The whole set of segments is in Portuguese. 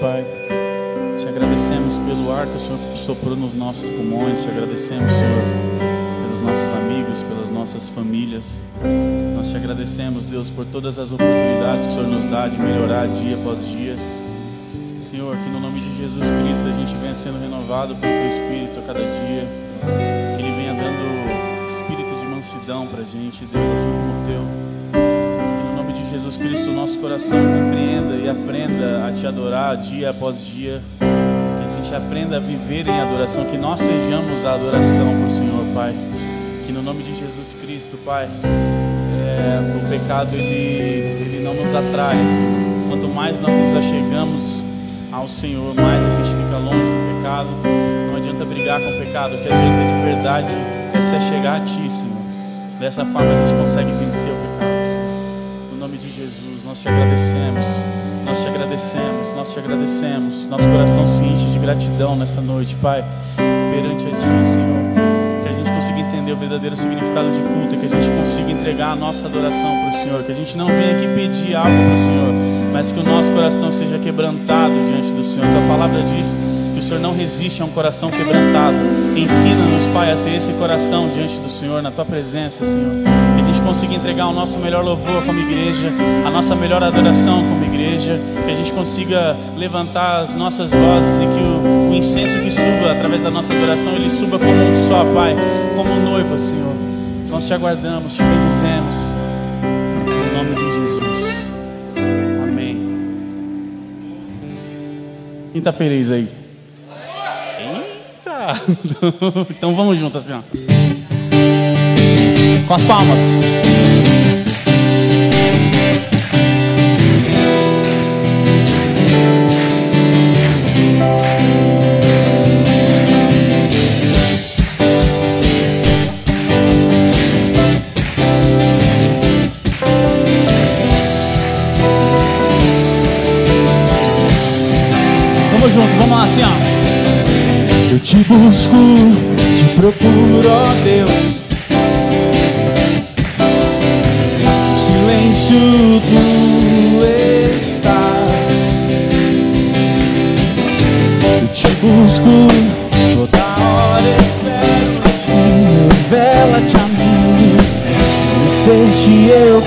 Pai. Te agradecemos pelo ar que o Senhor soprou nos nossos pulmões. Te agradecemos, Senhor, pelos nossos amigos, pelas nossas famílias. Nós te agradecemos, Deus, por todas as oportunidades que o Senhor nos dá de melhorar dia após dia. Senhor, que no nome de Jesus Cristo a gente venha sendo renovado pelo Teu Espírito a cada dia. Que Ele venha dando espírito de mansidão para a gente, Deus, assim como o Teu. Jesus Cristo, nosso coração compreenda e aprenda a te adorar dia após dia. Que a gente aprenda a viver em adoração, que nós sejamos a adoração para o Senhor, Pai. Que no nome de Jesus Cristo, Pai, é, o pecado ele, ele não nos atrai. Quanto mais nós nos achegamos ao Senhor, mais a gente fica longe do pecado. Não adianta brigar com o pecado, o que adianta de verdade é se achegar a Ti, Senhor. Dessa forma a gente consegue vencer o pecado nome de Jesus, nós te agradecemos, nós te agradecemos, nós te agradecemos. Nosso coração se enche de gratidão nessa noite, Pai, perante a Ti, Senhor. Que a gente consiga entender o verdadeiro significado de culto, que a gente consiga entregar a nossa adoração para o Senhor, que a gente não venha aqui pedir algo para o Senhor, mas que o nosso coração seja quebrantado diante do Senhor. A palavra diz Senhor não resiste a um coração quebrantado. Ensina-nos, Pai, a ter esse coração diante do Senhor, na Tua presença, Senhor. Que a gente consiga entregar o nosso melhor louvor como igreja, a nossa melhor adoração como igreja. Que a gente consiga levantar as nossas vozes e que o, o incenso que suba através da nossa adoração, ele suba como um só, Pai, como noiva, Senhor. Nós te aguardamos, te bendizemos. Em nome de Jesus. Amém. Quem está feliz aí? então vamos juntos assim, ó. Com as palmas. Vamos junto, vamos lá assim, ó. Eu te busco, te procuro, ó Deus. Silêncio tu estás. Eu te busco, toda hora espero te revela-te a mim. Ser-te eu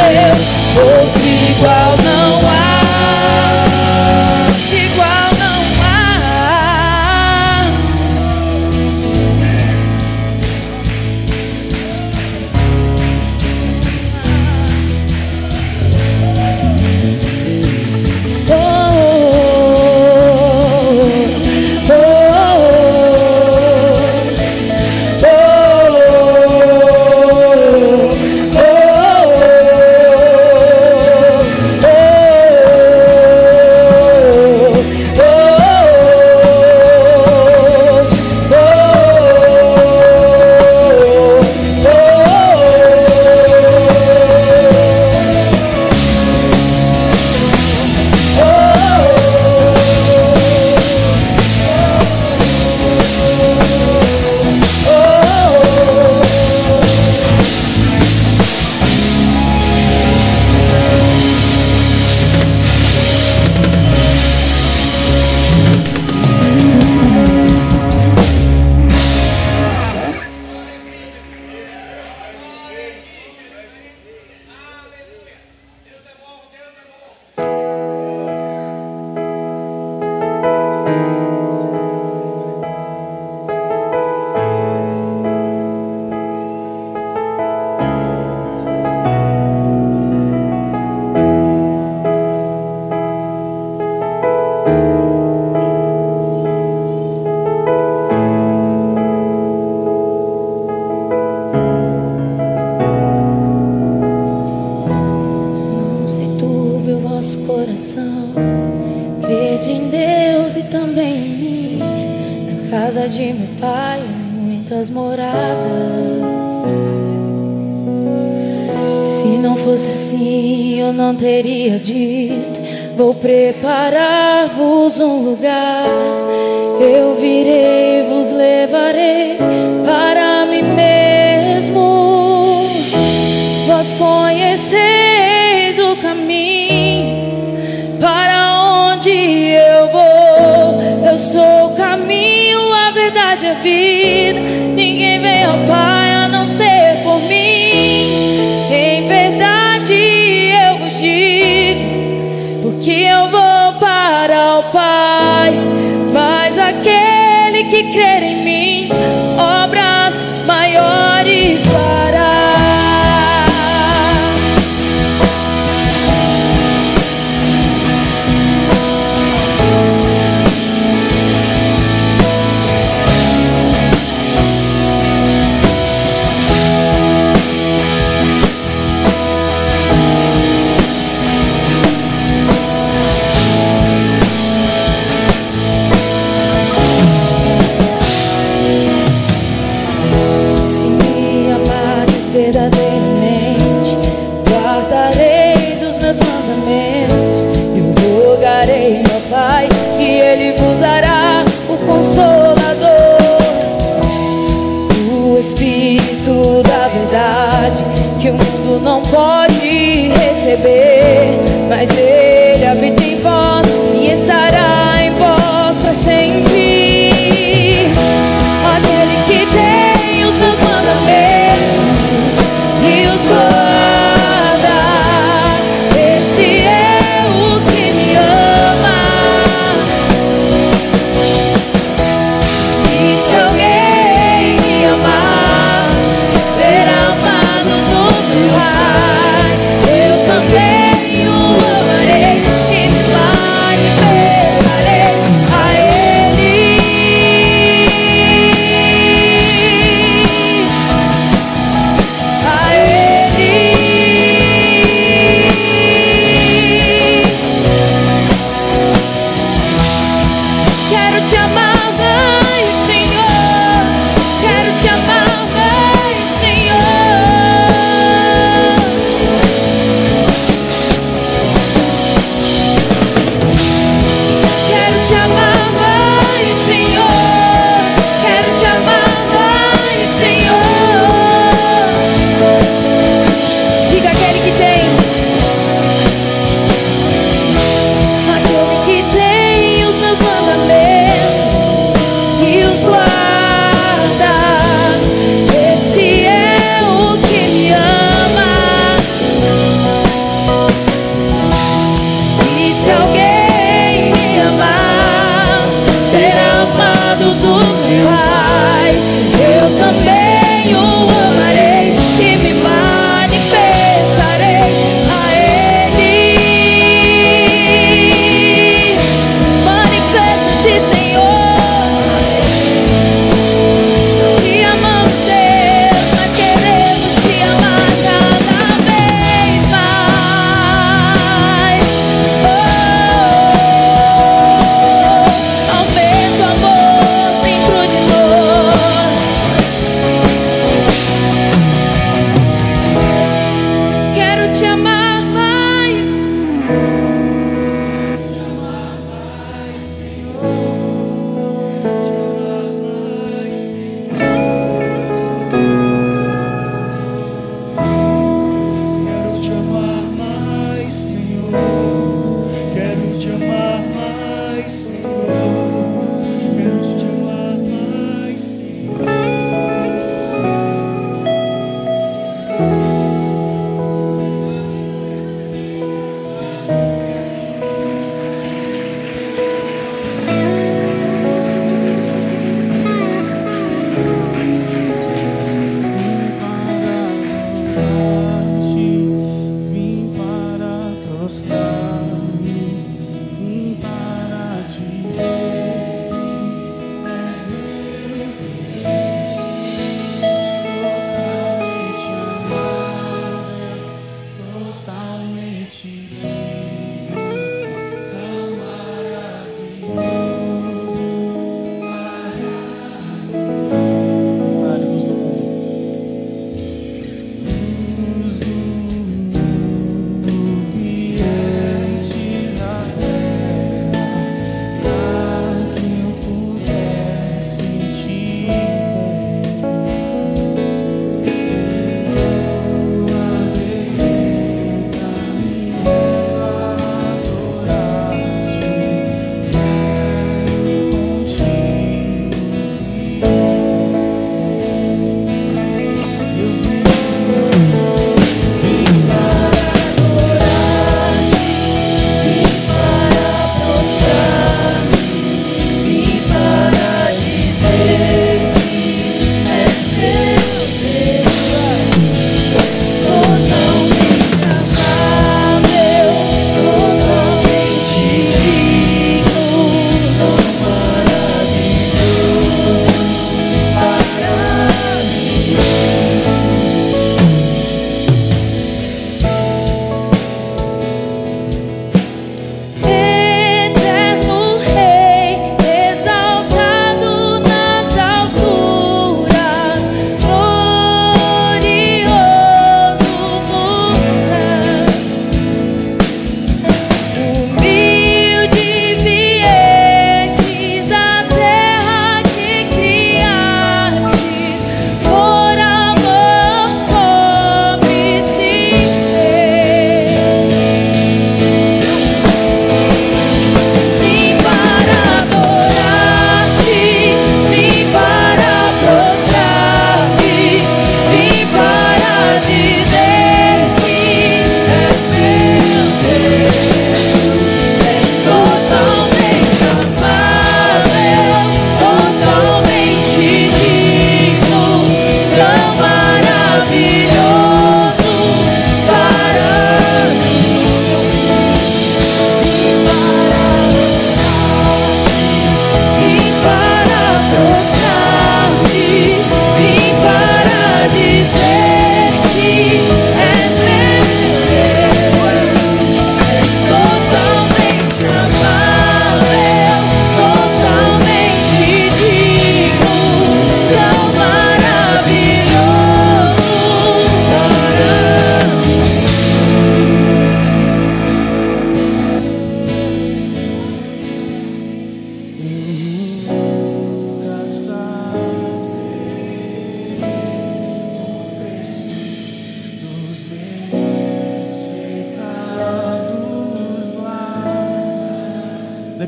inabalável, outro igual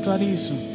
declare isso.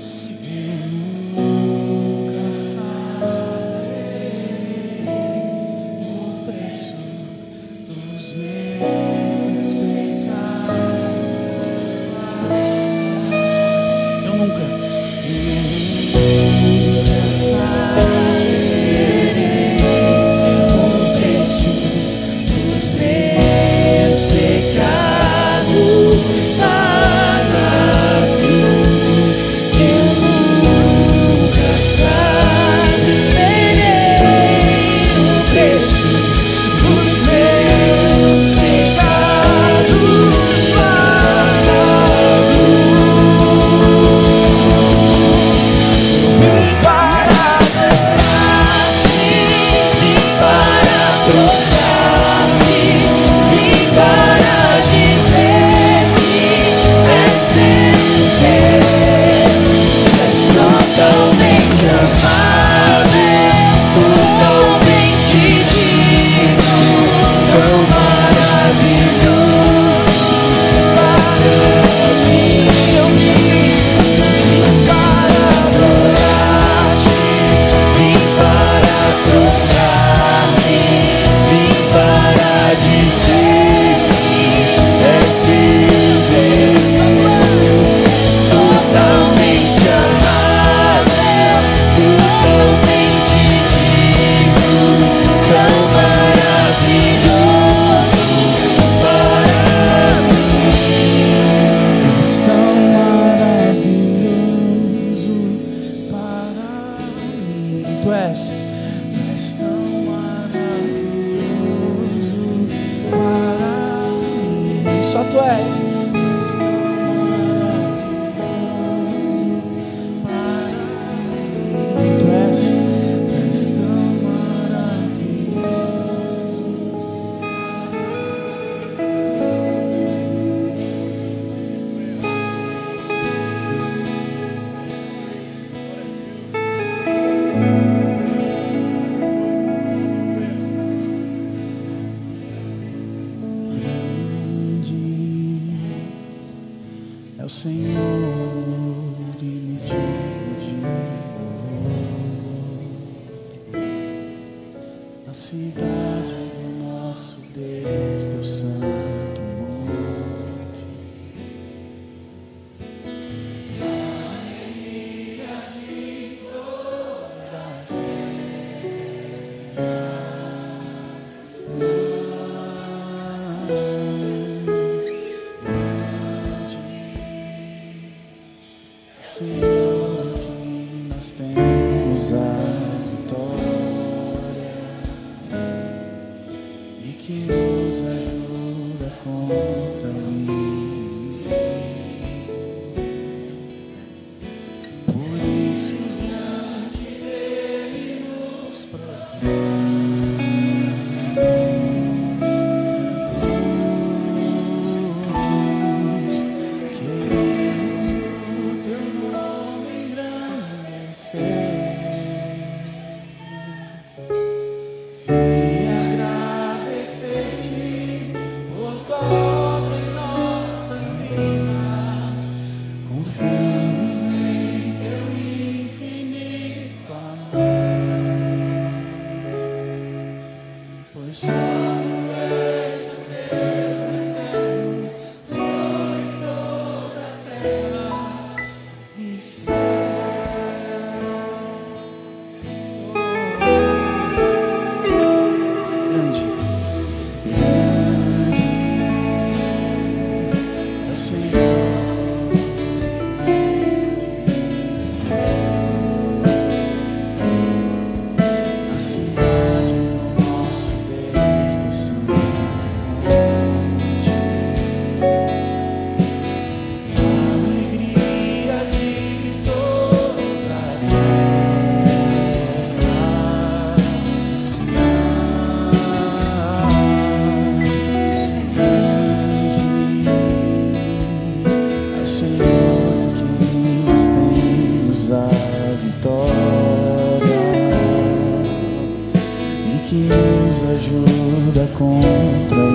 contra.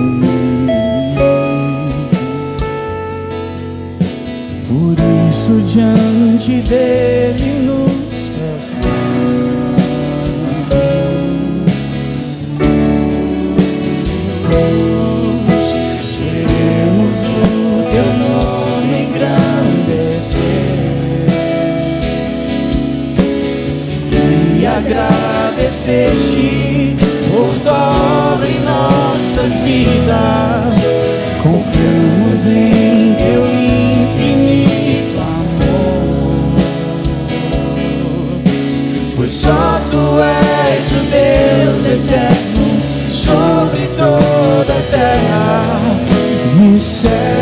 Por isso, diante dele nos prestamos. Queremos o teu nome engrandecer e agradecer-te. Por tua obra em nós nossas vidas. Confiamos em teu infinito amor, pois só tu és o Deus eterno sobre toda a terra. Me serve.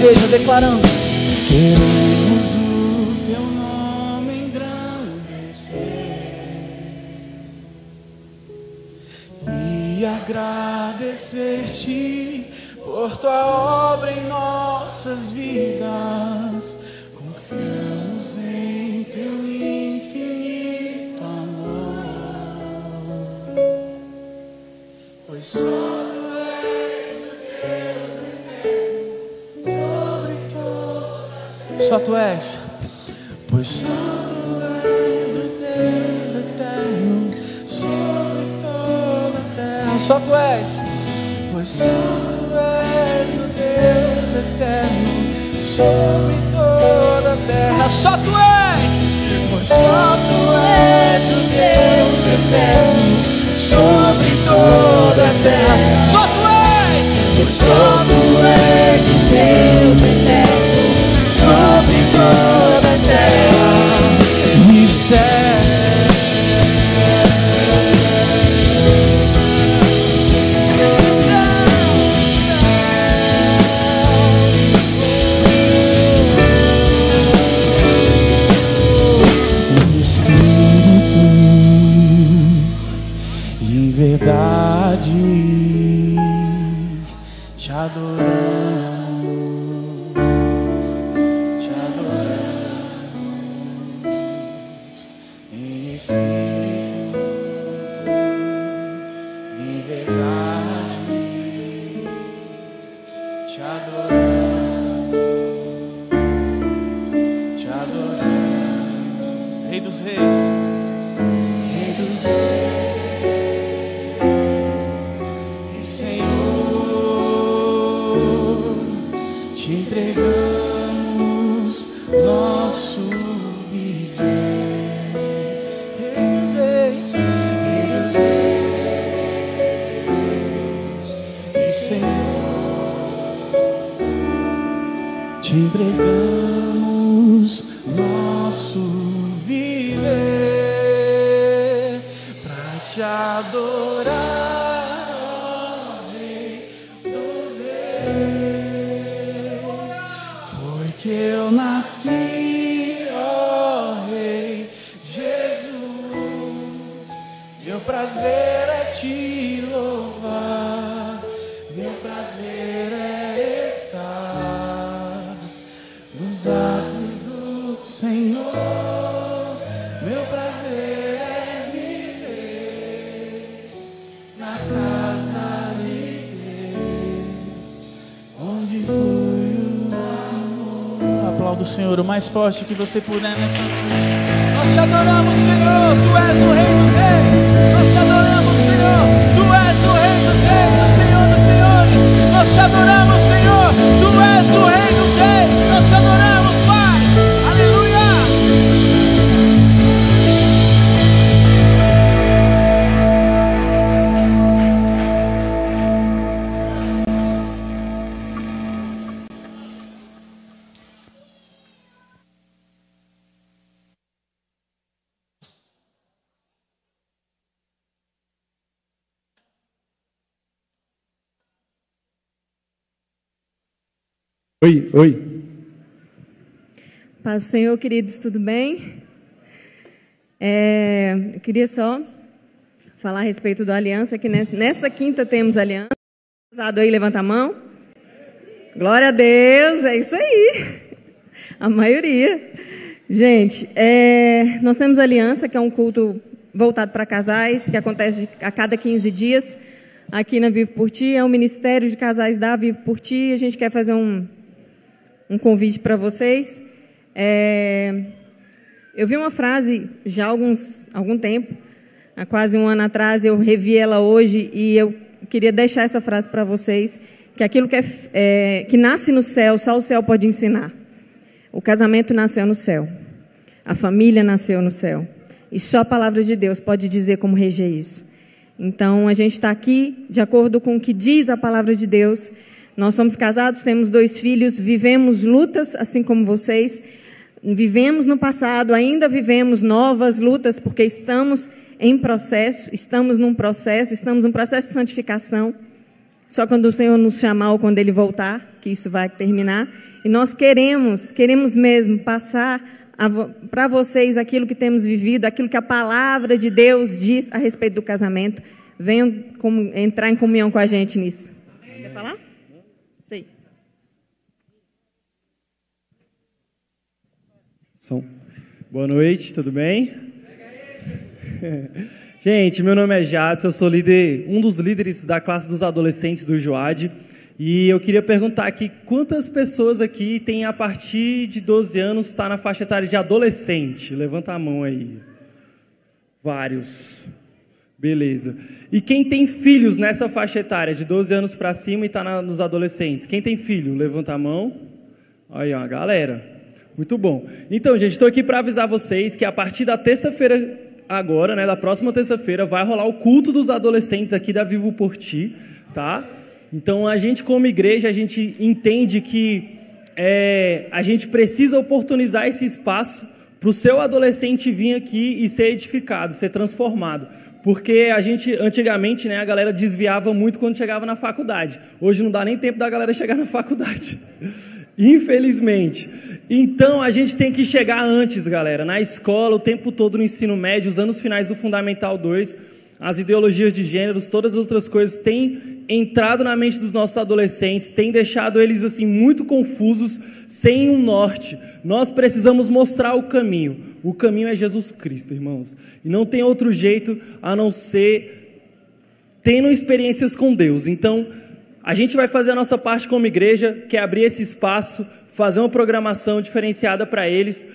igreja declarando. mais forte que você puder né, nessa noite. Nós te adoramos, Senhor. Tu és o Rei. Oi, oi. Paz do Senhor, queridos, tudo bem? É, eu queria só falar a respeito da aliança, que nessa quinta temos aliança. Casado aí, levanta a mão. Glória a Deus, é isso aí. A maioria. Gente, é, nós temos aliança, que é um culto voltado para casais, que acontece a cada 15 dias aqui na Vivo por Ti. É um ministério de casais da Vivo por Ti. A gente quer fazer um, um convite para vocês. É, eu vi uma frase já há alguns, algum tempo, há quase um ano atrás, eu revi ela hoje e eu queria deixar essa frase para vocês, que aquilo que, é, é, que nasce no céu, só o céu pode ensinar. O casamento nasceu no céu. A família nasceu no céu. E só a palavra de Deus pode dizer como reger isso. Então, a gente está aqui de acordo com o que diz a palavra de Deus nós somos casados, temos dois filhos, vivemos lutas, assim como vocês. Vivemos no passado, ainda vivemos novas lutas, porque estamos em processo, estamos num processo, estamos num processo de santificação. Só quando o Senhor nos chamar ou quando Ele voltar, que isso vai terminar. E nós queremos, queremos mesmo passar para vocês aquilo que temos vivido, aquilo que a palavra de Deus diz a respeito do casamento. Venham entrar em comunhão com a gente nisso. Quer falar? Som. Boa noite, tudo bem? Gente, meu nome é Jadson, eu sou líder, um dos líderes da classe dos adolescentes do Joad. E eu queria perguntar aqui, quantas pessoas aqui têm a partir de 12 anos, está na faixa etária de adolescente? Levanta a mão aí. Vários. Beleza. E quem tem filhos nessa faixa etária, de 12 anos para cima e está nos adolescentes? Quem tem filho? Levanta a mão. Aí, ó, galera. Muito bom. Então, gente, estou aqui para avisar vocês que a partir da terça-feira, agora, né, da próxima terça-feira, vai rolar o culto dos adolescentes aqui da Vivo por Ti, tá? Então, a gente, como igreja, a gente entende que é, a gente precisa oportunizar esse espaço para o seu adolescente vir aqui e ser edificado, ser transformado. Porque a gente, antigamente, né, a galera desviava muito quando chegava na faculdade. Hoje não dá nem tempo da galera chegar na faculdade. Infelizmente. Então a gente tem que chegar antes, galera, na escola, o tempo todo no ensino médio, os anos finais do Fundamental 2, as ideologias de gêneros, todas as outras coisas têm entrado na mente dos nossos adolescentes, têm deixado eles assim muito confusos, sem um norte. Nós precisamos mostrar o caminho. O caminho é Jesus Cristo, irmãos. E não tem outro jeito a não ser tendo experiências com Deus. Então, a gente vai fazer a nossa parte como igreja, que é abrir esse espaço fazer uma programação diferenciada para eles.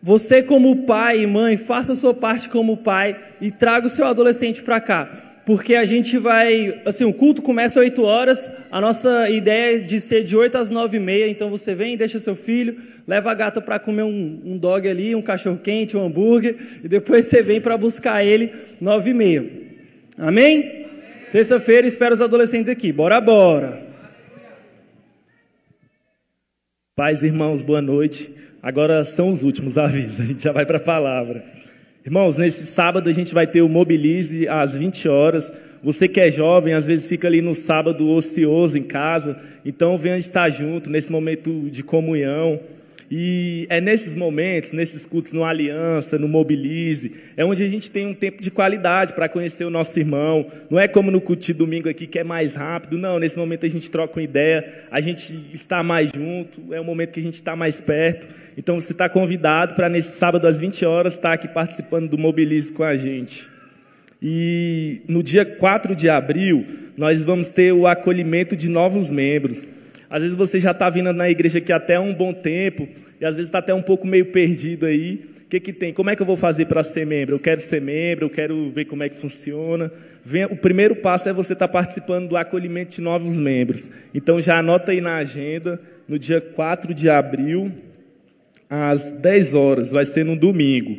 Você, como pai e mãe, faça a sua parte como pai e traga o seu adolescente para cá. Porque a gente vai. Assim, o culto começa às 8 horas, a nossa ideia é de ser de 8 às 9 e meia. Então você vem, deixa seu filho, leva a gata para comer um, um dog ali, um cachorro quente, um hambúrguer, e depois você vem para buscar ele 9 e meia. Amém? Terça-feira espero os adolescentes aqui. Bora, bora! Pais irmãos, boa noite. Agora são os últimos avisos, a gente já vai para a palavra. Irmãos, nesse sábado a gente vai ter o Mobilize às 20 horas. Você que é jovem, às vezes fica ali no sábado ocioso em casa, então venha estar junto nesse momento de comunhão. E é nesses momentos, nesses cultos no Aliança, no Mobilize, é onde a gente tem um tempo de qualidade para conhecer o nosso irmão. Não é como no culto de domingo aqui que é mais rápido, não. Nesse momento a gente troca uma ideia, a gente está mais junto, é o momento que a gente está mais perto. Então você está convidado para nesse sábado às 20 horas estar aqui participando do Mobilize com a gente. E no dia 4 de abril, nós vamos ter o acolhimento de novos membros. Às vezes você já está vindo na igreja aqui até um bom tempo e às vezes está até um pouco meio perdido aí. O que, que tem? Como é que eu vou fazer para ser membro? Eu quero ser membro, eu quero ver como é que funciona. o primeiro passo é você estar tá participando do acolhimento de novos membros. Então já anota aí na agenda, no dia 4 de abril, às 10 horas, vai ser no domingo.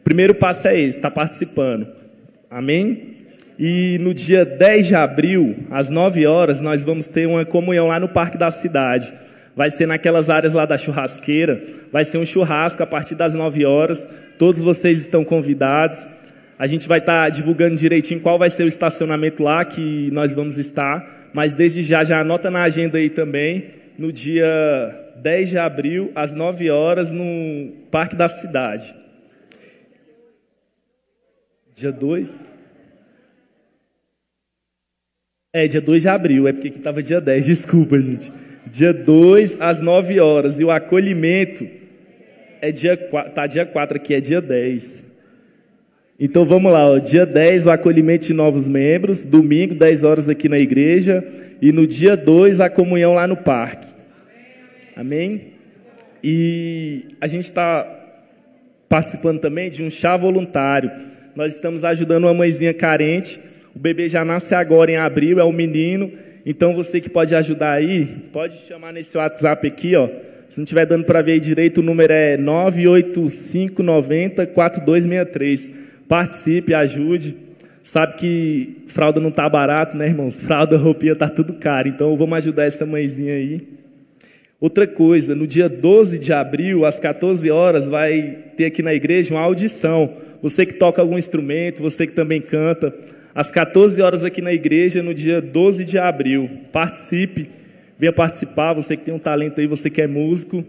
O primeiro passo é esse, está participando. Amém? E no dia 10 de abril, às 9 horas, nós vamos ter uma comunhão lá no Parque da Cidade. Vai ser naquelas áreas lá da churrasqueira. Vai ser um churrasco a partir das 9 horas. Todos vocês estão convidados. A gente vai estar divulgando direitinho qual vai ser o estacionamento lá que nós vamos estar. Mas desde já, já anota na agenda aí também no dia 10 de abril, às 9 horas, no Parque da Cidade. Dia 2? É, dia 2 de abril, é porque aqui estava dia 10, desculpa, gente. Dia 2 às 9 horas. E o acolhimento é dia 4, tá dia 4 aqui, é dia 10. Então vamos lá, ó. dia 10 o acolhimento de novos membros, domingo 10 horas aqui na igreja e no dia 2 a comunhão lá no parque. Amém? E a gente está participando também de um chá voluntário. Nós estamos ajudando uma mãezinha carente. O bebê já nasce agora em abril, é um menino. Então você que pode ajudar aí, pode chamar nesse WhatsApp aqui, ó. Se não estiver dando para ver direito, o número é 98590 4263. Participe, ajude. Sabe que fralda não tá barato, né, irmãos? Fralda, roupinha tá tudo caro. Então vamos ajudar essa mãezinha aí. Outra coisa, no dia 12 de abril, às 14 horas, vai ter aqui na igreja uma audição. Você que toca algum instrumento, você que também canta, às 14 horas aqui na igreja, no dia 12 de abril. Participe, venha participar, você que tem um talento aí, você que é músico,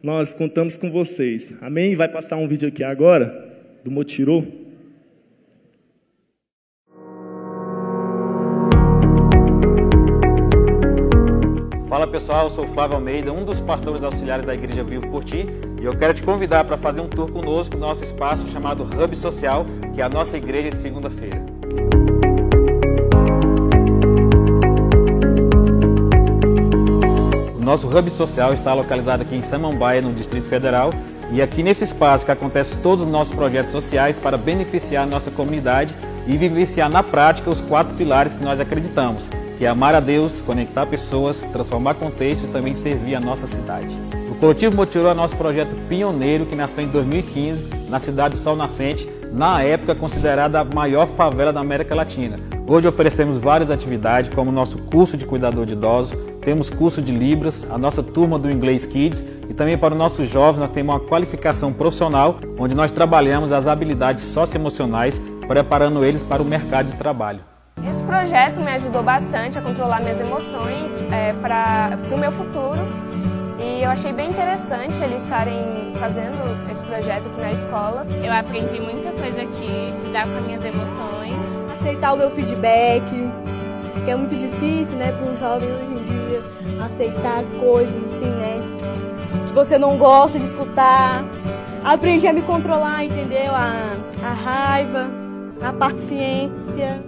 nós contamos com vocês. Amém? Vai passar um vídeo aqui agora, do Motirô. Fala pessoal, eu sou Flávio Almeida, um dos pastores auxiliares da Igreja Vivo por Ti, e eu quero te convidar para fazer um tour conosco no nosso espaço chamado Hub Social, que é a nossa igreja de segunda-feira. O nosso Hub Social está localizado aqui em Samambaia, no Distrito Federal, e aqui nesse espaço que acontece todos os nossos projetos sociais para beneficiar a nossa comunidade e vivenciar na prática os quatro pilares que nós acreditamos, que é amar a Deus, conectar pessoas, transformar contextos e também servir a nossa cidade. O Coletivo Motirou é nosso projeto pioneiro que nasceu em 2015 na cidade de Sol Nascente, na época considerada a maior favela da América Latina. Hoje oferecemos várias atividades, como o nosso curso de cuidador de idosos, temos curso de Libras, a nossa turma do Inglês Kids e também para os nossos jovens nós temos uma qualificação profissional onde nós trabalhamos as habilidades socioemocionais, preparando eles para o mercado de trabalho. Esse projeto me ajudou bastante a controlar minhas emoções é, para o meu futuro e eu achei bem interessante eles estarem fazendo esse projeto aqui na escola. Eu aprendi muita coisa aqui, lidar com as minhas emoções. Aceitar o meu feedback, que é muito difícil, né, para um jovem hoje em dia aceitar coisas assim, né, que você não gosta de escutar. Aprendi a me controlar, entendeu? A, a raiva, a paciência.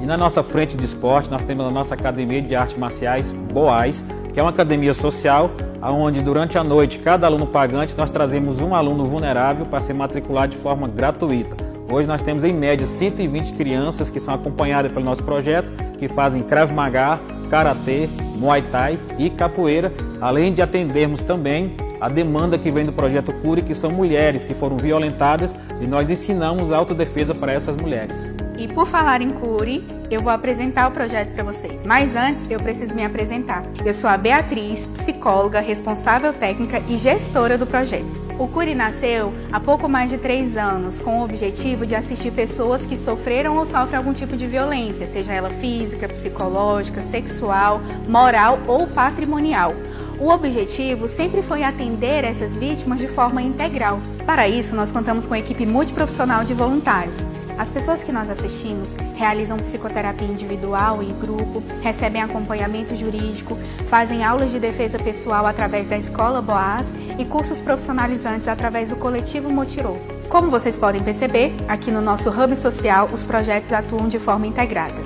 E na nossa frente de esporte, nós temos a nossa Academia de Artes Marciais Boais, que é uma academia social, onde durante a noite, cada aluno pagante, nós trazemos um aluno vulnerável para ser matriculado de forma gratuita. Hoje nós temos em média 120 crianças que são acompanhadas pelo nosso projeto, que fazem Krav Maga, Karatê, Muay Thai e Capoeira, além de atendermos também a demanda que vem do projeto Cure, que são mulheres que foram violentadas e nós ensinamos autodefesa para essas mulheres. E por falar em Cure, eu vou apresentar o projeto para vocês. Mas antes, eu preciso me apresentar. Eu sou a Beatriz, psicóloga, responsável técnica e gestora do projeto. O Cure nasceu há pouco mais de três anos com o objetivo de assistir pessoas que sofreram ou sofrem algum tipo de violência, seja ela física, psicológica, sexual, moral ou patrimonial. O objetivo sempre foi atender essas vítimas de forma integral. Para isso, nós contamos com uma equipe multiprofissional de voluntários. As pessoas que nós assistimos realizam psicoterapia individual e grupo, recebem acompanhamento jurídico, fazem aulas de defesa pessoal através da Escola Boas e cursos profissionalizantes através do Coletivo Motirô. Como vocês podem perceber, aqui no nosso Hub Social os projetos atuam de forma integrada.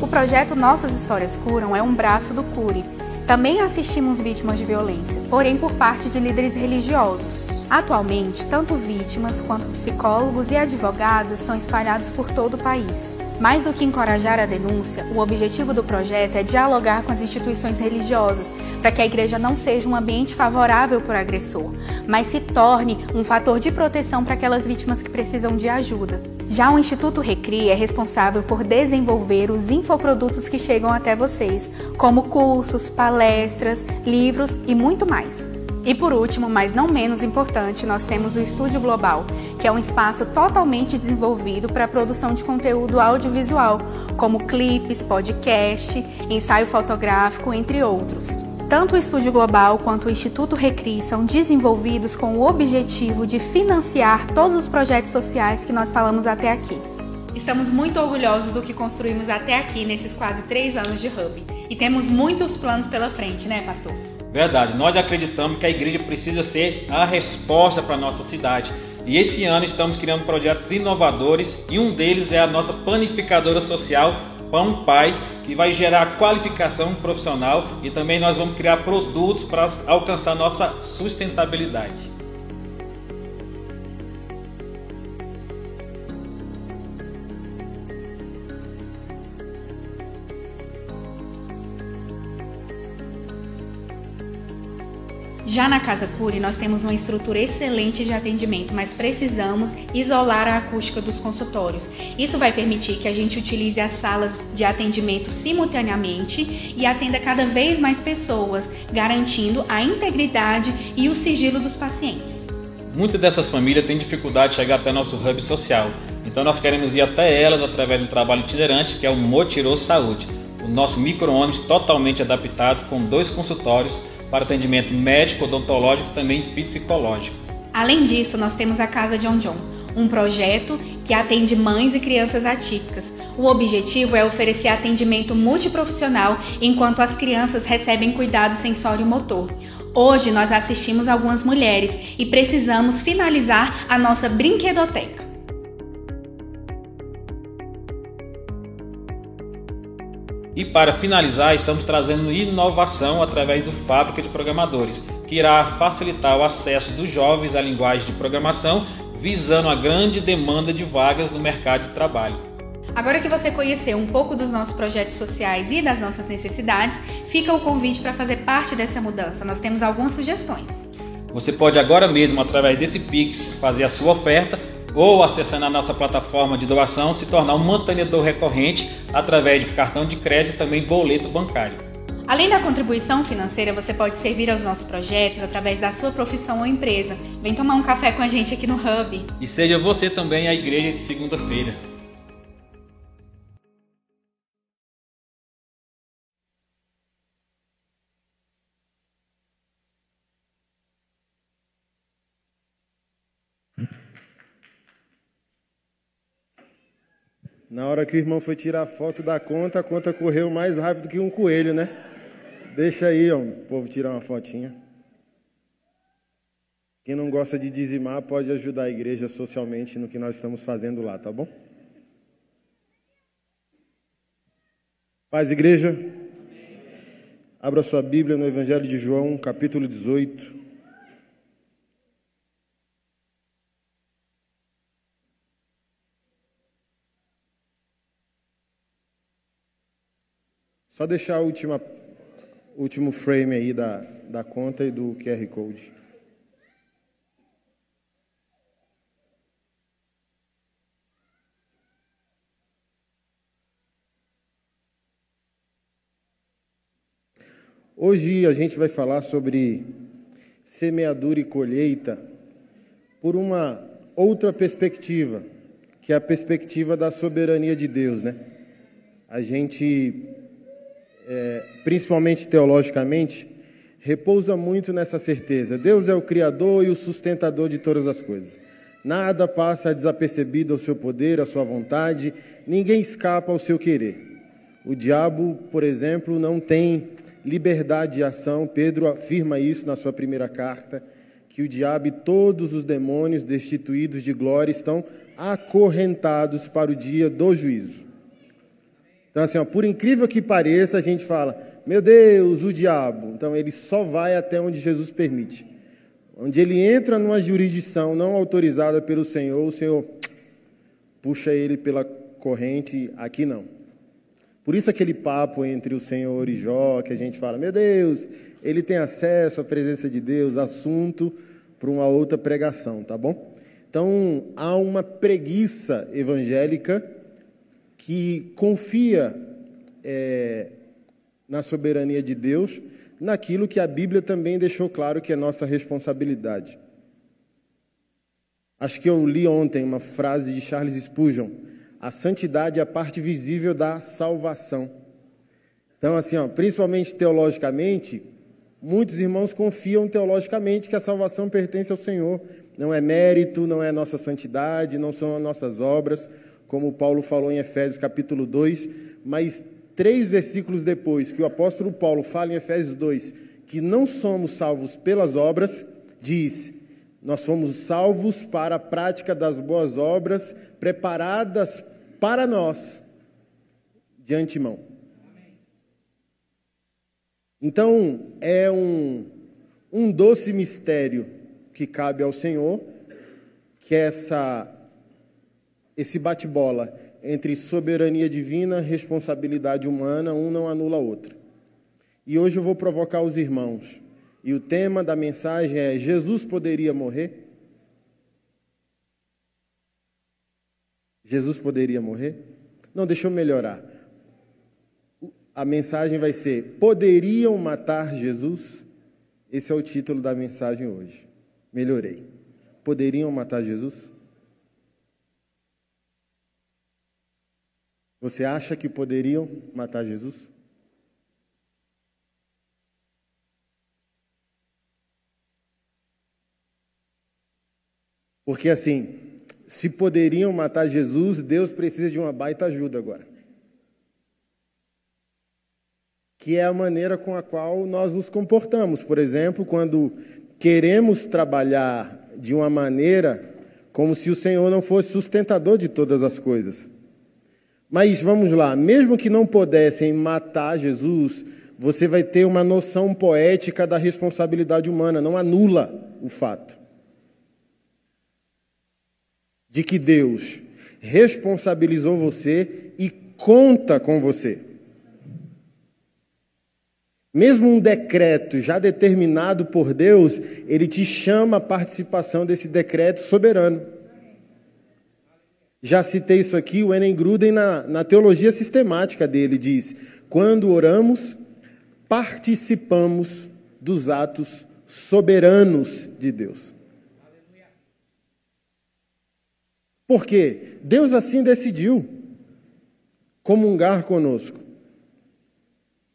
O projeto Nossas Histórias Curam é um braço do Cure. Também assistimos vítimas de violência, porém por parte de líderes religiosos. Atualmente, tanto vítimas quanto psicólogos e advogados são espalhados por todo o país. Mais do que encorajar a denúncia, o objetivo do projeto é dialogar com as instituições religiosas para que a igreja não seja um ambiente favorável para o agressor, mas se torne um fator de proteção para aquelas vítimas que precisam de ajuda. Já o Instituto Recri é responsável por desenvolver os infoprodutos que chegam até vocês, como cursos, palestras, livros e muito mais. E por último, mas não menos importante, nós temos o Estúdio Global, que é um espaço totalmente desenvolvido para a produção de conteúdo audiovisual, como clipes, podcast, ensaio fotográfico, entre outros. Tanto o Estúdio Global quanto o Instituto Recri são desenvolvidos com o objetivo de financiar todos os projetos sociais que nós falamos até aqui. Estamos muito orgulhosos do que construímos até aqui nesses quase três anos de Hub. E temos muitos planos pela frente, né, pastor? Verdade, nós acreditamos que a igreja precisa ser a resposta para a nossa cidade. E esse ano estamos criando projetos inovadores e um deles é a nossa panificadora social Pão Paz, que vai gerar qualificação profissional e também nós vamos criar produtos para alcançar nossa sustentabilidade. Já na Casa Cure, nós temos uma estrutura excelente de atendimento, mas precisamos isolar a acústica dos consultórios. Isso vai permitir que a gente utilize as salas de atendimento simultaneamente e atenda cada vez mais pessoas, garantindo a integridade e o sigilo dos pacientes. Muitas dessas famílias têm dificuldade de chegar até nosso hub social, então nós queremos ir até elas através de um trabalho itinerante que é o Motirô Saúde, o nosso micro-ônibus totalmente adaptado com dois consultórios para atendimento médico, odontológico e também psicológico. Além disso, nós temos a Casa John John, um projeto que atende mães e crianças atípicas. O objetivo é oferecer atendimento multiprofissional enquanto as crianças recebem cuidado sensório-motor. Hoje nós assistimos algumas mulheres e precisamos finalizar a nossa brinquedoteca. E para finalizar, estamos trazendo inovação através do Fábrica de Programadores, que irá facilitar o acesso dos jovens à linguagem de programação, visando a grande demanda de vagas no mercado de trabalho. Agora que você conheceu um pouco dos nossos projetos sociais e das nossas necessidades, fica o convite para fazer parte dessa mudança. Nós temos algumas sugestões. Você pode agora mesmo, através desse Pix, fazer a sua oferta ou acessando a nossa plataforma de doação, se tornar um mantenedor recorrente através de cartão de crédito e também boleto bancário. Além da contribuição financeira, você pode servir aos nossos projetos através da sua profissão ou empresa. Vem tomar um café com a gente aqui no Hub. E seja você também a igreja de segunda-feira. Na hora que o irmão foi tirar a foto da conta, a conta correu mais rápido que um coelho, né? Deixa aí, ó, o povo tirar uma fotinha. Quem não gosta de dizimar pode ajudar a igreja socialmente no que nós estamos fazendo lá, tá bom? Paz, igreja. Abra sua Bíblia no Evangelho de João, capítulo 18. Só deixar o última, último frame aí da, da conta e do QR Code. Hoje a gente vai falar sobre semeadura e colheita por uma outra perspectiva, que é a perspectiva da soberania de Deus, né? A gente é, principalmente teologicamente, repousa muito nessa certeza. Deus é o Criador e o sustentador de todas as coisas. Nada passa desapercebido ao seu poder, à sua vontade, ninguém escapa ao seu querer. O diabo, por exemplo, não tem liberdade de ação. Pedro afirma isso na sua primeira carta, que o diabo e todos os demônios destituídos de glória estão acorrentados para o dia do juízo. Então, assim, ó, por incrível que pareça, a gente fala, meu Deus, o diabo. Então, ele só vai até onde Jesus permite. Onde ele entra numa jurisdição não autorizada pelo Senhor, o Senhor puxa ele pela corrente, aqui não. Por isso aquele papo entre o Senhor e Jó, que a gente fala, meu Deus, ele tem acesso à presença de Deus, assunto para uma outra pregação, tá bom? Então, há uma preguiça evangélica que confia é, na soberania de Deus, naquilo que a Bíblia também deixou claro que é nossa responsabilidade. Acho que eu li ontem uma frase de Charles Spurgeon: a santidade é a parte visível da salvação. Então, assim, ó, principalmente teologicamente, Muitos irmãos confiam teologicamente que a salvação pertence ao Senhor. Não é mérito, não é nossa santidade, não são as nossas obras, como Paulo falou em Efésios capítulo 2, mas três versículos depois, que o apóstolo Paulo fala em Efésios 2, que não somos salvos pelas obras, diz: Nós somos salvos para a prática das boas obras preparadas para nós de antemão. Então, é um, um doce mistério que cabe ao Senhor, que essa, esse bate-bola entre soberania divina responsabilidade humana, um não anula o outro. E hoje eu vou provocar os irmãos. E o tema da mensagem é: Jesus poderia morrer? Jesus poderia morrer? Não, deixa eu melhorar. A mensagem vai ser: Poderiam matar Jesus? Esse é o título da mensagem hoje. Melhorei. Poderiam matar Jesus? Você acha que poderiam matar Jesus? Porque assim, se poderiam matar Jesus, Deus precisa de uma baita ajuda agora. Que é a maneira com a qual nós nos comportamos. Por exemplo, quando queremos trabalhar de uma maneira como se o Senhor não fosse sustentador de todas as coisas. Mas vamos lá, mesmo que não pudessem matar Jesus, você vai ter uma noção poética da responsabilidade humana, não anula o fato de que Deus responsabilizou você e conta com você. Mesmo um decreto já determinado por Deus, ele te chama a participação desse decreto soberano. Já citei isso aqui, o Enen Gruden, na, na teologia sistemática dele, diz: quando oramos, participamos dos atos soberanos de Deus. Porque Deus assim decidiu comungar conosco.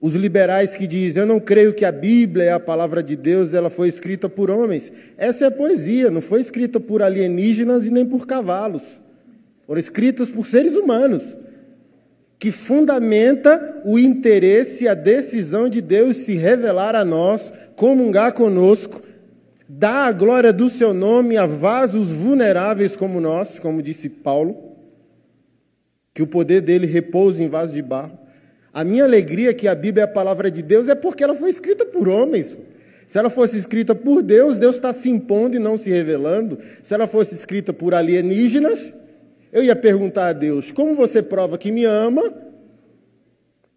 Os liberais que dizem, eu não creio que a Bíblia é a palavra de Deus, ela foi escrita por homens. Essa é poesia, não foi escrita por alienígenas e nem por cavalos. Foram escritas por seres humanos, que fundamenta o interesse e a decisão de Deus se revelar a nós, comungar conosco, Dá a glória do seu nome a vasos vulneráveis como nós, como disse Paulo, que o poder dele repousa em vasos de barro. A minha alegria é que a Bíblia é a palavra de Deus é porque ela foi escrita por homens. Se ela fosse escrita por Deus, Deus está se impondo e não se revelando. Se ela fosse escrita por alienígenas, eu ia perguntar a Deus: como você prova que me ama,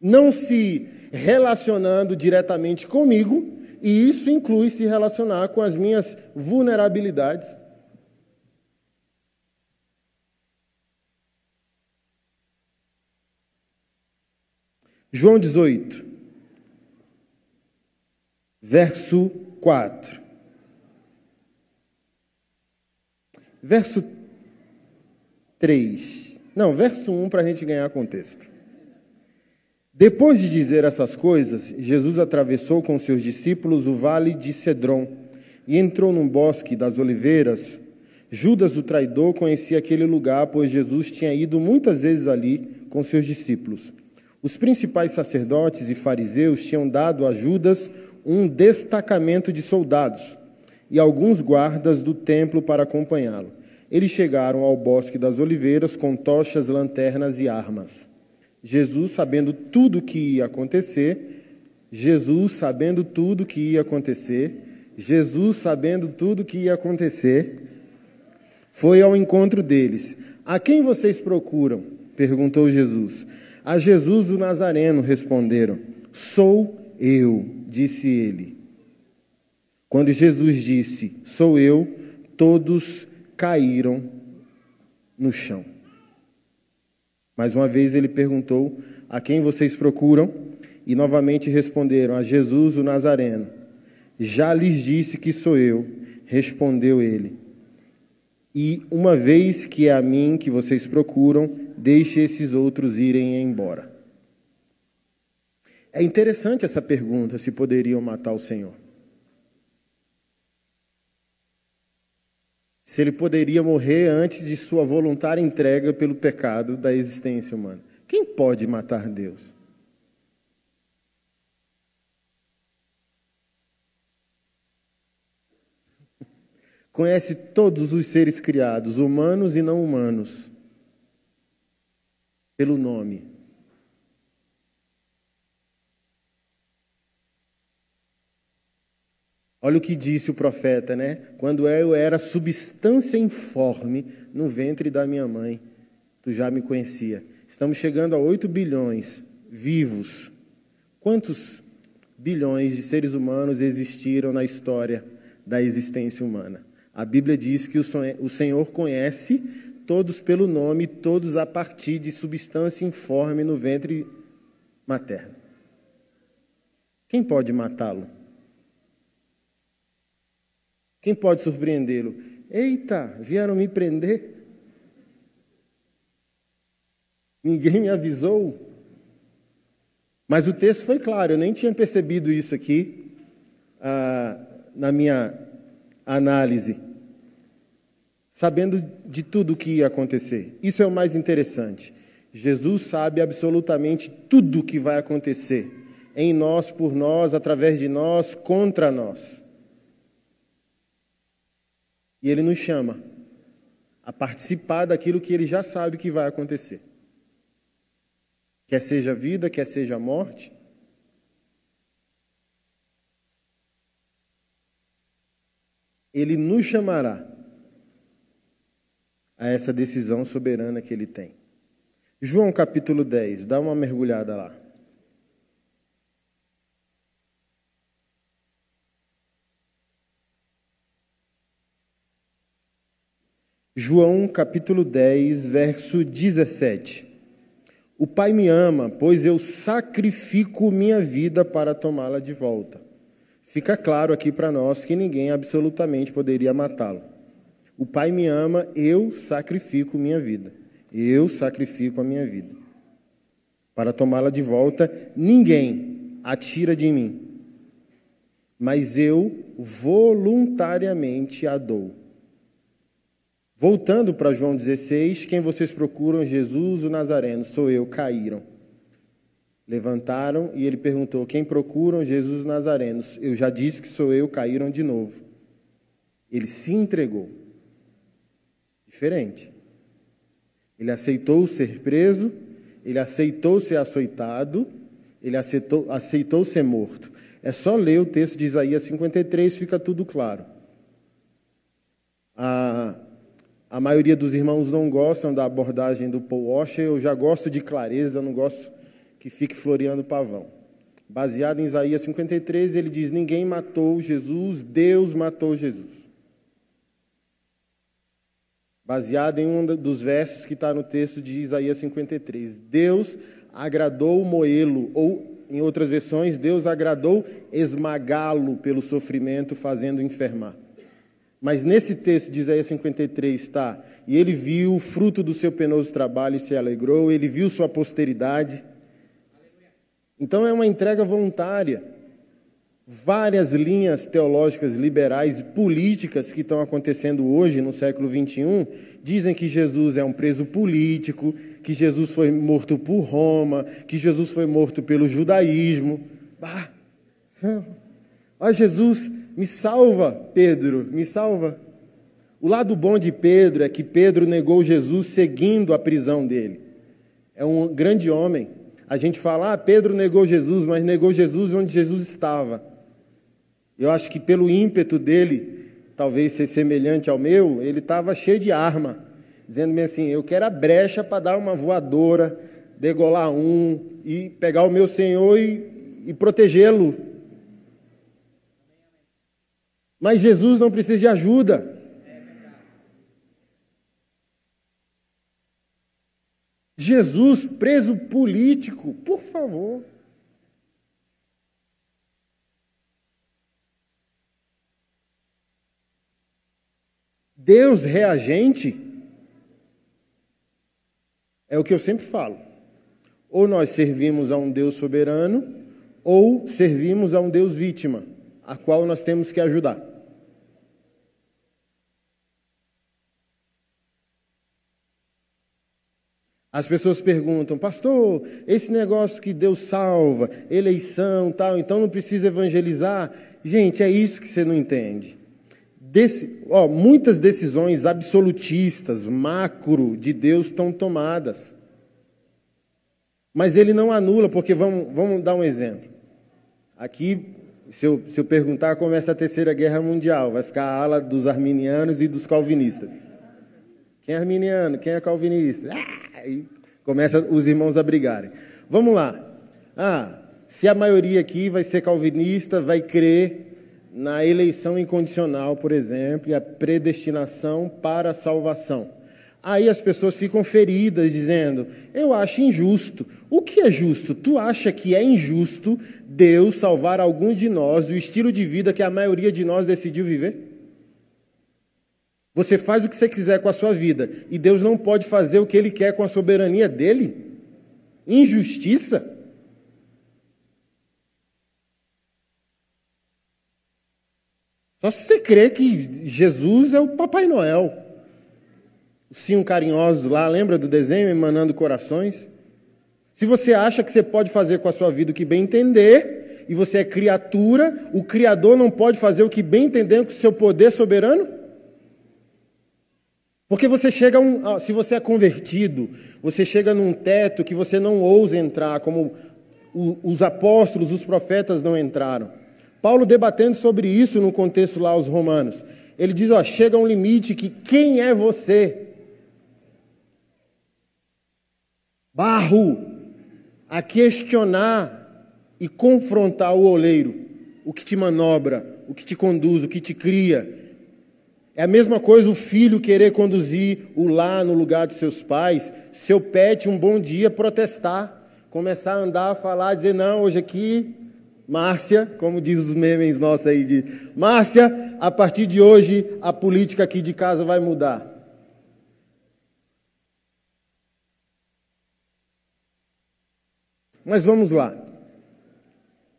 não se relacionando diretamente comigo, e isso inclui se relacionar com as minhas vulnerabilidades. João 18, verso 4. Verso 3. Não, verso 1 para a gente ganhar contexto. Depois de dizer essas coisas, Jesus atravessou com seus discípulos o vale de Cedron e entrou num bosque das oliveiras. Judas, o traidor, conhecia aquele lugar, pois Jesus tinha ido muitas vezes ali com seus discípulos. Os principais sacerdotes e fariseus tinham dado a Judas um destacamento de soldados e alguns guardas do templo para acompanhá-lo. Eles chegaram ao bosque das oliveiras com tochas, lanternas e armas. Jesus, sabendo tudo que ia acontecer, Jesus, sabendo tudo que ia acontecer, Jesus, sabendo tudo que ia acontecer, foi ao encontro deles. A quem vocês procuram? perguntou Jesus. A Jesus o Nazareno responderam. Sou eu, disse ele. Quando Jesus disse, Sou eu, todos caíram no chão. Mais uma vez ele perguntou: A quem vocês procuram? E novamente responderam: A Jesus o Nazareno. Já lhes disse que sou eu, respondeu ele. E uma vez que é a mim que vocês procuram, deixe esses outros irem embora. É interessante essa pergunta: se poderiam matar o Senhor. Se ele poderia morrer antes de sua voluntária entrega pelo pecado da existência humana. Quem pode matar Deus? Conhece todos os seres criados, humanos e não humanos, pelo nome. Olha o que disse o profeta, né? Quando eu era substância informe no ventre da minha mãe, tu já me conhecia. Estamos chegando a 8 bilhões vivos. Quantos bilhões de seres humanos existiram na história da existência humana? A Bíblia diz que o Senhor conhece todos pelo nome, todos a partir de substância informe no ventre materno. Quem pode matá-lo? Quem pode surpreendê-lo? Eita, vieram me prender? Ninguém me avisou? Mas o texto foi claro, eu nem tinha percebido isso aqui ah, na minha análise, sabendo de tudo o que ia acontecer. Isso é o mais interessante. Jesus sabe absolutamente tudo o que vai acontecer em nós, por nós, através de nós, contra nós. E ele nos chama a participar daquilo que ele já sabe que vai acontecer. Quer seja vida, quer seja morte. Ele nos chamará a essa decisão soberana que ele tem. João capítulo 10, dá uma mergulhada lá. João capítulo 10, verso 17. O Pai me ama, pois eu sacrifico minha vida para tomá-la de volta. Fica claro aqui para nós que ninguém absolutamente poderia matá-lo. O Pai me ama, eu sacrifico minha vida. Eu sacrifico a minha vida. Para tomá-la de volta, ninguém a tira de mim. Mas eu voluntariamente a dou. Voltando para João 16, quem vocês procuram? Jesus, o Nazareno. Sou eu, caíram. Levantaram e ele perguntou: Quem procuram? Jesus, o Nazareno. Eu já disse que sou eu, caíram de novo. Ele se entregou. Diferente. Ele aceitou ser preso, ele aceitou ser açoitado, ele aceitou, aceitou ser morto. É só ler o texto de Isaías 53, fica tudo claro. A, a maioria dos irmãos não gostam da abordagem do Paul Washer, eu já gosto de clareza, não gosto que fique floreando pavão. Baseado em Isaías 53, ele diz: Ninguém matou Jesus, Deus matou Jesus. Baseado em um dos versos que está no texto de Isaías 53. Deus agradou moê-lo, ou, em outras versões, Deus agradou esmagá-lo pelo sofrimento, fazendo enfermar. Mas nesse texto de Isaías 53 está: E ele viu o fruto do seu penoso trabalho e se alegrou, ele viu sua posteridade. Então é uma entrega voluntária. Várias linhas teológicas liberais e políticas que estão acontecendo hoje, no século 21, dizem que Jesus é um preso político, que Jesus foi morto por Roma, que Jesus foi morto pelo judaísmo. Bah, Ó Jesus, me salva, Pedro, me salva. O lado bom de Pedro é que Pedro negou Jesus seguindo a prisão dele. É um grande homem. A gente fala, ah, Pedro negou Jesus, mas negou Jesus onde Jesus estava. Eu acho que pelo ímpeto dele, talvez ser semelhante ao meu, ele estava cheio de arma, dizendo-me assim: eu quero a brecha para dar uma voadora, degolar um e pegar o meu Senhor e, e protegê-lo. Mas Jesus não precisa de ajuda. Jesus preso político, por favor. Deus reagente é o que eu sempre falo. Ou nós servimos a um Deus soberano, ou servimos a um Deus vítima, a qual nós temos que ajudar. As pessoas perguntam, pastor, esse negócio que Deus salva, eleição, tal, então não precisa evangelizar. Gente, é isso que você não entende. Desse, ó, muitas decisões absolutistas, macro de Deus estão tomadas. Mas ele não anula, porque vamos, vamos dar um exemplo. Aqui, se eu, se eu perguntar, começa a Terceira Guerra Mundial. Vai ficar a ala dos arminianos e dos calvinistas. Quem é arminiano? Quem é calvinista? Ah, e começa os irmãos a brigarem. Vamos lá. Ah, se a maioria aqui vai ser calvinista, vai crer na eleição incondicional, por exemplo, e a predestinação para a salvação. Aí as pessoas ficam feridas, dizendo: Eu acho injusto. O que é justo? Tu acha que é injusto Deus salvar algum de nós do estilo de vida que a maioria de nós decidiu viver? Você faz o que você quiser com a sua vida e Deus não pode fazer o que Ele quer com a soberania dele? Injustiça? Só se você crê que Jesus é o Papai Noel sim carinhosos lá, lembra do desenho emanando corações? Se você acha que você pode fazer com a sua vida o que bem entender, e você é criatura, o Criador não pode fazer o que bem entender com o seu poder soberano? Porque você chega, um, se você é convertido, você chega num teto que você não ousa entrar, como os apóstolos, os profetas não entraram. Paulo debatendo sobre isso no contexto lá aos romanos. Ele diz, ó, chega um limite que quem é você barro a questionar e confrontar o oleiro, o que te manobra, o que te conduz, o que te cria. É a mesma coisa o filho querer conduzir o lá no lugar de seus pais, seu pet um bom dia protestar, começar a andar, falar, dizer, não, hoje aqui, Márcia, como diz os memes nossos aí, de Márcia, a partir de hoje a política aqui de casa vai mudar. Mas vamos lá.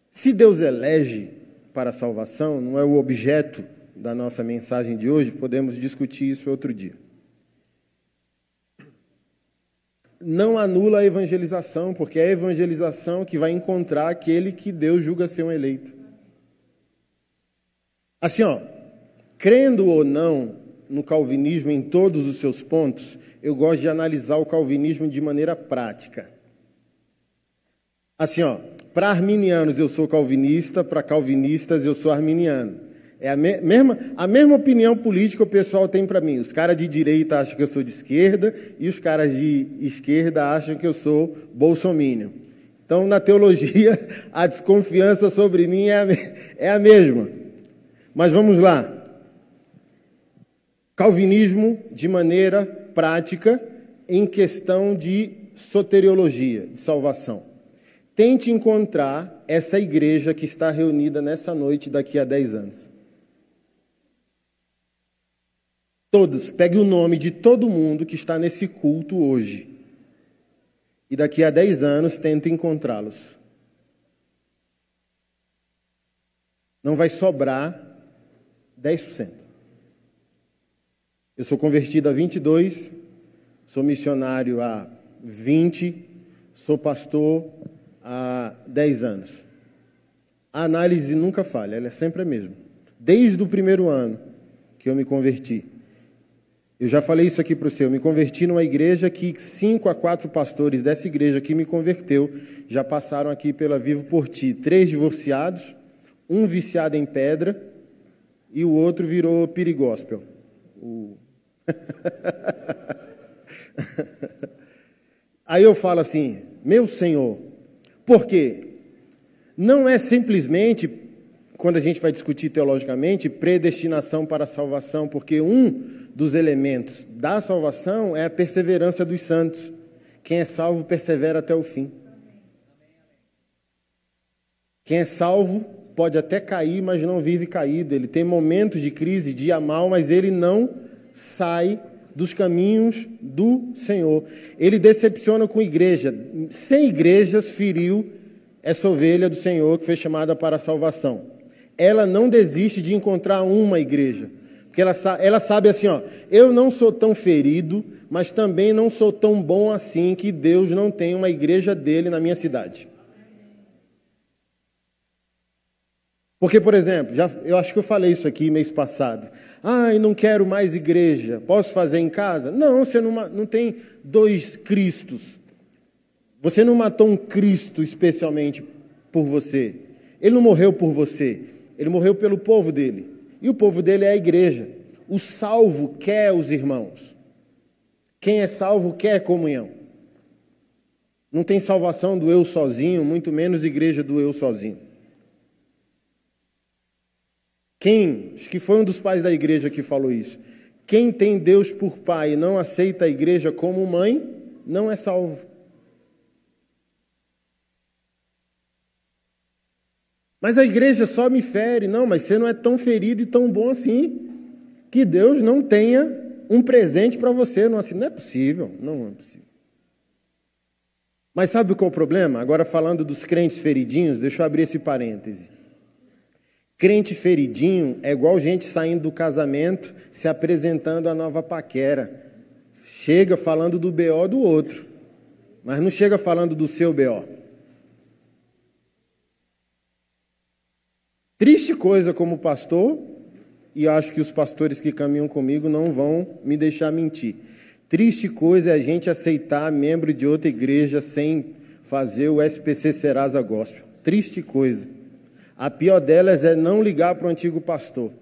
Se Deus elege para a salvação, não é o objeto da nossa mensagem de hoje, podemos discutir isso outro dia. Não anula a evangelização, porque é a evangelização que vai encontrar aquele que Deus julga ser um eleito. Assim, ó, crendo ou não no calvinismo em todos os seus pontos, eu gosto de analisar o calvinismo de maneira prática. Assim, ó, para arminianos eu sou calvinista, para calvinistas eu sou arminiano. É a me mesma, a mesma opinião política o pessoal tem para mim. Os caras de direita acham que eu sou de esquerda e os caras de esquerda acham que eu sou bolsomínio. Então, na teologia, a desconfiança sobre mim é a, é a mesma. Mas vamos lá. Calvinismo de maneira prática em questão de soteriologia, de salvação. Tente encontrar essa igreja que está reunida nessa noite daqui a 10 anos. Todos, pegue o nome de todo mundo que está nesse culto hoje. E daqui a 10 anos tente encontrá-los. Não vai sobrar 10%. Eu sou convertido a 22, sou missionário há 20, sou pastor há 10 anos. A análise nunca falha, ela é sempre a mesma. Desde o primeiro ano que eu me converti. Eu já falei isso aqui para o seu. Eu me converti numa igreja que cinco a quatro pastores dessa igreja que me converteu já passaram aqui pela Vivo por Ti. Três divorciados, um viciado em pedra e o outro virou perigóspel. O... Aí eu falo assim: Meu Senhor, por quê? Não é simplesmente, quando a gente vai discutir teologicamente, predestinação para salvação, porque um dos elementos da salvação é a perseverança dos santos. Quem é salvo persevera até o fim. Quem é salvo pode até cair, mas não vive caído. Ele tem momentos de crise, dia mal, mas ele não sai dos caminhos do Senhor. Ele decepciona com igreja. Sem igrejas feriu essa ovelha do Senhor que foi chamada para a salvação. Ela não desiste de encontrar uma igreja. Porque ela, ela sabe assim, ó, eu não sou tão ferido, mas também não sou tão bom assim que Deus não tem uma igreja dele na minha cidade. Porque, por exemplo, já, eu acho que eu falei isso aqui mês passado. Ai, não quero mais igreja. Posso fazer em casa? Não, você não, não tem dois Cristos. Você não matou um Cristo especialmente por você. Ele não morreu por você. Ele morreu pelo povo dele. E o povo dele é a igreja. O salvo quer os irmãos. Quem é salvo quer comunhão. Não tem salvação do eu sozinho, muito menos igreja do eu sozinho. Quem, acho que foi um dos pais da igreja que falou isso. Quem tem Deus por pai e não aceita a igreja como mãe, não é salvo. Mas a igreja só me fere. Não, mas você não é tão ferido e tão bom assim. Que Deus não tenha um presente para você. Não, assim, não é possível. Não é possível. Mas sabe qual é o problema? Agora falando dos crentes feridinhos, deixa eu abrir esse parêntese. Crente feridinho é igual gente saindo do casamento, se apresentando a nova paquera. Chega falando do BO do outro, mas não chega falando do seu BO. Triste coisa como pastor, e acho que os pastores que caminham comigo não vão me deixar mentir. Triste coisa é a gente aceitar membro de outra igreja sem fazer o SPC Serasa Gospel. Triste coisa. A pior delas é não ligar para o antigo pastor.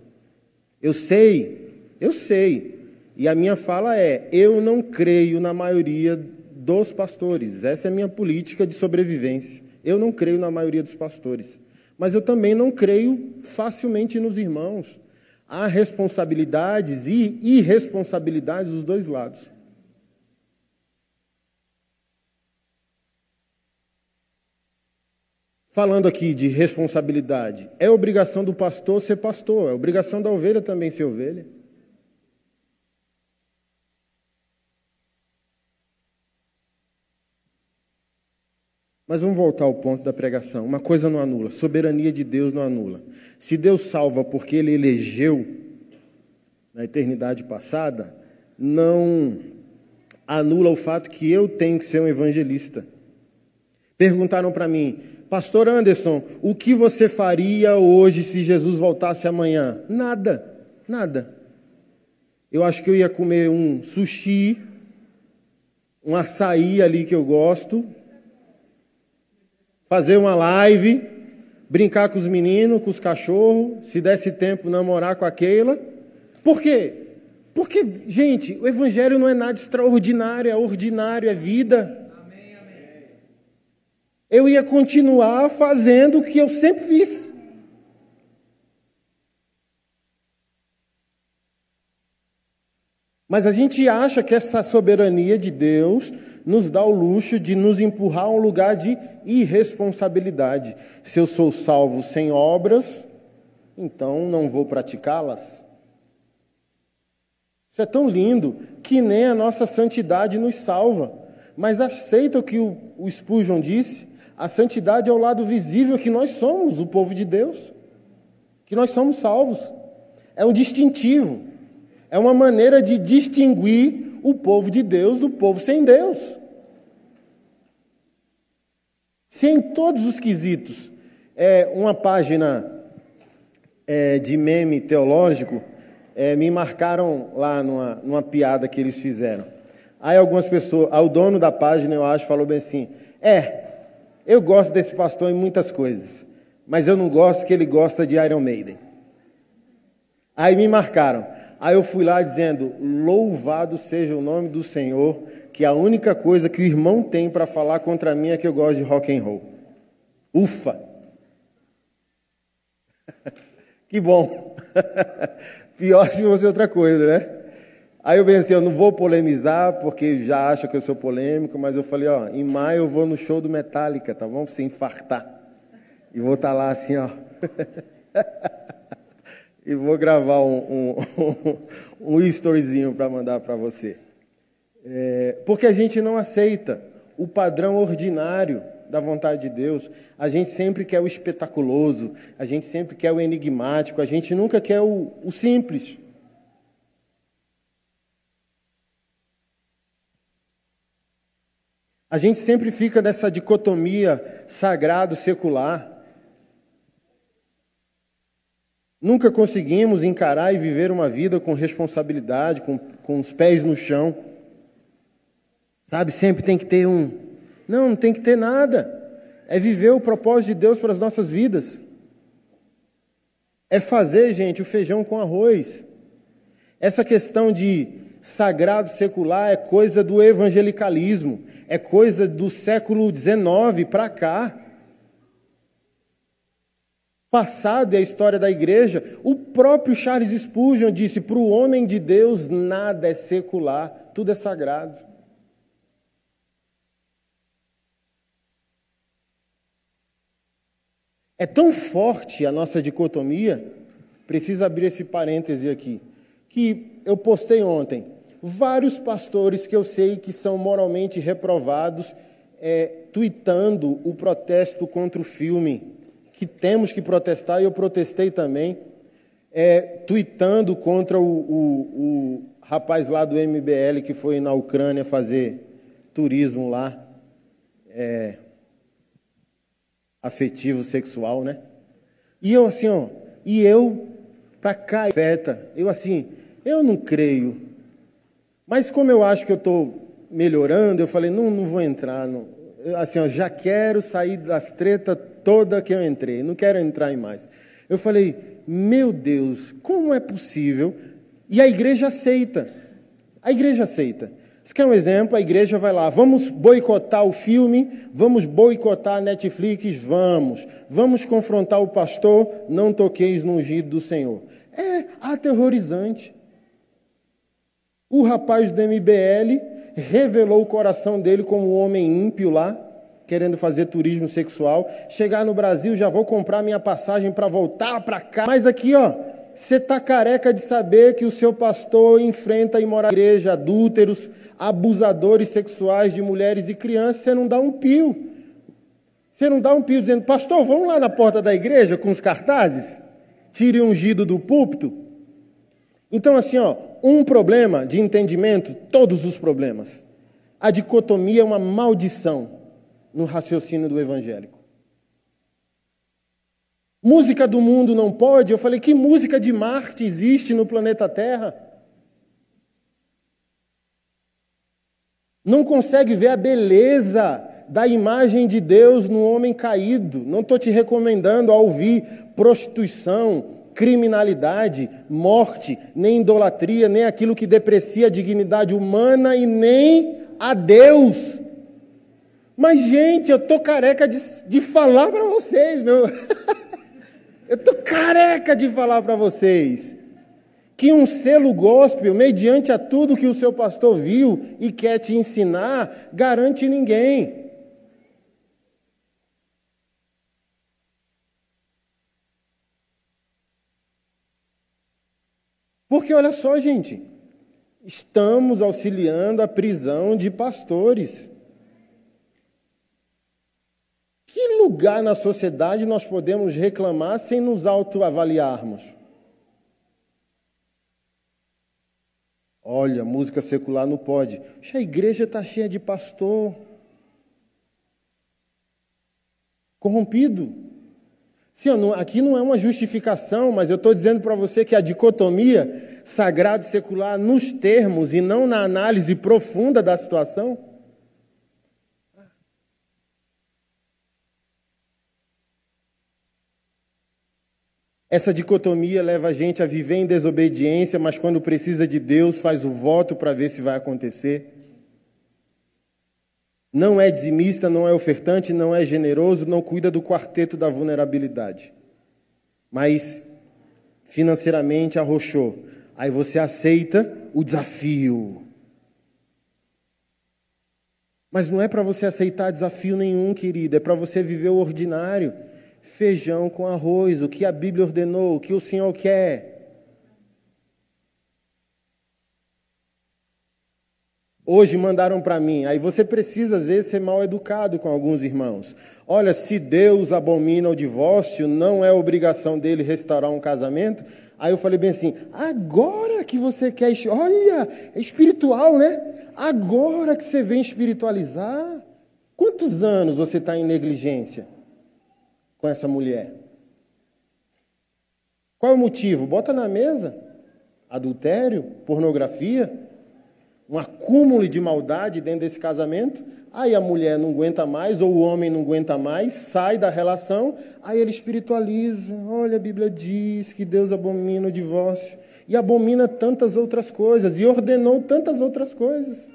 Eu sei, eu sei. E a minha fala é: eu não creio na maioria dos pastores. Essa é a minha política de sobrevivência. Eu não creio na maioria dos pastores. Mas eu também não creio facilmente nos irmãos. Há responsabilidades e irresponsabilidades dos dois lados. Falando aqui de responsabilidade, é obrigação do pastor ser pastor, é obrigação da ovelha também ser ovelha. Mas vamos voltar ao ponto da pregação. Uma coisa não anula, soberania de Deus não anula. Se Deus salva porque ele elegeu na eternidade passada, não anula o fato que eu tenho que ser um evangelista. Perguntaram para mim, Pastor Anderson, o que você faria hoje se Jesus voltasse amanhã? Nada, nada. Eu acho que eu ia comer um sushi, um açaí ali que eu gosto, fazer uma live, brincar com os meninos, com os cachorros, se desse tempo, namorar com a Keila. Por quê? Porque, gente, o Evangelho não é nada extraordinário, é ordinário, é vida eu ia continuar fazendo o que eu sempre fiz. Mas a gente acha que essa soberania de Deus nos dá o luxo de nos empurrar a um lugar de irresponsabilidade. Se eu sou salvo sem obras, então não vou praticá-las. Isso é tão lindo que nem a nossa santidade nos salva. Mas aceita o que o, Spurgeon disse? A santidade é o lado visível que nós somos o povo de Deus, que nós somos salvos. É um distintivo, é uma maneira de distinguir o povo de Deus do povo sem Deus. Se em todos os quesitos é uma página é, de meme teológico, é, me marcaram lá numa, numa piada que eles fizeram. Aí algumas pessoas, o dono da página, eu acho, falou bem assim: é, eu gosto desse pastor em muitas coisas, mas eu não gosto que ele gosta de Iron Maiden. Aí me marcaram. Aí eu fui lá dizendo: Louvado seja o nome do Senhor, que a única coisa que o irmão tem para falar contra mim é que eu gosto de rock and roll. Ufa! que bom! Pior se fosse outra coisa, né? Aí eu pensei, eu não vou polemizar, porque já acha que eu sou polêmico, mas eu falei, ó, em maio eu vou no show do Metallica, tá bom? Pra você infartar. E vou estar tá lá assim, ó. e vou gravar um, um, um storyzinho para mandar para você. É, porque a gente não aceita o padrão ordinário da vontade de Deus. A gente sempre quer o espetaculoso, a gente sempre quer o enigmático, a gente nunca quer o, o simples. A gente sempre fica nessa dicotomia sagrado-secular. Nunca conseguimos encarar e viver uma vida com responsabilidade, com, com os pés no chão. Sabe, sempre tem que ter um. Não, não tem que ter nada. É viver o propósito de Deus para as nossas vidas. É fazer, gente, o feijão com arroz. Essa questão de sagrado secular é coisa do evangelicalismo, é coisa do século XIX para cá. Passado é a história da igreja, o próprio Charles Spurgeon disse: para o homem de Deus nada é secular, tudo é sagrado. É tão forte a nossa dicotomia, precisa abrir esse parêntese aqui, que eu postei ontem vários pastores que eu sei que são moralmente reprovados, é, o protesto contra o filme, que temos que protestar, e eu protestei também, é, tuitando contra o, o, o rapaz lá do MBL que foi na Ucrânia fazer turismo lá, é, afetivo, sexual, né? E eu assim, ó, e eu, para cá, feta, eu assim, eu não creio mas como eu acho que eu estou melhorando, eu falei, não, não vou entrar. Não. Assim, já quero sair das tretas toda que eu entrei, não quero entrar em mais. Eu falei, meu Deus, como é possível? E a igreja aceita. A igreja aceita. Você quer um exemplo? A igreja vai lá, vamos boicotar o filme, vamos boicotar a Netflix, vamos. Vamos confrontar o pastor, não toqueis no ungido do Senhor. É aterrorizante. O rapaz do MBL revelou o coração dele como um homem ímpio lá, querendo fazer turismo sexual. Chegar no Brasil, já vou comprar minha passagem para voltar para cá. Mas aqui, ó, você tá careca de saber que o seu pastor enfrenta imoralidade, igreja, adúlteros, abusadores sexuais de mulheres e crianças, você não dá um pio. Você não dá um pio dizendo, pastor, vamos lá na porta da igreja com os cartazes? Tire ungido do púlpito. Então, assim, ó, um problema de entendimento, todos os problemas. A dicotomia é uma maldição no raciocínio do evangélico. Música do mundo não pode? Eu falei, que música de Marte existe no planeta Terra? Não consegue ver a beleza da imagem de Deus no homem caído. Não estou te recomendando a ouvir prostituição, criminalidade, morte, nem idolatria, nem aquilo que deprecia a dignidade humana e nem a Deus. Mas, gente, eu tô careca de, de falar para vocês, meu. eu tô careca de falar para vocês que um selo gospel, mediante a tudo que o seu pastor viu e quer te ensinar, garante ninguém. Porque olha só, gente, estamos auxiliando a prisão de pastores. Que lugar na sociedade nós podemos reclamar sem nos autoavaliarmos? Olha, música secular não pode. A igreja está cheia de pastor corrompido. Aqui não é uma justificação, mas eu estou dizendo para você que a dicotomia sagrado e secular nos termos e não na análise profunda da situação. Essa dicotomia leva a gente a viver em desobediência, mas quando precisa de Deus, faz o voto para ver se vai acontecer não é dizimista, não é ofertante, não é generoso, não cuida do quarteto da vulnerabilidade. Mas financeiramente arrochou. Aí você aceita o desafio. Mas não é para você aceitar desafio nenhum, querido, é para você viver o ordinário. Feijão com arroz, o que a Bíblia ordenou, o que o Senhor quer. Hoje mandaram para mim, aí você precisa às vezes ser mal educado com alguns irmãos. Olha, se Deus abomina o divórcio, não é obrigação dele restaurar um casamento. Aí eu falei bem assim: agora que você quer, olha, é espiritual, né? Agora que você vem espiritualizar, Quantos anos você está em negligência com essa mulher? Qual é o motivo? Bota na mesa. Adultério, pornografia, um acúmulo de maldade dentro desse casamento. Aí a mulher não aguenta mais, ou o homem não aguenta mais, sai da relação, aí ele espiritualiza. Olha, a Bíblia diz que Deus abomina o divórcio. E abomina tantas outras coisas, e ordenou tantas outras coisas.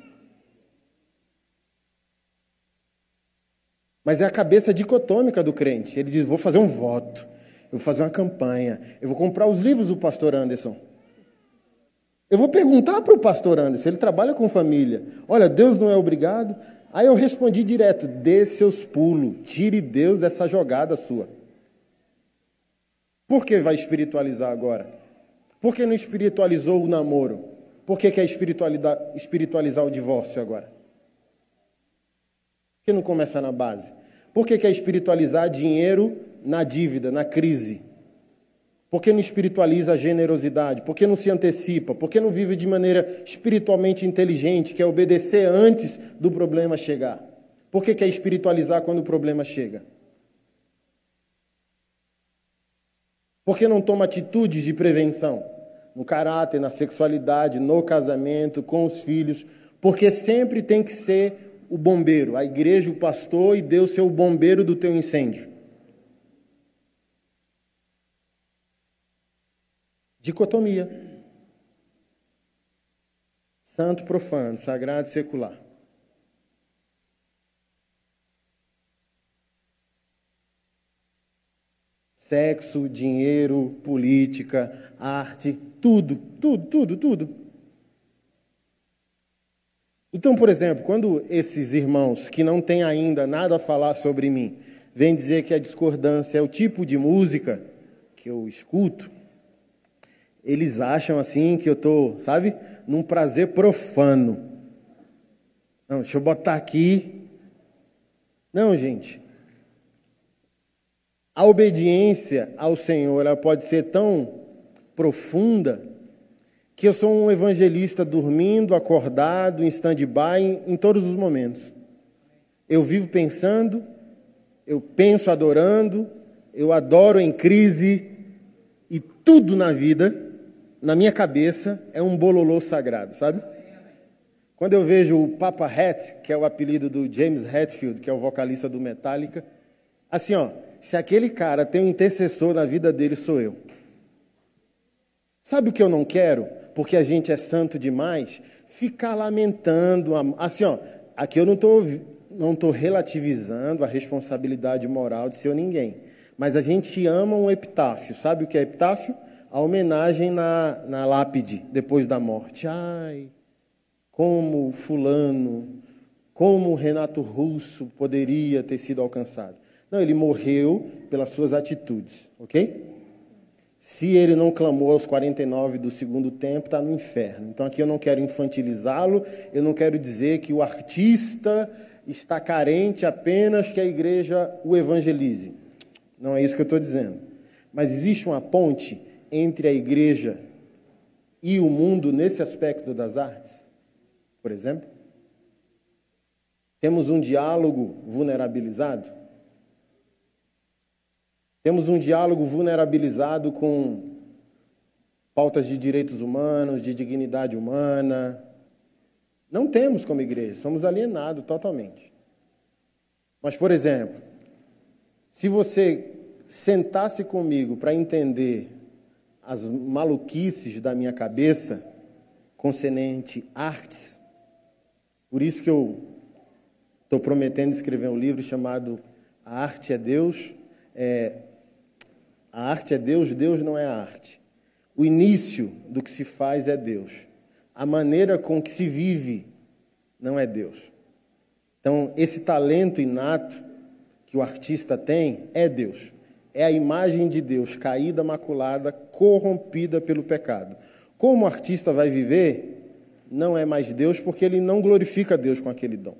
Mas é a cabeça dicotômica do crente. Ele diz: vou fazer um voto eu vou fazer uma campanha, eu vou comprar os livros do pastor Anderson. Eu vou perguntar para o pastor Anderson, ele trabalha com família. Olha, Deus não é obrigado. Aí eu respondi direto: dê seus pulos, tire Deus dessa jogada sua. Por que vai espiritualizar agora? Por que não espiritualizou o namoro? Por que quer espiritualizar o divórcio agora? Que não começa na base? Por que quer espiritualizar dinheiro na dívida, na crise? Por que não espiritualiza a generosidade? Por que não se antecipa? Por que não vive de maneira espiritualmente inteligente, que é obedecer antes do problema chegar? Por que quer espiritualizar quando o problema chega? Por que não toma atitudes de prevenção? No caráter, na sexualidade, no casamento, com os filhos? Porque sempre tem que ser o bombeiro, a igreja, o pastor e Deus ser o bombeiro do teu incêndio. Dicotomia. Santo, profano, sagrado e secular. Sexo, dinheiro, política, arte, tudo, tudo, tudo, tudo. Então, por exemplo, quando esses irmãos que não têm ainda nada a falar sobre mim vêm dizer que a discordância é o tipo de música que eu escuto, eles acham assim que eu estou, sabe, num prazer profano. Não, deixa eu botar aqui. Não, gente. A obediência ao Senhor ela pode ser tão profunda que eu sou um evangelista dormindo, acordado, em stand-by, em, em todos os momentos. Eu vivo pensando, eu penso adorando, eu adoro em crise e tudo na vida na minha cabeça, é um bololô sagrado, sabe? Quando eu vejo o Papa Hat, que é o apelido do James Hetfield, que é o vocalista do Metallica, assim, ó, se aquele cara tem um intercessor na vida dele, sou eu. Sabe o que eu não quero? Porque a gente é santo demais, ficar lamentando, assim, ó, aqui eu não estou não tô relativizando a responsabilidade moral de ser ninguém, mas a gente ama um epitáfio. Sabe o que é epitáfio? a homenagem na, na lápide depois da morte. Ai, como Fulano, como Renato Russo poderia ter sido alcançado. Não, ele morreu pelas suas atitudes, ok? Se ele não clamou aos 49 do segundo tempo, está no inferno. Então aqui eu não quero infantilizá-lo, eu não quero dizer que o artista está carente apenas que a igreja o evangelize. Não é isso que eu estou dizendo. Mas existe uma ponte entre a igreja e o mundo nesse aspecto das artes, por exemplo? Temos um diálogo vulnerabilizado? Temos um diálogo vulnerabilizado com pautas de direitos humanos, de dignidade humana. Não temos como igreja, somos alienados totalmente. Mas, por exemplo, se você sentasse comigo para entender as maluquices da minha cabeça concernente artes. Por isso que eu estou prometendo escrever um livro chamado A Arte é Deus. É, a arte é Deus, Deus não é a arte. O início do que se faz é Deus. A maneira com que se vive não é Deus. Então, esse talento inato que o artista tem é Deus é a imagem de Deus caída, maculada, corrompida pelo pecado. Como o artista vai viver, não é mais Deus, porque ele não glorifica Deus com aquele dom.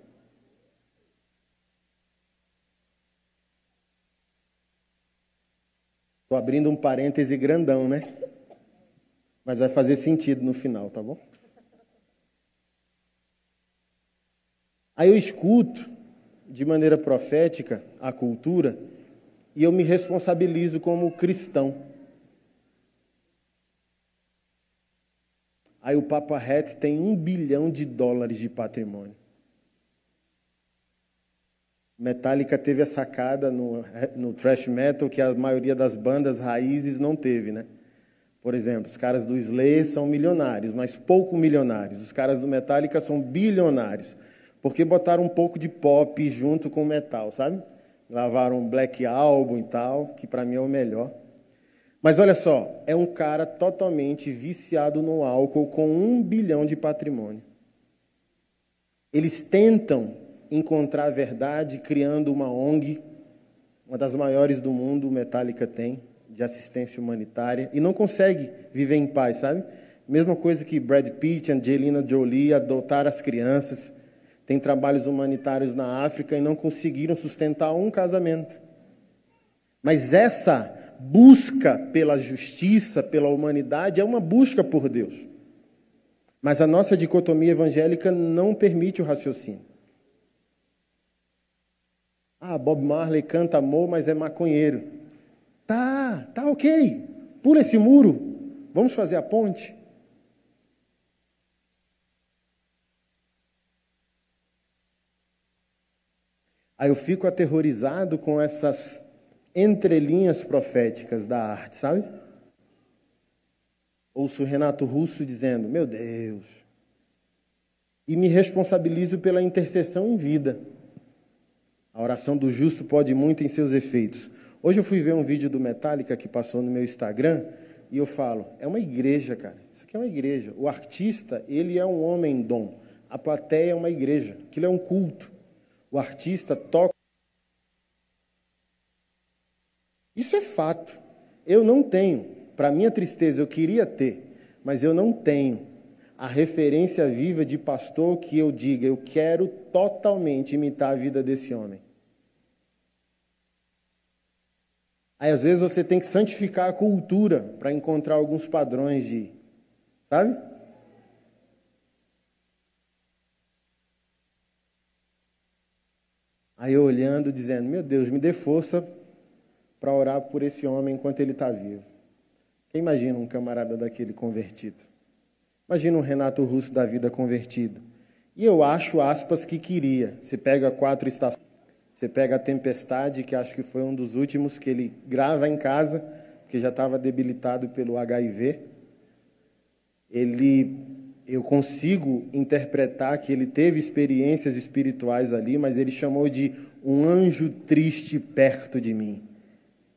Estou abrindo um parêntese grandão, né? Mas vai fazer sentido no final, tá bom? Aí eu escuto de maneira profética a cultura e eu me responsabilizo como cristão. Aí o Papa Hatz tem um bilhão de dólares de patrimônio. Metallica teve a sacada no, no thrash metal que a maioria das bandas raízes não teve, né? Por exemplo, os caras do Slayer são milionários, mas pouco milionários. Os caras do Metallica são bilionários, porque botaram um pouco de pop junto com metal, sabe? Lavaram um Black Album e tal, que para mim é o melhor. Mas olha só, é um cara totalmente viciado no álcool com um bilhão de patrimônio. Eles tentam encontrar a verdade criando uma ONG, uma das maiores do mundo, Metallica tem, de assistência humanitária, e não consegue viver em paz, sabe? Mesma coisa que Brad Pitt, Angelina Jolie adotaram as crianças, tem trabalhos humanitários na África e não conseguiram sustentar um casamento. Mas essa busca pela justiça, pela humanidade, é uma busca por Deus. Mas a nossa dicotomia evangélica não permite o raciocínio. Ah, Bob Marley canta amor, mas é maconheiro. Tá, tá ok. Pula esse muro. Vamos fazer a ponte. Aí eu fico aterrorizado com essas entrelinhas proféticas da arte, sabe? Ouço Renato Russo dizendo: Meu Deus. E me responsabilizo pela intercessão em vida. A oração do justo pode muito em seus efeitos. Hoje eu fui ver um vídeo do Metallica que passou no meu Instagram e eu falo: é uma igreja, cara. Isso aqui é uma igreja. O artista, ele é um homem dom. A plateia é uma igreja. Aquilo é um culto. O artista toca. Isso é fato. Eu não tenho. Para minha tristeza, eu queria ter, mas eu não tenho a referência viva de pastor que eu diga, eu quero totalmente imitar a vida desse homem. Aí às vezes você tem que santificar a cultura para encontrar alguns padrões de, sabe? Aí eu olhando, dizendo: Meu Deus, me dê força para orar por esse homem enquanto ele está vivo. Quem imagina um camarada daquele convertido? Imagina um Renato Russo da vida convertido. E eu acho, aspas, que queria. Você pega quatro estações, você pega a Tempestade, que acho que foi um dos últimos que ele grava em casa, que já estava debilitado pelo HIV. Ele eu consigo interpretar que ele teve experiências espirituais ali, mas ele chamou de um anjo triste perto de mim.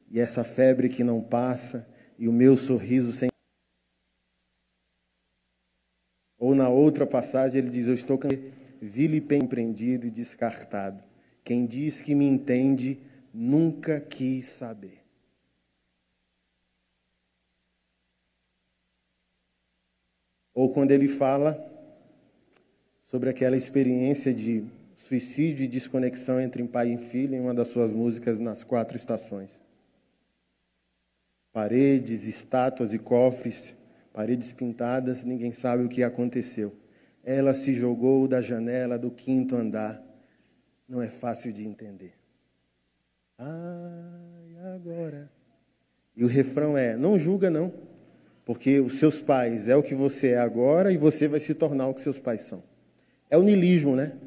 E essa febre que não passa, e o meu sorriso sem. Ou na outra passagem ele diz: Eu estou viliprendido e descartado. Quem diz que me entende nunca quis saber. Ou quando ele fala sobre aquela experiência de suicídio e desconexão entre pai e filho em uma das suas músicas nas quatro estações. Paredes, estátuas e cofres, paredes pintadas, ninguém sabe o que aconteceu. Ela se jogou da janela do quinto andar. Não é fácil de entender. Ai, agora. E o refrão é: não julga, não. Porque os seus pais é o que você é agora e você vai se tornar o que seus pais são. É o nilismo, né?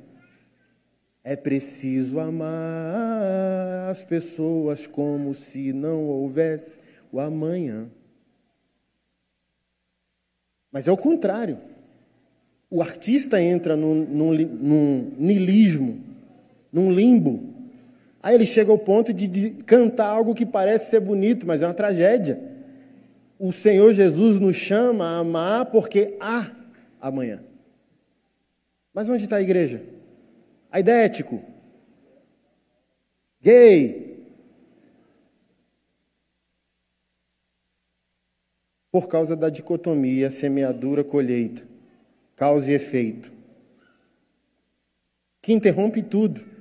É preciso amar as pessoas como se não houvesse o amanhã. Mas é o contrário. O artista entra num, num, num nilismo, num limbo. Aí ele chega ao ponto de, de cantar algo que parece ser bonito, mas é uma tragédia o Senhor Jesus nos chama a amar porque há amanhã. Mas onde está a igreja? Aidético, gay. Por causa da dicotomia semeadura-colheita, causa e efeito, que interrompe tudo.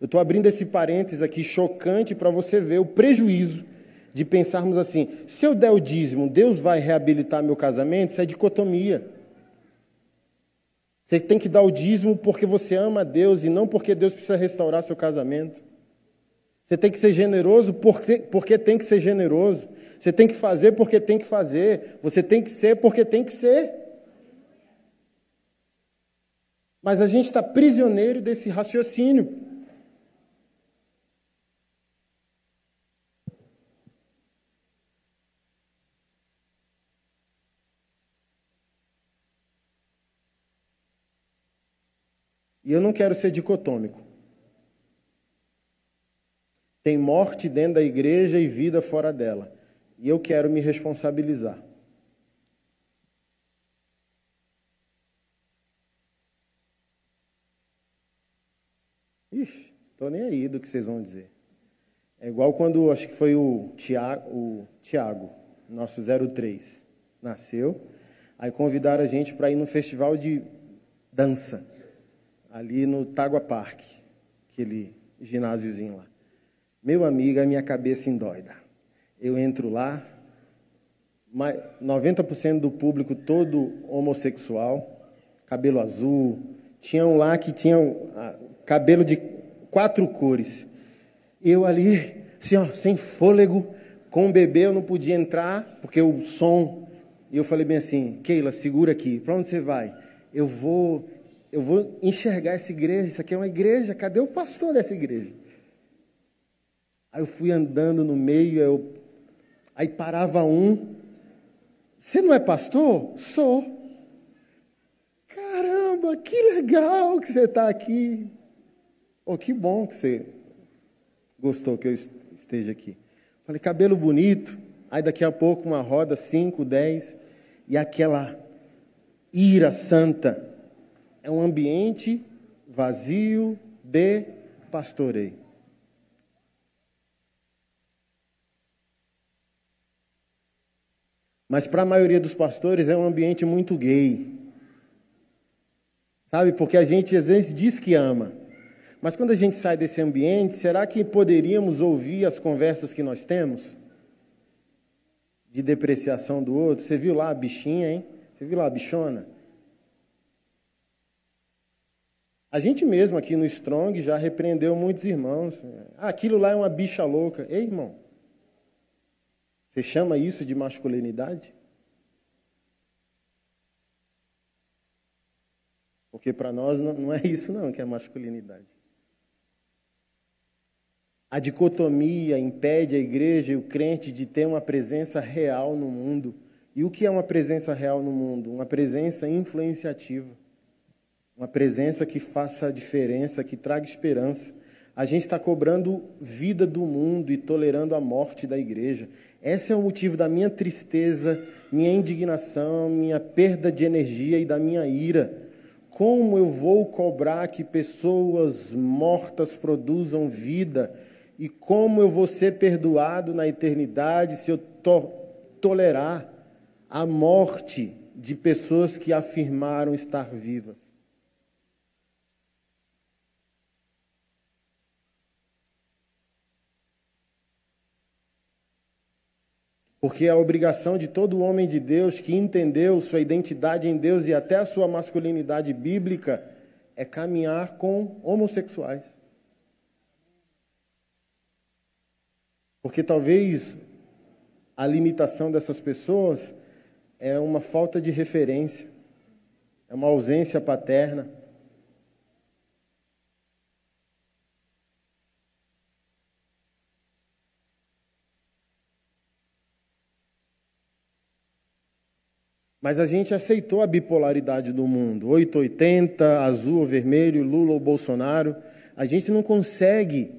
Eu estou abrindo esse parênteses aqui chocante para você ver o prejuízo de pensarmos assim: se eu der o dízimo, Deus vai reabilitar meu casamento? Isso é dicotomia. Você tem que dar o dízimo porque você ama a Deus e não porque Deus precisa restaurar seu casamento. Você tem que ser generoso porque, porque tem que ser generoso. Você tem que fazer porque tem que fazer. Você tem que ser porque tem que ser. Mas a gente está prisioneiro desse raciocínio. E eu não quero ser dicotômico. Tem morte dentro da igreja e vida fora dela. E eu quero me responsabilizar. Ixi, nem aí do que vocês vão dizer. É igual quando, acho que foi o Tiago, o Tiago nosso 03, nasceu. Aí convidaram a gente para ir no festival de dança ali no Tagua Park, aquele ginásiozinho lá. Meu amigo, a minha cabeça endoida. Eu entro lá, 90% do público todo homossexual, cabelo azul. Tinha um lá que tinha cabelo de quatro cores. Eu ali, assim, ó, sem fôlego, com o bebê eu não podia entrar, porque o som. E eu falei bem assim: Keila, segura aqui, para onde você vai? Eu vou eu vou enxergar essa igreja, isso aqui é uma igreja, cadê o pastor dessa igreja? Aí eu fui andando no meio, eu, aí parava um, você não é pastor? Sou. Caramba, que legal que você está aqui. Oh, que bom que você gostou que eu esteja aqui. Falei, cabelo bonito. Aí daqui a pouco uma roda, cinco, dez, e aquela ira santa é um ambiente vazio de pastoreio. Mas para a maioria dos pastores é um ambiente muito gay. Sabe? Porque a gente às vezes diz que ama. Mas quando a gente sai desse ambiente, será que poderíamos ouvir as conversas que nós temos? De depreciação do outro? Você viu lá a bichinha, hein? Você viu lá a bichona? A gente mesmo aqui no Strong já repreendeu muitos irmãos. Ah, aquilo lá é uma bicha louca. Ei, irmão, você chama isso de masculinidade? Porque para nós não é isso não que é masculinidade. A dicotomia impede a igreja e o crente de ter uma presença real no mundo. E o que é uma presença real no mundo? Uma presença influenciativa. Uma presença que faça diferença, que traga esperança. A gente está cobrando vida do mundo e tolerando a morte da igreja. Esse é o motivo da minha tristeza, minha indignação, minha perda de energia e da minha ira. Como eu vou cobrar que pessoas mortas produzam vida? E como eu vou ser perdoado na eternidade se eu to tolerar a morte de pessoas que afirmaram estar vivas? Porque é a obrigação de todo homem de Deus que entendeu sua identidade em Deus e até a sua masculinidade bíblica é caminhar com homossexuais. Porque talvez a limitação dessas pessoas é uma falta de referência, é uma ausência paterna. Mas a gente aceitou a bipolaridade do mundo, 880, azul ou vermelho, Lula ou Bolsonaro. A gente não consegue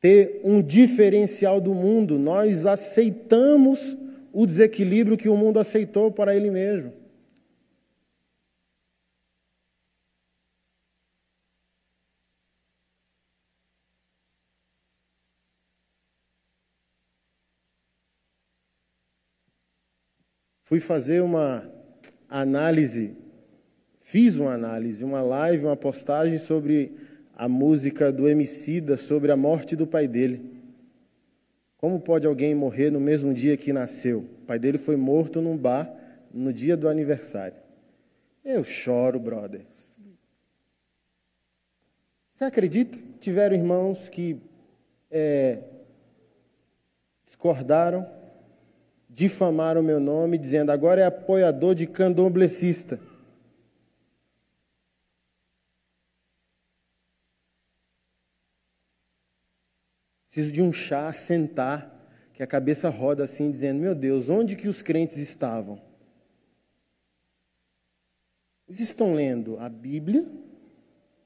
ter um diferencial do mundo. Nós aceitamos o desequilíbrio que o mundo aceitou para ele mesmo. Fui fazer uma análise, fiz uma análise, uma live, uma postagem sobre a música do Emicida, sobre a morte do pai dele. Como pode alguém morrer no mesmo dia que nasceu? O pai dele foi morto num bar no dia do aniversário. Eu choro, brother. Você acredita? Tiveram irmãos que é, discordaram, difamaram meu nome, dizendo agora é apoiador de candomblessista. Preciso de um chá, sentar, que a cabeça roda assim, dizendo: Meu Deus, onde que os crentes estavam? Eles estão lendo a Bíblia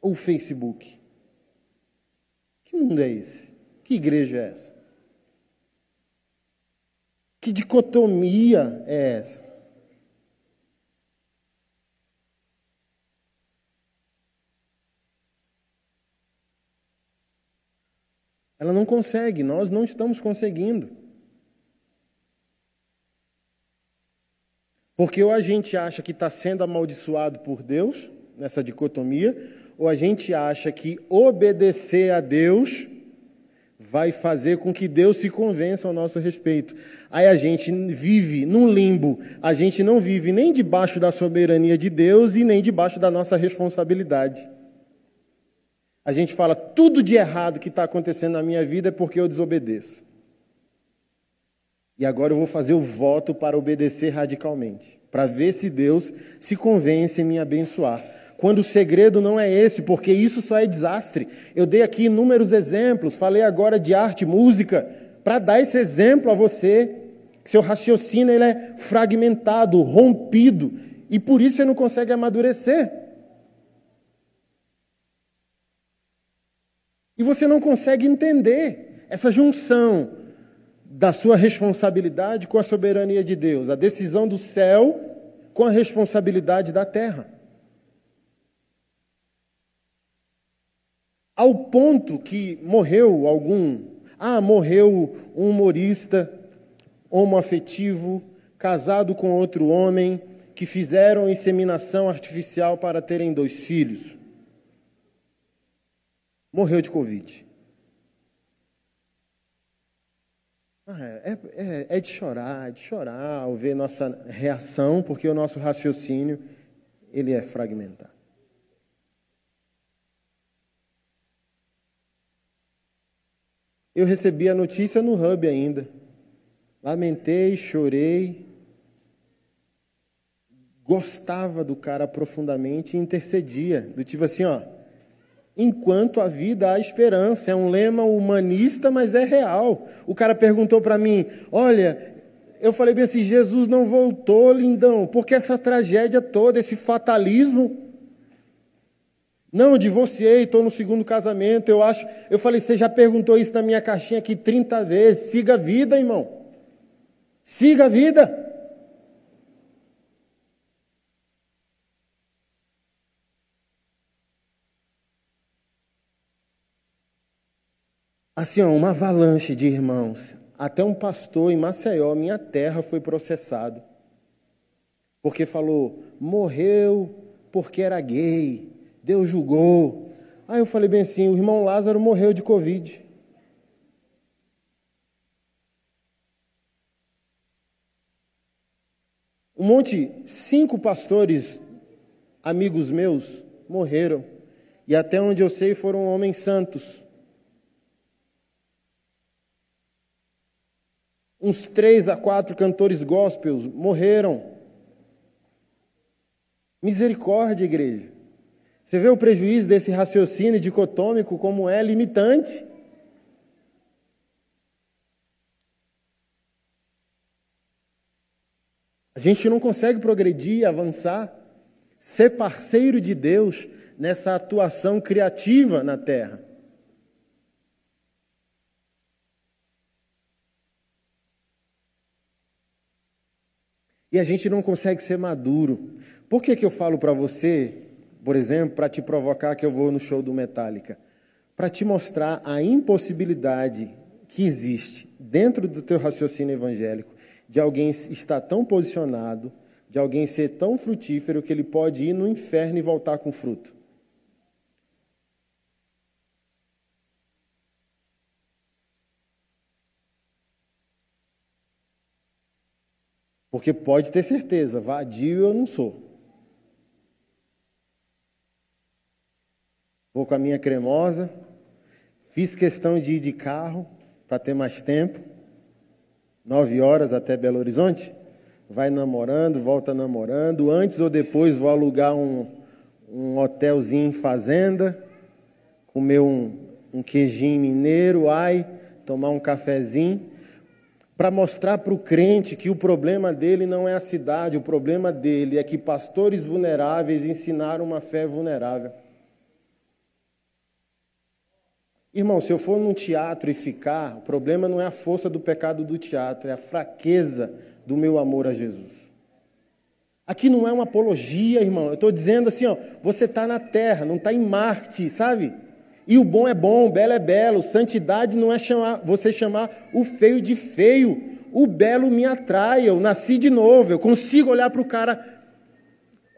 ou o Facebook? Que mundo é esse? Que igreja é essa? Que dicotomia é essa? Ela não consegue, nós não estamos conseguindo. Porque ou a gente acha que está sendo amaldiçoado por Deus, nessa dicotomia, ou a gente acha que obedecer a Deus vai fazer com que Deus se convença ao nosso respeito. Aí a gente vive num limbo, a gente não vive nem debaixo da soberania de Deus e nem debaixo da nossa responsabilidade. A gente fala tudo de errado que está acontecendo na minha vida é porque eu desobedeço. E agora eu vou fazer o voto para obedecer radicalmente, para ver se Deus se convence em me abençoar. Quando o segredo não é esse, porque isso só é desastre. Eu dei aqui inúmeros exemplos, falei agora de arte, música, para dar esse exemplo a você. Seu raciocínio ele é fragmentado, rompido, e por isso você não consegue amadurecer. E você não consegue entender essa junção da sua responsabilidade com a soberania de Deus, a decisão do céu com a responsabilidade da terra. Ao ponto que morreu algum, ah, morreu um humorista homoafetivo, casado com outro homem, que fizeram inseminação artificial para terem dois filhos morreu de Covid. Ah, é, é, é, de chorar, é de chorar ao ver nossa reação, porque o nosso raciocínio ele é fragmentado. Eu recebi a notícia no hub ainda. Lamentei, chorei. Gostava do cara profundamente e intercedia. Do tipo assim, ó, enquanto a vida há esperança. É um lema humanista, mas é real. O cara perguntou para mim: Olha, eu falei bem assim: Jesus não voltou, lindão, porque essa tragédia toda, esse fatalismo. Não, eu divorciei, estou no segundo casamento. Eu acho. Eu falei: Você já perguntou isso na minha caixinha aqui 30 vezes. Siga a vida, irmão. Siga a vida. Assim, ó, uma avalanche de irmãos. Até um pastor em Maceió, minha terra, foi processado. Porque falou, morreu porque era gay. Deus julgou. Aí eu falei bem assim: o irmão Lázaro morreu de Covid. Um monte, cinco pastores, amigos meus, morreram. E até onde eu sei foram homens santos. Uns três a quatro cantores gospels morreram. Misericórdia, igreja. Você vê o prejuízo desse raciocínio dicotômico como é limitante? A gente não consegue progredir, avançar, ser parceiro de Deus nessa atuação criativa na terra. E a gente não consegue ser maduro. Por que, que eu falo para você, por exemplo, para te provocar que eu vou no show do Metallica? Para te mostrar a impossibilidade que existe dentro do teu raciocínio evangélico de alguém estar tão posicionado, de alguém ser tão frutífero que ele pode ir no inferno e voltar com fruto. Porque pode ter certeza, vadio eu não sou. Vou com a minha cremosa. Fiz questão de ir de carro para ter mais tempo. Nove horas até Belo Horizonte. Vai namorando, volta namorando. Antes ou depois vou alugar um, um hotelzinho em fazenda. Comer um, um queijinho mineiro, ai, tomar um cafezinho para mostrar para o crente que o problema dele não é a cidade, o problema dele é que pastores vulneráveis ensinaram uma fé vulnerável. Irmão, se eu for num teatro e ficar, o problema não é a força do pecado do teatro, é a fraqueza do meu amor a Jesus. Aqui não é uma apologia, irmão. Eu estou dizendo assim, ó, você está na terra, não está em Marte, sabe? E o bom é bom, o belo é belo. Santidade não é chamar, você chamar o feio de feio. O belo me atrai, eu nasci de novo, eu consigo olhar para o cara.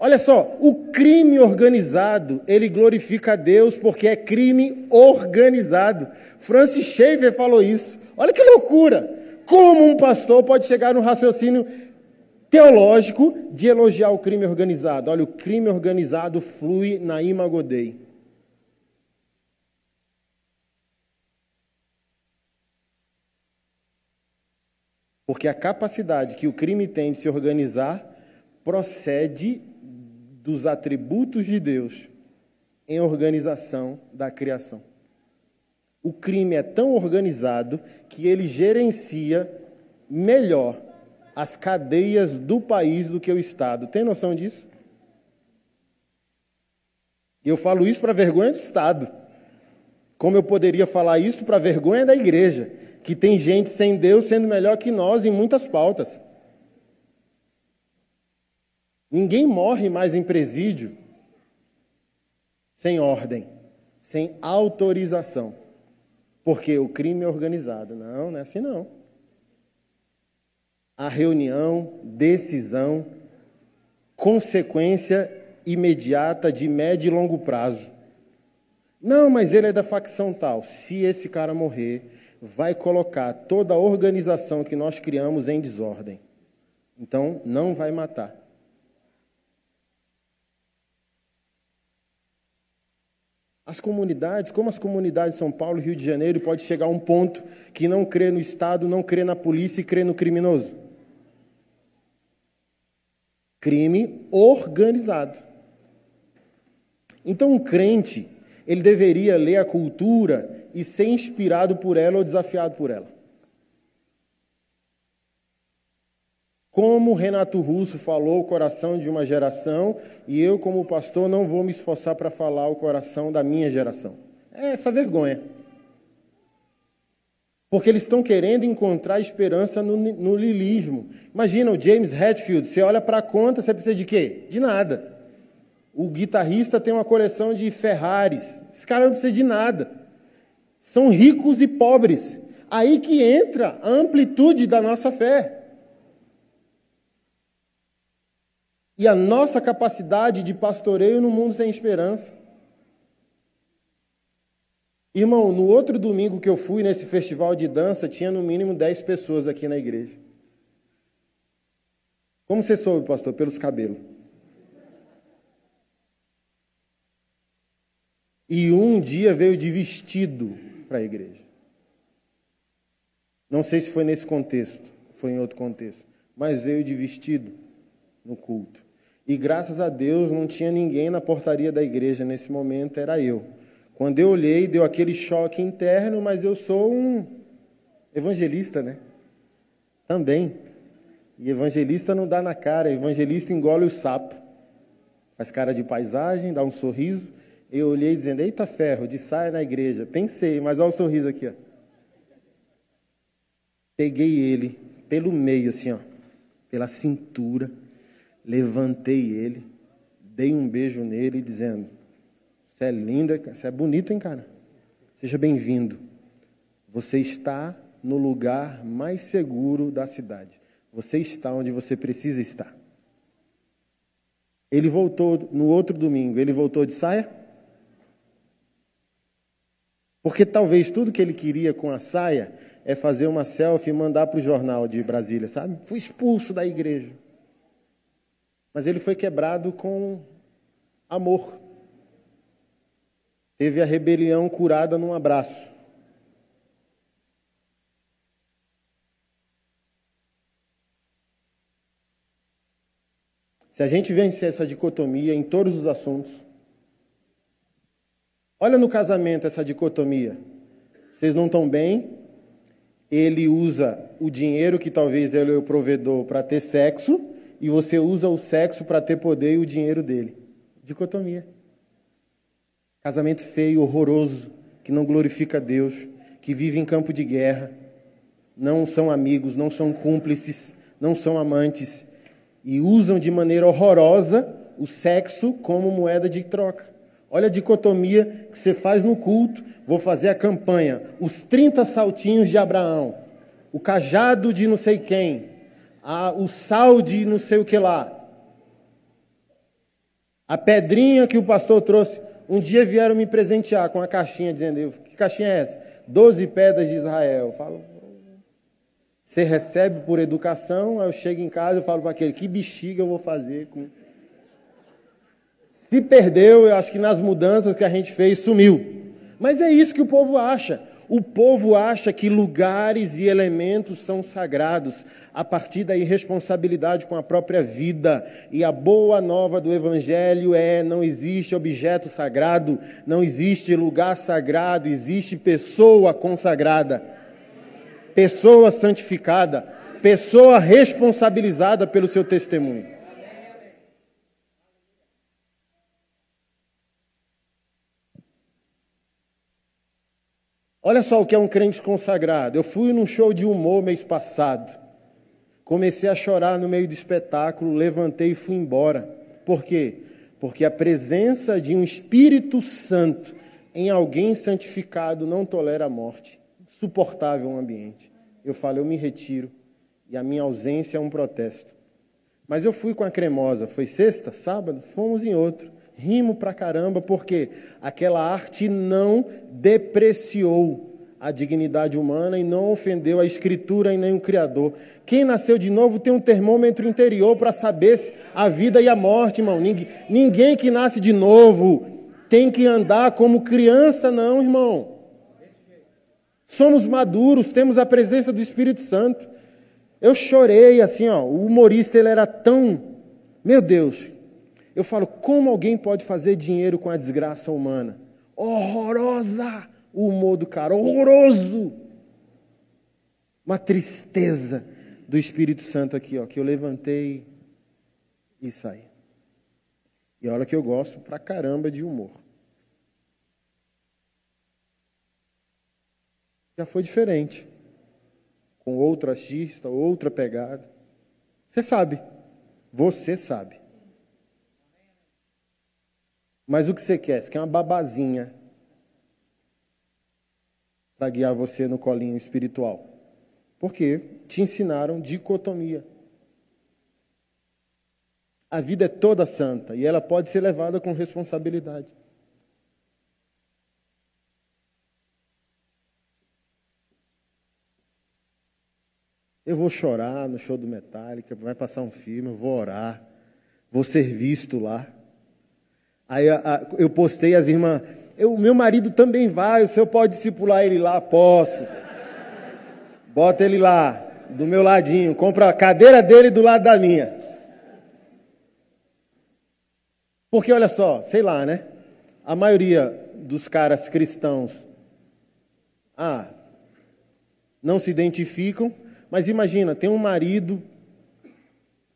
Olha só, o crime organizado, ele glorifica a Deus porque é crime organizado. Francis Schaeffer falou isso. Olha que loucura! Como um pastor pode chegar no raciocínio teológico de elogiar o crime organizado? Olha, o crime organizado flui na imagodei. Porque a capacidade que o crime tem de se organizar procede dos atributos de Deus em organização da criação. O crime é tão organizado que ele gerencia melhor as cadeias do país do que o Estado. Tem noção disso? Eu falo isso para vergonha do Estado. Como eu poderia falar isso para vergonha da igreja? que tem gente sem Deus sendo melhor que nós em muitas pautas. Ninguém morre mais em presídio sem ordem, sem autorização. Porque o crime é organizado. Não, não é assim não. A reunião, decisão, consequência imediata de médio e longo prazo. Não, mas ele é da facção tal. Se esse cara morrer, vai colocar toda a organização que nós criamos em desordem. Então, não vai matar. As comunidades, como as comunidades de São Paulo Rio de Janeiro, pode chegar a um ponto que não crê no Estado, não crê na polícia e crê no criminoso. Crime organizado. Então, um crente, ele deveria ler a cultura e ser inspirado por ela ou desafiado por ela. Como Renato Russo falou o coração de uma geração, e eu, como pastor, não vou me esforçar para falar o coração da minha geração. É essa vergonha. Porque eles estão querendo encontrar esperança no, no lilismo. Imagina o James Hetfield, você olha para a conta, você precisa de quê? De nada. O guitarrista tem uma coleção de Ferraris. Esse cara não precisa de nada são ricos e pobres. Aí que entra a amplitude da nossa fé. E a nossa capacidade de pastoreio no mundo sem esperança. Irmão, no outro domingo que eu fui nesse festival de dança, tinha no mínimo 10 pessoas aqui na igreja. Como você soube, pastor? Pelos cabelos. E um dia veio de vestido para a igreja. Não sei se foi nesse contexto, foi em outro contexto, mas veio de vestido no culto. E graças a Deus não tinha ninguém na portaria da igreja nesse momento, era eu. Quando eu olhei, deu aquele choque interno, mas eu sou um evangelista, né? Também. E evangelista não dá na cara, evangelista engole o sapo. Faz cara de paisagem, dá um sorriso, eu olhei dizendo, eita ferro, de saia na igreja. Pensei, mas olha o sorriso aqui, ó. Peguei ele pelo meio, assim, ó, pela cintura, levantei ele, dei um beijo nele, dizendo: Você é linda, você é bonito, hein, cara? Seja bem-vindo. Você está no lugar mais seguro da cidade. Você está onde você precisa estar. Ele voltou no outro domingo, ele voltou de saia? Porque talvez tudo que ele queria com a saia é fazer uma selfie e mandar para o jornal de Brasília, sabe? Fui expulso da igreja. Mas ele foi quebrado com amor. teve a rebelião curada num abraço. Se a gente vencer essa dicotomia em todos os assuntos, olha no casamento essa dicotomia. Vocês não estão bem, ele usa o dinheiro que talvez ele é o provedor para ter sexo, e você usa o sexo para ter poder e o dinheiro dele. Dicotomia. Casamento feio, horroroso, que não glorifica Deus, que vive em campo de guerra, não são amigos, não são cúmplices, não são amantes e usam de maneira horrorosa o sexo como moeda de troca. Olha a dicotomia que você faz no culto. Vou fazer a campanha. Os 30 saltinhos de Abraão. O cajado de não sei quem. A, o sal de não sei o que lá. A pedrinha que o pastor trouxe. Um dia vieram me presentear com a caixinha, dizendo: Que caixinha é essa? Doze pedras de Israel. Eu falo, você recebe por educação, aí eu chego em casa e falo para aquele, que bexiga eu vou fazer com. Se perdeu, eu acho que nas mudanças que a gente fez, sumiu. Mas é isso que o povo acha. O povo acha que lugares e elementos são sagrados a partir da irresponsabilidade com a própria vida. E a boa nova do Evangelho é: não existe objeto sagrado, não existe lugar sagrado, existe pessoa consagrada pessoa santificada, pessoa responsabilizada pelo seu testemunho. Olha só o que é um crente consagrado. Eu fui num show de humor mês passado. Comecei a chorar no meio do espetáculo, levantei e fui embora. Por quê? Porque a presença de um Espírito Santo em alguém santificado não tolera a morte suportável um ambiente. Eu falo, eu me retiro e a minha ausência é um protesto. Mas eu fui com a cremosa, foi sexta, sábado, fomos em outro. Rimo pra caramba, porque aquela arte não depreciou a dignidade humana e não ofendeu a escritura e nem o Criador. Quem nasceu de novo tem um termômetro interior para saber a vida e a morte, irmão. Ninguém, ninguém que nasce de novo tem que andar como criança, não, irmão. Somos maduros, temos a presença do Espírito Santo. Eu chorei assim, ó, o humorista ele era tão, meu Deus. Eu falo, como alguém pode fazer dinheiro com a desgraça humana? Horrorosa o humor do cara, horroroso. Uma tristeza do Espírito Santo aqui, ó, que eu levantei e saí. E olha que eu gosto pra caramba de humor. já foi diferente. Com outro artista, outra pegada. Você sabe. Você sabe. Mas o que você quer? Você quer uma babazinha para guiar você no colinho espiritual. Porque te ensinaram dicotomia. A vida é toda santa e ela pode ser levada com responsabilidade. Eu vou chorar no show do Metallica, vai passar um filme, eu vou orar, vou ser visto lá. Aí a, a, eu postei as irmãs, o meu marido também vai, o senhor pode discipular ele lá? Posso. Bota ele lá, do meu ladinho, compra a cadeira dele do lado da minha. Porque olha só, sei lá, né? A maioria dos caras cristãos, ah, não se identificam, mas imagina, tem um marido,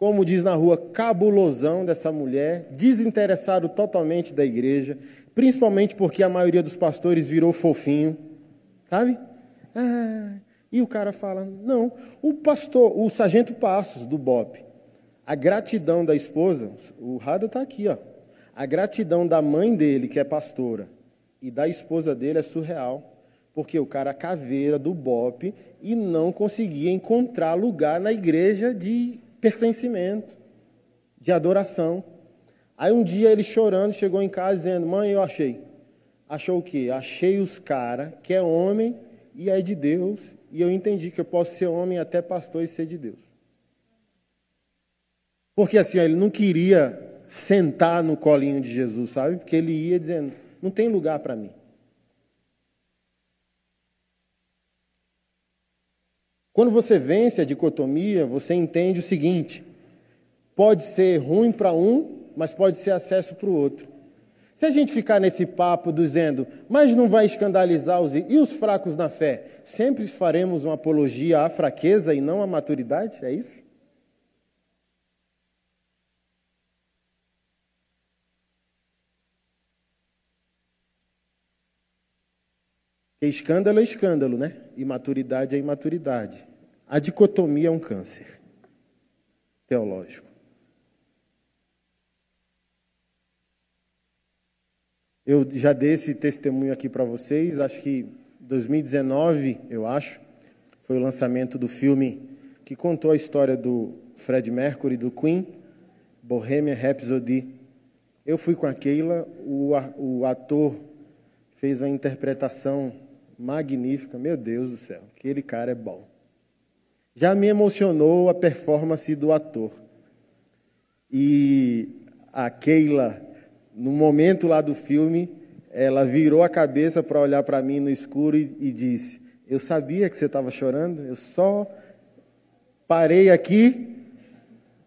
como diz na rua, cabulosão dessa mulher, desinteressado totalmente da igreja, principalmente porque a maioria dos pastores virou fofinho, sabe? Ah, e o cara fala: não, o pastor, o sargento Passos, do BOP, a gratidão da esposa, o Rada está aqui, ó. A gratidão da mãe dele, que é pastora, e da esposa dele é surreal. Porque o cara caveira do BOP e não conseguia encontrar lugar na igreja de pertencimento, de adoração. Aí um dia ele chorando chegou em casa dizendo: Mãe, eu achei. Achou o quê? Achei os caras que é homem e é de Deus, e eu entendi que eu posso ser homem até pastor e ser de Deus. Porque assim, ele não queria sentar no colinho de Jesus, sabe? Porque ele ia dizendo: Não tem lugar para mim. Quando você vence a dicotomia, você entende o seguinte: pode ser ruim para um, mas pode ser acesso para o outro. Se a gente ficar nesse papo dizendo, mas não vai escandalizar os. E os fracos na fé? Sempre faremos uma apologia à fraqueza e não à maturidade? É isso? Escândalo é escândalo, né? Imaturidade é imaturidade. A dicotomia é um câncer teológico. Eu já dei esse testemunho aqui para vocês, acho que 2019, eu acho, foi o lançamento do filme que contou a história do Fred Mercury, do Queen, Bohemian Rhapsody. Eu fui com a Keila, o, o ator fez uma interpretação magnífica. Meu Deus do céu, aquele cara é bom. Já me emocionou a performance do ator. E a Keila, no momento lá do filme, ela virou a cabeça para olhar para mim no escuro e, e disse: Eu sabia que você estava chorando, eu só parei aqui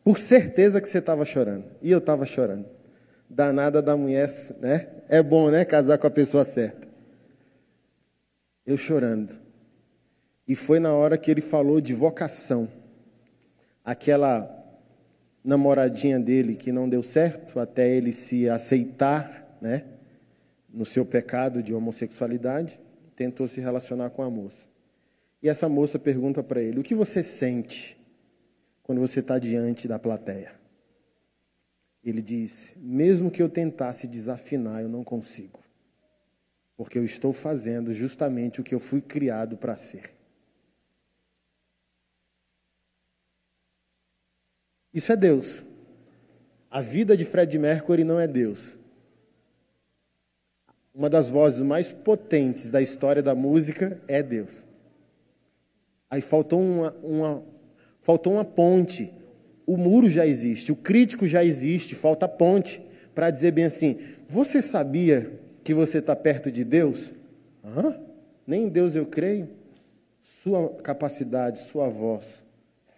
por certeza que você estava chorando. E eu estava chorando. Danada da mulher, né? É bom, né? Casar com a pessoa certa eu chorando. E foi na hora que ele falou de vocação. Aquela namoradinha dele que não deu certo até ele se aceitar, né, no seu pecado de homossexualidade, tentou se relacionar com a moça. E essa moça pergunta para ele: "O que você sente quando você está diante da plateia?" Ele disse: "Mesmo que eu tentasse desafinar, eu não consigo porque eu estou fazendo justamente o que eu fui criado para ser. Isso é Deus. A vida de Fred Mercury não é Deus. Uma das vozes mais potentes da história da música é Deus. Aí faltou uma, uma, faltou uma ponte. O muro já existe, o crítico já existe, falta ponte para dizer bem assim: você sabia que você está perto de Deus? Hã? Nem em Deus eu creio. Sua capacidade, sua voz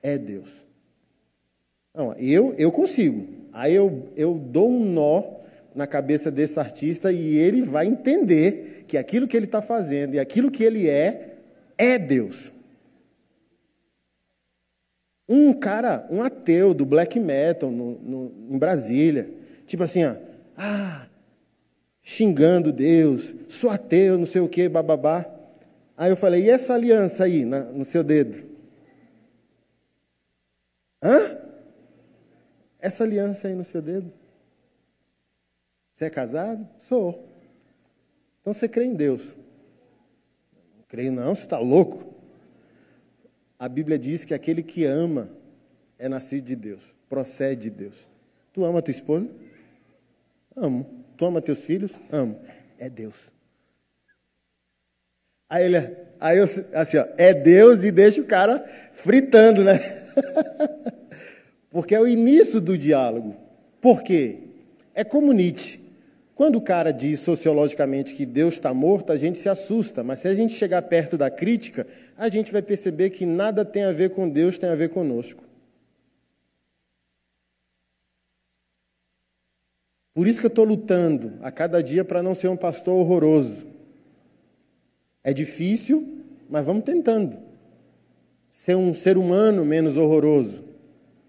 é Deus. Não, eu, eu consigo. Aí eu, eu dou um nó na cabeça desse artista e ele vai entender que aquilo que ele está fazendo e aquilo que ele é, é Deus. Um cara, um ateu do black metal no, no, em Brasília, tipo assim, ó, ah, xingando Deus, sou ateu, não sei o que, bababá. Aí eu falei, e essa aliança aí na, no seu dedo? Hã? Essa aliança aí no seu dedo? Você é casado? Sou. Então você crê em Deus? Não creio não, você está louco? A Bíblia diz que aquele que ama é nascido de Deus, procede de Deus. Tu ama a tua esposa? Amo. Tu ama teus filhos? Amo. É Deus. Aí ele, aí eu, assim, ó, é Deus e deixa o cara fritando, né? Porque é o início do diálogo. Por quê? É como Nietzsche. Quando o cara diz sociologicamente que Deus está morto, a gente se assusta, mas se a gente chegar perto da crítica, a gente vai perceber que nada tem a ver com Deus, tem a ver conosco. Por isso que eu estou lutando a cada dia para não ser um pastor horroroso. É difícil, mas vamos tentando. Ser um ser humano menos horroroso.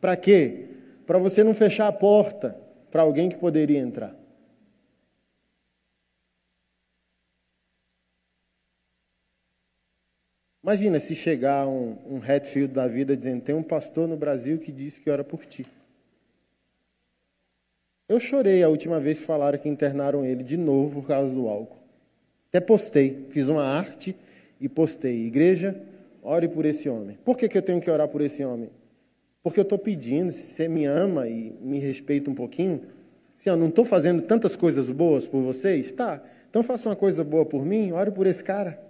Para quê? Para você não fechar a porta para alguém que poderia entrar. Imagina se chegar um, um Hatfield da vida dizendo: tem um pastor no Brasil que disse que ora por ti. Eu chorei a última vez que falaram que internaram ele de novo por causa do álcool. Até postei, fiz uma arte e postei. Igreja, ore por esse homem. Por que, que eu tenho que orar por esse homem? Porque eu estou pedindo, se você me ama e me respeita um pouquinho, assim, eu não estou fazendo tantas coisas boas por vocês? Tá, então faça uma coisa boa por mim, ore por esse cara.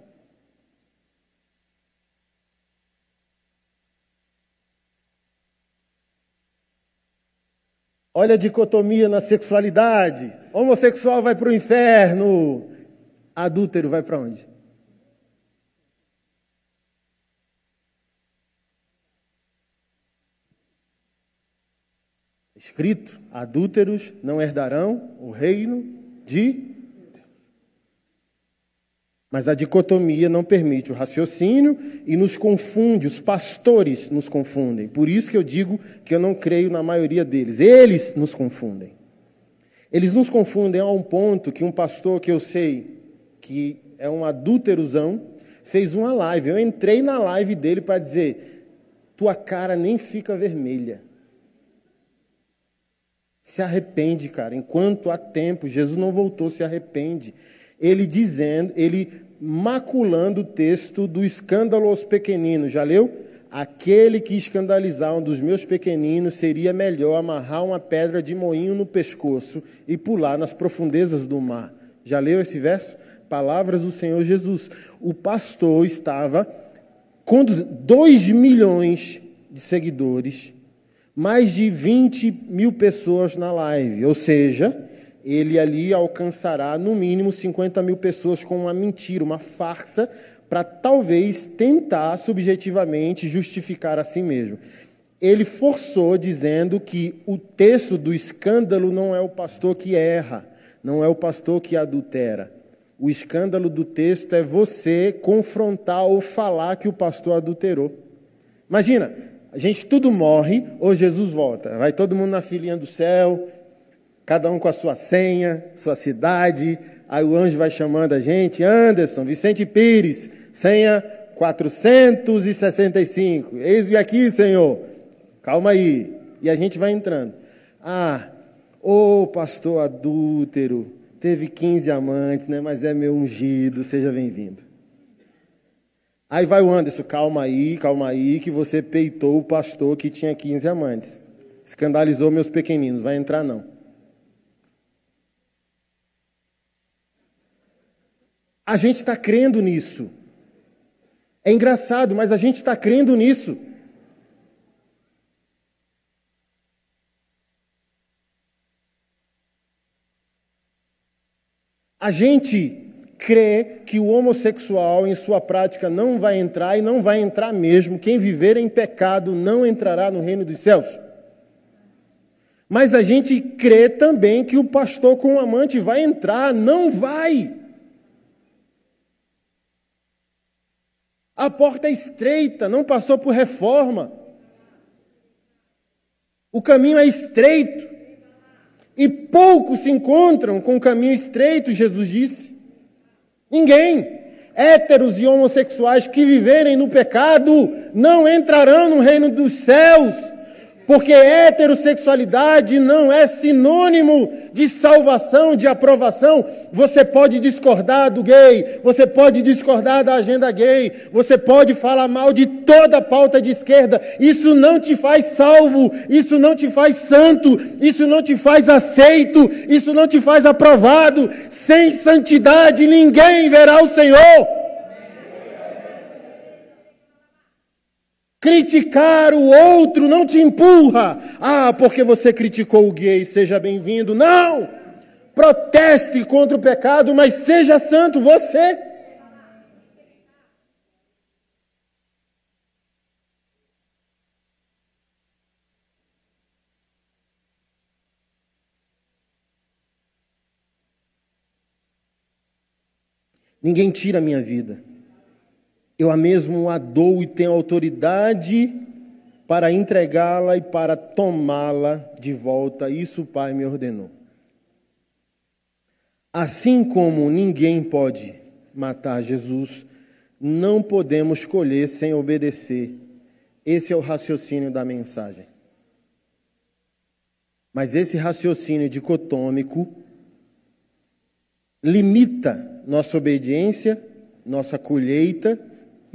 Olha a dicotomia na sexualidade. Homossexual vai para o inferno. Adúltero vai para onde? Escrito: adúlteros não herdarão o reino de. Mas a dicotomia não permite o raciocínio e nos confunde, os pastores nos confundem. Por isso que eu digo que eu não creio na maioria deles. Eles nos confundem. Eles nos confundem a um ponto que um pastor que eu sei que é um adúlterozão fez uma live. Eu entrei na live dele para dizer: tua cara nem fica vermelha. Se arrepende, cara. Enquanto há tempo, Jesus não voltou, se arrepende. Ele dizendo, ele maculando o texto do escândalo aos pequeninos. Já leu? Aquele que escandalizar um dos meus pequeninos seria melhor amarrar uma pedra de moinho no pescoço e pular nas profundezas do mar. Já leu esse verso? Palavras do Senhor Jesus. O pastor estava com 2 milhões de seguidores mais de 20 mil pessoas na live, ou seja, ele ali alcançará no mínimo 50 mil pessoas com uma mentira, uma farsa, para talvez tentar subjetivamente justificar a si mesmo. Ele forçou dizendo que o texto do escândalo não é o pastor que erra, não é o pastor que adultera. O escândalo do texto é você confrontar ou falar que o pastor adulterou. Imagina, a gente tudo morre ou Jesus volta. Vai todo mundo na filinha do céu, cada um com a sua senha, sua cidade. Aí o anjo vai chamando a gente, Anderson, Vicente Pires, senha 465. Eis-me aqui, Senhor. Calma aí. E a gente vai entrando. Ah, ô pastor adúltero, teve 15 amantes, né? Mas é meu ungido, seja bem-vindo. Aí vai o Anderson, calma aí, calma aí, que você peitou o pastor que tinha 15 amantes. Escandalizou meus pequeninos, vai entrar não. A gente está crendo nisso. É engraçado, mas a gente está crendo nisso. A gente crê que o homossexual, em sua prática, não vai entrar e não vai entrar mesmo. Quem viver em pecado não entrará no reino dos céus. Mas a gente crê também que o pastor com o amante vai entrar, não vai. A porta é estreita, não passou por reforma. O caminho é estreito. E poucos se encontram com o caminho estreito, Jesus disse. Ninguém. Héteros e homossexuais que viverem no pecado não entrarão no reino dos céus, porque heterossexualidade não é sinônimo de salvação, de aprovação. Você pode discordar do gay, você pode discordar da agenda gay, você pode falar mal de toda a pauta de esquerda. Isso não te faz salvo, isso não te faz santo, isso não te faz aceito, isso não te faz aprovado. Sem santidade ninguém verá o Senhor. Criticar o outro não te empurra. Ah, porque você criticou o gay, seja bem-vindo. Não! Proteste contra o pecado, mas seja santo você. Ninguém tira a minha vida. Eu a mesmo a dou e tenho autoridade para entregá-la e para tomá-la de volta. Isso o Pai me ordenou. Assim como ninguém pode matar Jesus, não podemos escolher sem obedecer. Esse é o raciocínio da mensagem. Mas esse raciocínio dicotômico limita nossa obediência, nossa colheita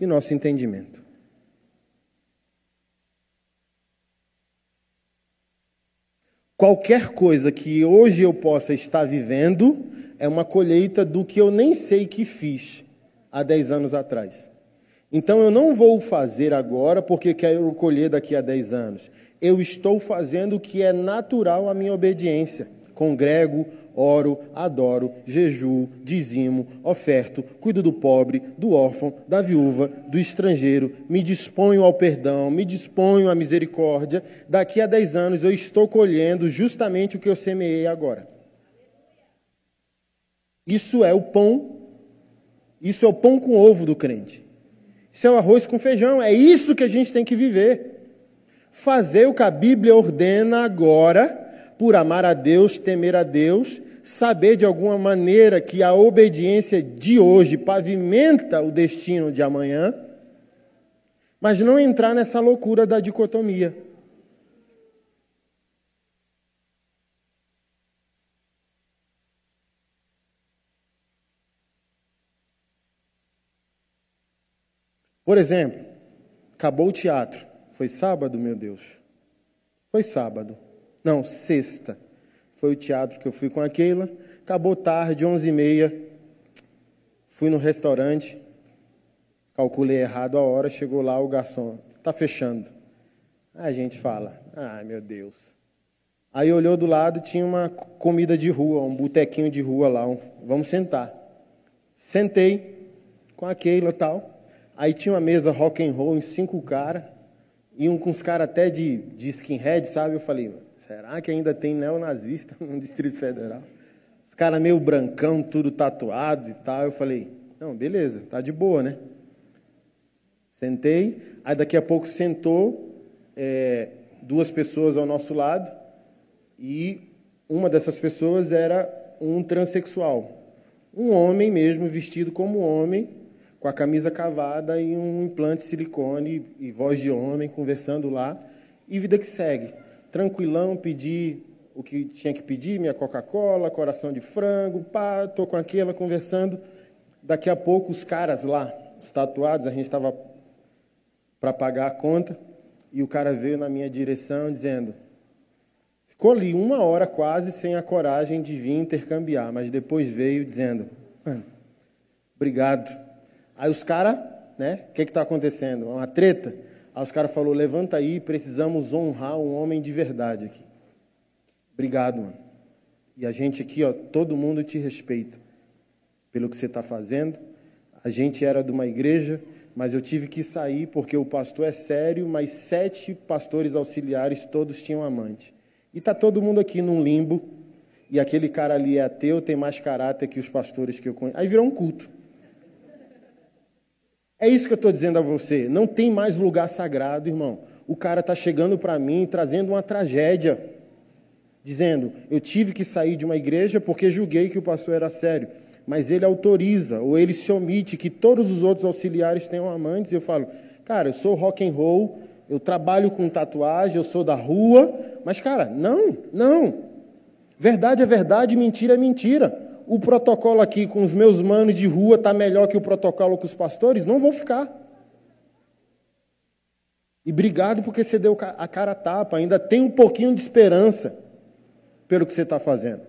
e nosso entendimento. Qualquer coisa que hoje eu possa estar vivendo é uma colheita do que eu nem sei que fiz há 10 anos atrás. Então eu não vou fazer agora porque quero colher daqui a 10 anos. Eu estou fazendo o que é natural à minha obediência. Congrego, oro, adoro, jejuo, dizimo, oferto, cuido do pobre, do órfão, da viúva, do estrangeiro, me disponho ao perdão, me disponho à misericórdia. Daqui a dez anos eu estou colhendo justamente o que eu semeei agora. Isso é o pão, isso é o pão com ovo do crente. Isso é o arroz com feijão, é isso que a gente tem que viver. Fazer o que a Bíblia ordena agora, por amar a Deus, temer a Deus, saber de alguma maneira que a obediência de hoje pavimenta o destino de amanhã, mas não entrar nessa loucura da dicotomia. Por exemplo, acabou o teatro. Foi sábado, meu Deus. Foi sábado. Não, sexta. Foi o teatro que eu fui com a Keila. Acabou tarde, onze e meia. Fui no restaurante. Calculei errado a hora. Chegou lá o garçom. Tá fechando. Aí a gente fala, ai meu Deus. Aí olhou do lado, tinha uma comida de rua, um botequinho de rua lá. Um, vamos sentar. Sentei com a Keila e tal. Aí tinha uma mesa rock and roll em cinco caras, e um com os caras até de, de skinhead, sabe? Eu falei, será que ainda tem neonazista no Distrito Federal? Os caras meio brancão, tudo tatuado e tal. Eu falei, não, beleza, tá de boa, né? Sentei, aí daqui a pouco sentou é, duas pessoas ao nosso lado, e uma dessas pessoas era um transexual. Um homem mesmo, vestido como homem, com a camisa cavada e um implante de silicone e voz de homem conversando lá e vida que segue. Tranquilão, pedi o que tinha que pedir, minha Coca-Cola, coração de frango, pá, tô com aquela conversando. Daqui a pouco os caras lá, os tatuados, a gente estava para pagar a conta e o cara veio na minha direção dizendo: ficou ali uma hora quase sem a coragem de vir intercambiar, mas depois veio dizendo: obrigado Aí os caras, né? O que está acontecendo? Uma treta. Aí os caras falaram: levanta aí, precisamos honrar um homem de verdade aqui. Obrigado, mano. E a gente aqui, ó, todo mundo te respeita pelo que você está fazendo. A gente era de uma igreja, mas eu tive que sair porque o pastor é sério, mas sete pastores auxiliares todos tinham amante. E tá todo mundo aqui num limbo, e aquele cara ali é ateu, tem mais caráter que os pastores que eu conheço. Aí virou um culto. É isso que eu estou dizendo a você. Não tem mais lugar sagrado, irmão. O cara está chegando para mim trazendo uma tragédia, dizendo: Eu tive que sair de uma igreja porque julguei que o pastor era sério. Mas ele autoriza, ou ele se omite que todos os outros auxiliares tenham amantes. E eu falo: Cara, eu sou rock and roll, eu trabalho com tatuagem, eu sou da rua. Mas, cara, não, não. Verdade é verdade, mentira é mentira o protocolo aqui com os meus manos de rua está melhor que o protocolo com os pastores, não vou ficar. E obrigado porque você deu a cara a tapa, ainda tem um pouquinho de esperança pelo que você está fazendo.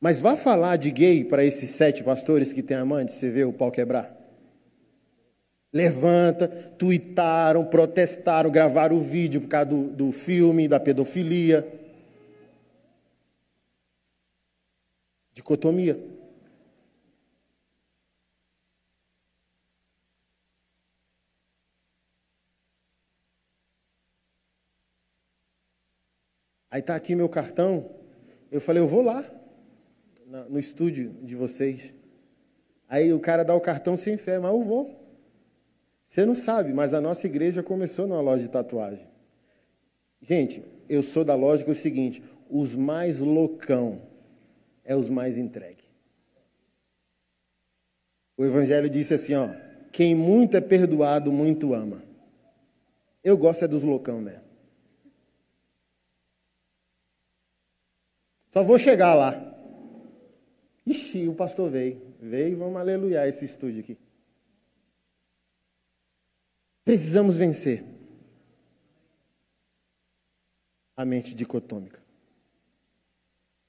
Mas vá falar de gay para esses sete pastores que têm amante, você vê o pau quebrar. Levanta, tuitaram, protestaram, gravaram o vídeo por causa do, do filme, da pedofilia. Dicotomia. Aí está aqui meu cartão. Eu falei, eu vou lá, no estúdio de vocês. Aí o cara dá o cartão sem fé, mas eu vou. Você não sabe, mas a nossa igreja começou numa loja de tatuagem. Gente, eu sou da lógica o seguinte: os mais loucão é os mais entregues. O Evangelho disse assim: ó, quem muito é perdoado, muito ama. Eu gosto é dos loucão né? Só vou chegar lá. Ixi, o pastor veio. Veio, vamos aleluiar esse estúdio aqui. Precisamos vencer a mente dicotômica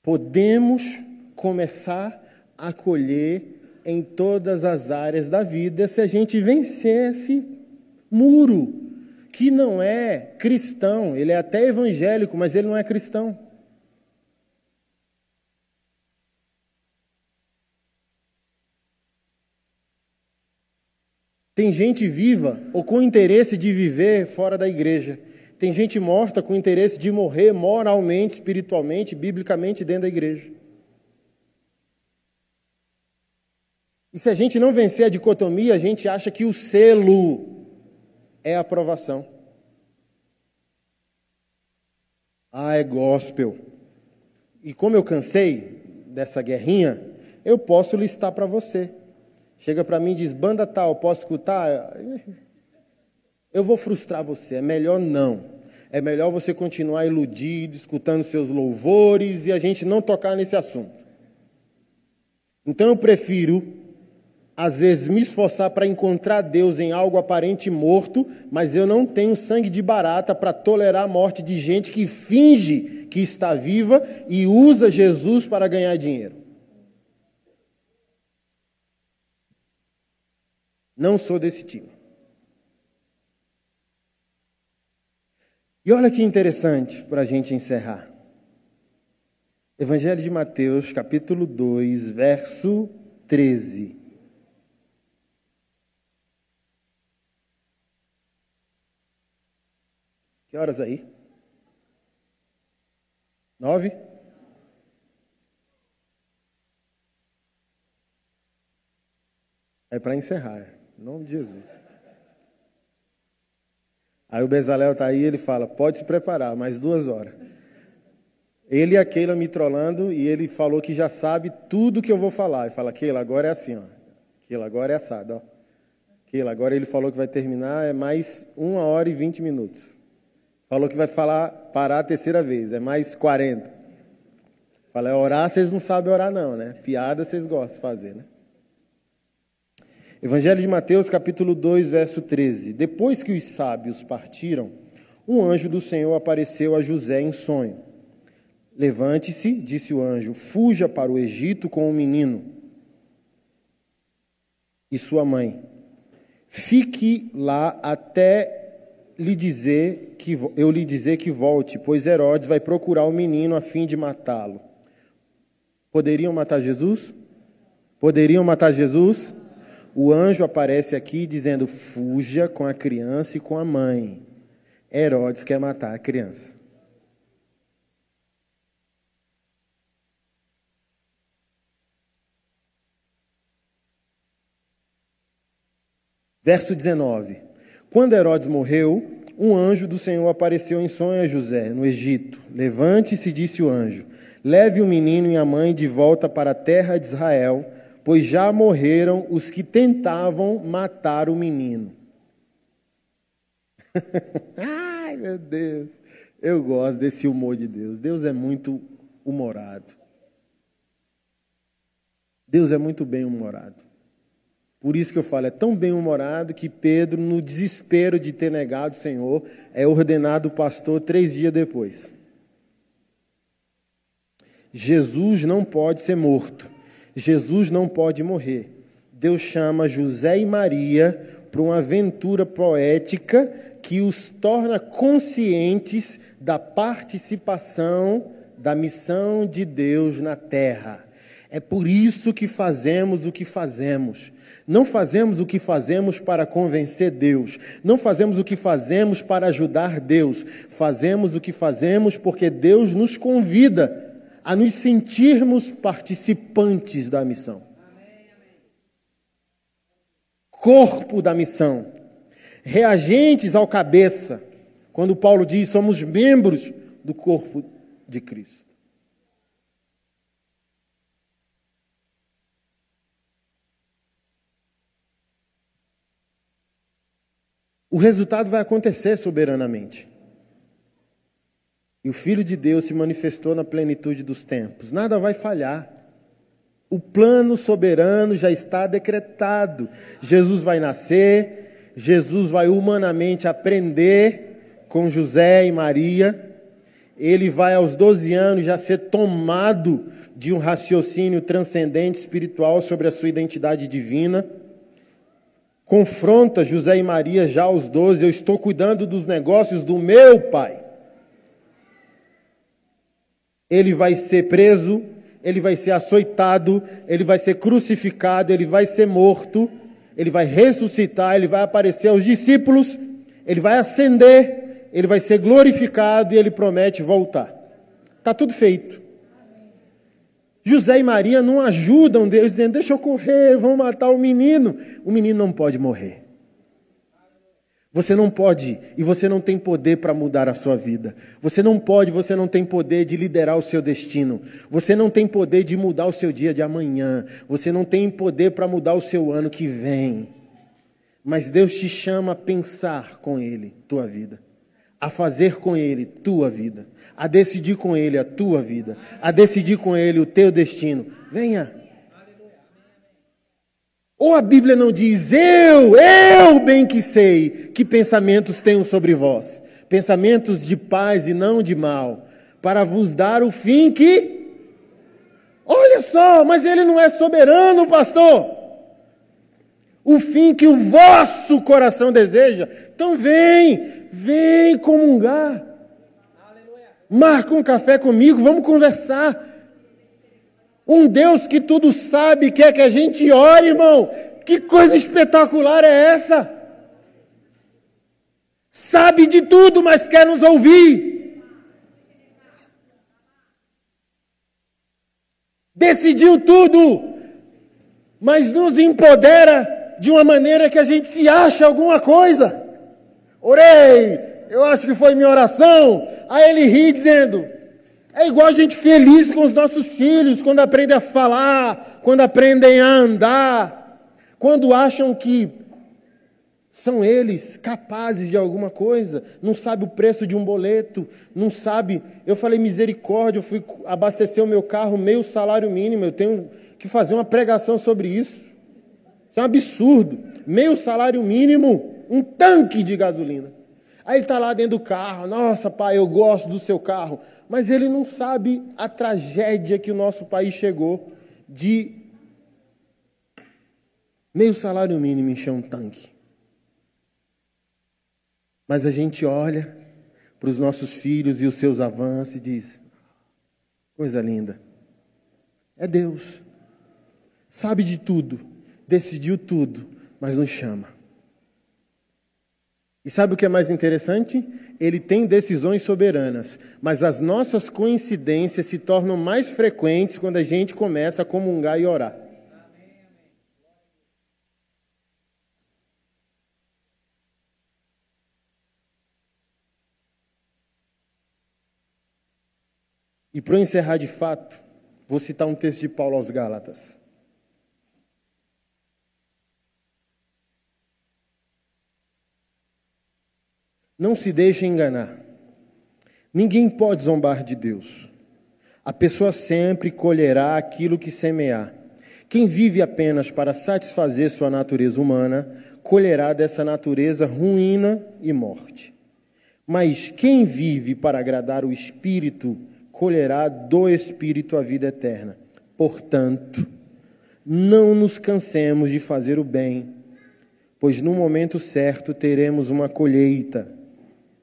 Podemos começar a colher em todas as áreas da vida se a gente vencer esse muro que não é cristão, ele é até evangélico, mas ele não é cristão. Tem gente viva ou com interesse de viver fora da igreja. Tem gente morta com interesse de morrer moralmente, espiritualmente, biblicamente dentro da igreja. E se a gente não vencer a dicotomia, a gente acha que o selo é a aprovação. Ah, é gospel. E como eu cansei dessa guerrinha, eu posso listar para você. Chega para mim e diz: banda tal, posso escutar? Eu vou frustrar você. É melhor não. É melhor você continuar iludido, escutando seus louvores e a gente não tocar nesse assunto. Então eu prefiro, às vezes, me esforçar para encontrar Deus em algo aparente morto, mas eu não tenho sangue de barata para tolerar a morte de gente que finge que está viva e usa Jesus para ganhar dinheiro. Não sou desse time. E olha que interessante para a gente encerrar. Evangelho de Mateus, capítulo 2, verso 13. Que horas aí? Nove? É para encerrar. Em nome de Jesus. Aí o Bezalel está aí, ele fala, pode se preparar, mais duas horas. Ele e a Keila me trollando, e ele falou que já sabe tudo que eu vou falar. E fala, Keila, agora é assim, ó. Keila, agora é assado, ó. Keila, agora ele falou que vai terminar, é mais uma hora e vinte minutos. Falou que vai falar, parar a terceira vez, é mais quarenta. Fala, é orar, vocês não sabem orar não, né? Piada vocês gostam de fazer, né? Evangelho de Mateus, capítulo 2, verso 13. Depois que os sábios partiram, um anjo do Senhor apareceu a José em sonho. Levante-se, disse o anjo, fuja para o Egito com o menino e sua mãe. Fique lá até lhe dizer que eu lhe dizer que volte, pois Herodes vai procurar o menino a fim de matá-lo. Poderiam matar Jesus? Poderiam matar Jesus? O anjo aparece aqui dizendo: fuja com a criança e com a mãe. Herodes quer matar a criança. Verso 19: Quando Herodes morreu, um anjo do Senhor apareceu em sonho a José, no Egito. Levante-se, disse o anjo, leve o menino e a mãe de volta para a terra de Israel pois já morreram os que tentavam matar o menino. Ai, meu Deus. Eu gosto desse humor de Deus. Deus é muito humorado. Deus é muito bem humorado. Por isso que eu falo, é tão bem humorado que Pedro, no desespero de ter negado o Senhor, é ordenado pastor três dias depois. Jesus não pode ser morto. Jesus não pode morrer. Deus chama José e Maria para uma aventura poética que os torna conscientes da participação da missão de Deus na terra. É por isso que fazemos o que fazemos. Não fazemos o que fazemos para convencer Deus. Não fazemos o que fazemos para ajudar Deus. Fazemos o que fazemos porque Deus nos convida a nos sentirmos participantes da missão. Corpo da missão. Reagentes ao cabeça. Quando Paulo diz somos membros do corpo de Cristo. O resultado vai acontecer soberanamente. E o Filho de Deus se manifestou na plenitude dos tempos. Nada vai falhar. O plano soberano já está decretado. Jesus vai nascer, Jesus vai humanamente aprender com José e Maria. Ele vai aos 12 anos já ser tomado de um raciocínio transcendente espiritual sobre a sua identidade divina. Confronta José e Maria já aos 12, eu estou cuidando dos negócios do meu pai ele vai ser preso, ele vai ser açoitado, ele vai ser crucificado, ele vai ser morto, ele vai ressuscitar, ele vai aparecer aos discípulos, ele vai ascender, ele vai ser glorificado e ele promete voltar. Está tudo feito. José e Maria não ajudam Deus, dizendo: Deixa eu correr, vão matar o menino. O menino não pode morrer. Você não pode e você não tem poder para mudar a sua vida. Você não pode, você não tem poder de liderar o seu destino. Você não tem poder de mudar o seu dia de amanhã. Você não tem poder para mudar o seu ano que vem. Mas Deus te chama a pensar com Ele tua vida, a fazer com Ele tua vida, a decidir com Ele a tua vida, a decidir com Ele o teu destino. Venha. Ou a Bíblia não diz, eu, eu bem que sei que pensamentos tenho sobre vós, pensamentos de paz e não de mal, para vos dar o fim que. Olha só, mas ele não é soberano, pastor. O fim que o vosso coração deseja. Então vem, vem comungar. Marca um café comigo, vamos conversar. Um Deus que tudo sabe, quer que a gente ore, irmão. Que coisa espetacular é essa? Sabe de tudo, mas quer nos ouvir. Decidiu tudo, mas nos empodera de uma maneira que a gente se acha alguma coisa. Orei, eu acho que foi minha oração. Aí ele ri dizendo: é igual a gente feliz com os nossos filhos, quando aprendem a falar, quando aprendem a andar, quando acham que são eles capazes de alguma coisa, não sabe o preço de um boleto, não sabe. Eu falei misericórdia, eu fui abastecer o meu carro meio salário mínimo, eu tenho que fazer uma pregação sobre isso. Isso é um absurdo. Meio salário mínimo, um tanque de gasolina. Aí ele está lá dentro do carro, nossa pai, eu gosto do seu carro, mas ele não sabe a tragédia que o nosso país chegou de meio salário mínimo encher um tanque. Mas a gente olha para os nossos filhos e os seus avanços e diz: coisa linda, é Deus, sabe de tudo, decidiu tudo, mas nos chama. E sabe o que é mais interessante? Ele tem decisões soberanas, mas as nossas coincidências se tornam mais frequentes quando a gente começa a comungar e orar. E para encerrar de fato, vou citar um texto de Paulo aos Gálatas. Não se deixe enganar. Ninguém pode zombar de Deus. A pessoa sempre colherá aquilo que semear. Quem vive apenas para satisfazer sua natureza humana, colherá dessa natureza ruína e morte. Mas quem vive para agradar o Espírito, colherá do Espírito a vida eterna. Portanto, não nos cansemos de fazer o bem, pois no momento certo teremos uma colheita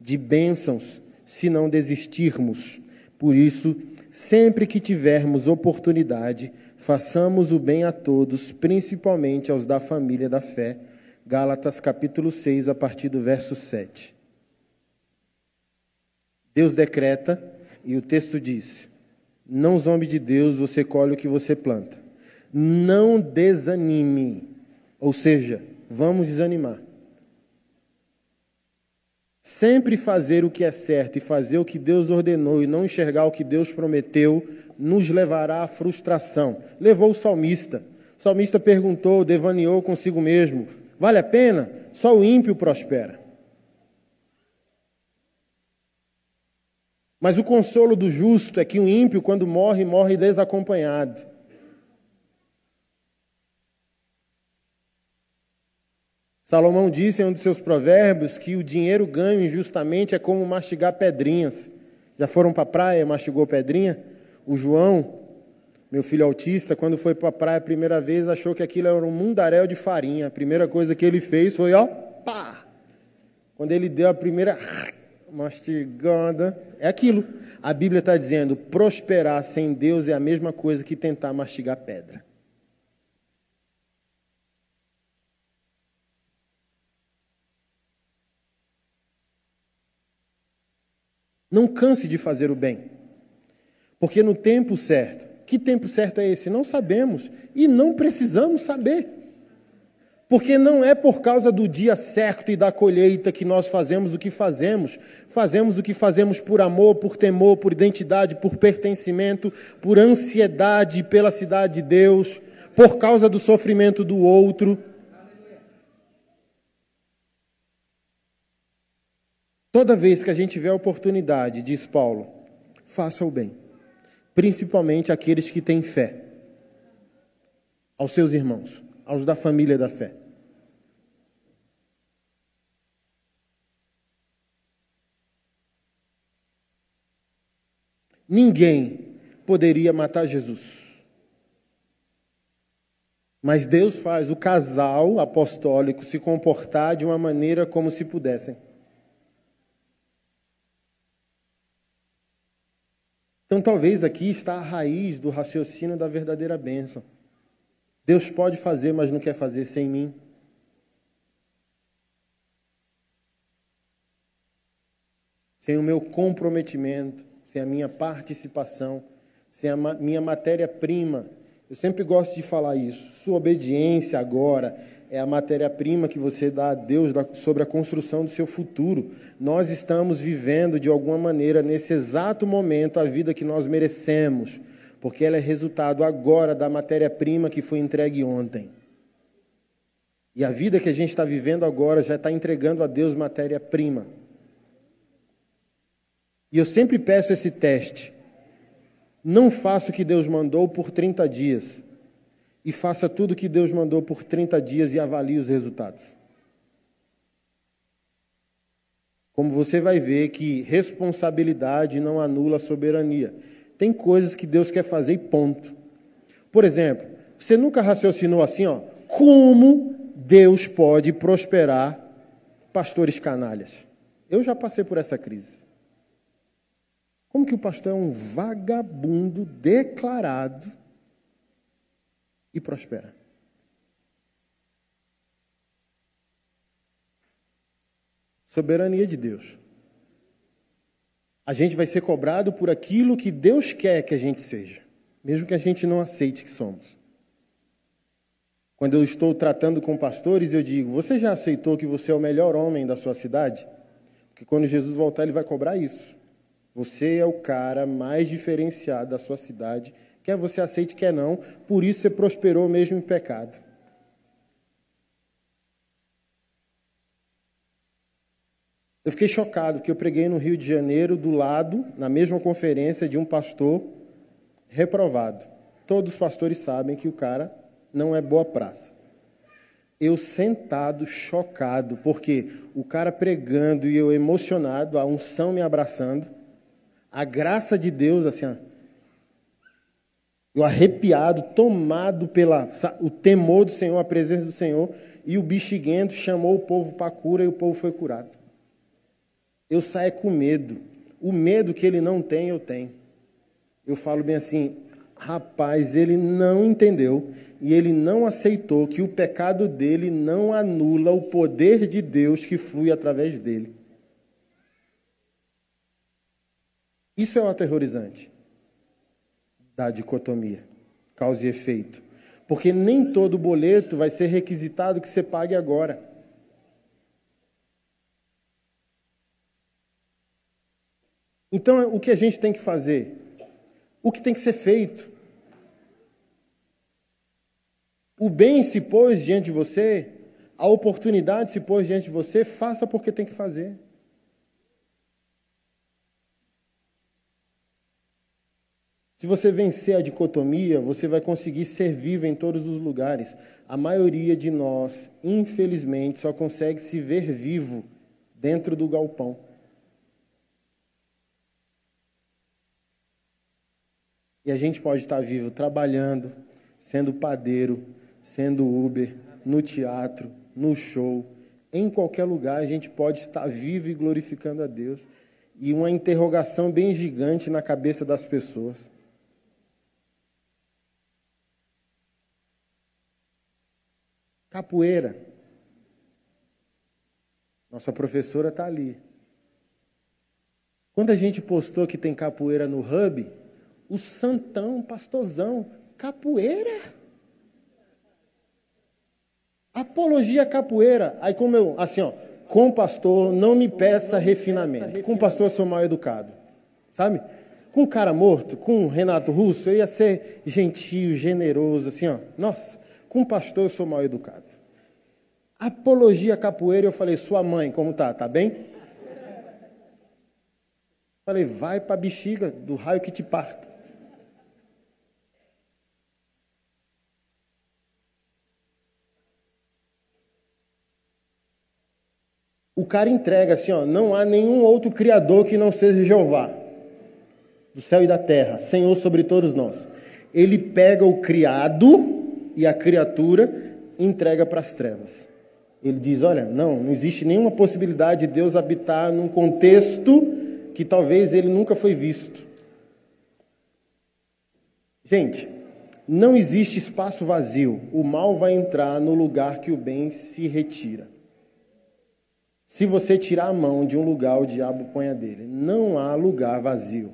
de bênçãos se não desistirmos. Por isso, sempre que tivermos oportunidade, façamos o bem a todos, principalmente aos da família da fé. Gálatas capítulo 6, a partir do verso 7. Deus decreta, e o texto diz: Não zombe de Deus, você colhe o que você planta. Não desanime, ou seja, vamos desanimar. Sempre fazer o que é certo e fazer o que Deus ordenou e não enxergar o que Deus prometeu nos levará à frustração. Levou o salmista. O salmista perguntou, devaneou consigo mesmo: vale a pena? Só o ímpio prospera. Mas o consolo do justo é que o ímpio, quando morre, morre desacompanhado. Salomão disse em um de seus provérbios que o dinheiro ganho injustamente é como mastigar pedrinhas. Já foram para a praia, mastigou pedrinha? O João, meu filho autista, quando foi para a praia a primeira vez, achou que aquilo era um mundaréu de farinha. A primeira coisa que ele fez foi, ó, pá! Quando ele deu a primeira mastigada, é aquilo. A Bíblia está dizendo: prosperar sem Deus é a mesma coisa que tentar mastigar pedra. Não canse de fazer o bem. Porque no tempo certo, que tempo certo é esse? Não sabemos e não precisamos saber. Porque não é por causa do dia certo e da colheita que nós fazemos o que fazemos. Fazemos o que fazemos por amor, por temor, por identidade, por pertencimento, por ansiedade pela cidade de Deus, por causa do sofrimento do outro. Toda vez que a gente tiver a oportunidade, diz Paulo, faça o bem, principalmente aqueles que têm fé, aos seus irmãos, aos da família da fé. Ninguém poderia matar Jesus. Mas Deus faz o casal apostólico se comportar de uma maneira como se pudessem. Então, talvez aqui está a raiz do raciocínio da verdadeira bênção. Deus pode fazer, mas não quer fazer sem mim. Sem o meu comprometimento, sem a minha participação, sem a minha matéria-prima. Eu sempre gosto de falar isso. Sua obediência agora é a matéria-prima que você dá a Deus sobre a construção do seu futuro. Nós estamos vivendo, de alguma maneira, nesse exato momento, a vida que nós merecemos, porque ela é resultado agora da matéria-prima que foi entregue ontem. E a vida que a gente está vivendo agora já está entregando a Deus matéria-prima. E eu sempre peço esse teste. Não faça o que Deus mandou por 30 dias. E faça tudo o que Deus mandou por 30 dias e avalie os resultados. Como você vai ver que responsabilidade não anula a soberania. Tem coisas que Deus quer fazer e ponto. Por exemplo, você nunca raciocinou assim, ó, como Deus pode prosperar pastores canalhas? Eu já passei por essa crise. Como que o pastor é um vagabundo declarado e prospera? Soberania de Deus. A gente vai ser cobrado por aquilo que Deus quer que a gente seja, mesmo que a gente não aceite que somos. Quando eu estou tratando com pastores, eu digo: Você já aceitou que você é o melhor homem da sua cidade? Porque quando Jesus voltar, ele vai cobrar isso. Você é o cara mais diferenciado da sua cidade, quer você aceite, quer não, por isso você prosperou mesmo em pecado. Eu fiquei chocado que eu preguei no Rio de Janeiro, do lado, na mesma conferência, de um pastor reprovado. Todos os pastores sabem que o cara não é boa praça. Eu sentado, chocado, porque o cara pregando e eu emocionado, a unção me abraçando a graça de Deus, assim, eu arrepiado, tomado pela o temor do Senhor, a presença do Senhor, e o bexiguento chamou o povo para cura e o povo foi curado. Eu saio com medo. O medo que ele não tem, eu tenho. Eu falo bem assim, rapaz, ele não entendeu e ele não aceitou que o pecado dele não anula o poder de Deus que flui através dele. Isso é o aterrorizante da dicotomia, causa e efeito. Porque nem todo boleto vai ser requisitado que você pague agora. Então, o que a gente tem que fazer? O que tem que ser feito? O bem se pôs diante de você, a oportunidade se pôs diante de você, faça porque tem que fazer. Se você vencer a dicotomia, você vai conseguir ser vivo em todos os lugares. A maioria de nós, infelizmente, só consegue se ver vivo dentro do galpão. E a gente pode estar vivo trabalhando, sendo padeiro, sendo Uber, no teatro, no show, em qualquer lugar a gente pode estar vivo e glorificando a Deus. E uma interrogação bem gigante na cabeça das pessoas. Capoeira. Nossa professora está ali. Quando a gente postou que tem capoeira no hub, o santão, pastorzão, capoeira? Apologia capoeira. Aí como eu, assim, ó, com pastor não me peça refinamento. Com pastor eu sou mal educado. Sabe? Com o cara morto, com o Renato Russo, eu ia ser gentil, generoso, assim, ó. Nossa, com pastor eu sou mal educado. Apologia capoeira, eu falei, sua mãe, como tá? Tá bem? Falei, vai para a bexiga do raio que te parta. O cara entrega assim, ó, não há nenhum outro criador que não seja Jeová, do céu e da terra, Senhor sobre todos nós. Ele pega o criado e a criatura entrega para as trevas. Ele diz: olha, não, não existe nenhuma possibilidade de Deus habitar num contexto que talvez ele nunca foi visto. Gente, não existe espaço vazio. O mal vai entrar no lugar que o bem se retira. Se você tirar a mão de um lugar, o diabo põe a dele. Não há lugar vazio.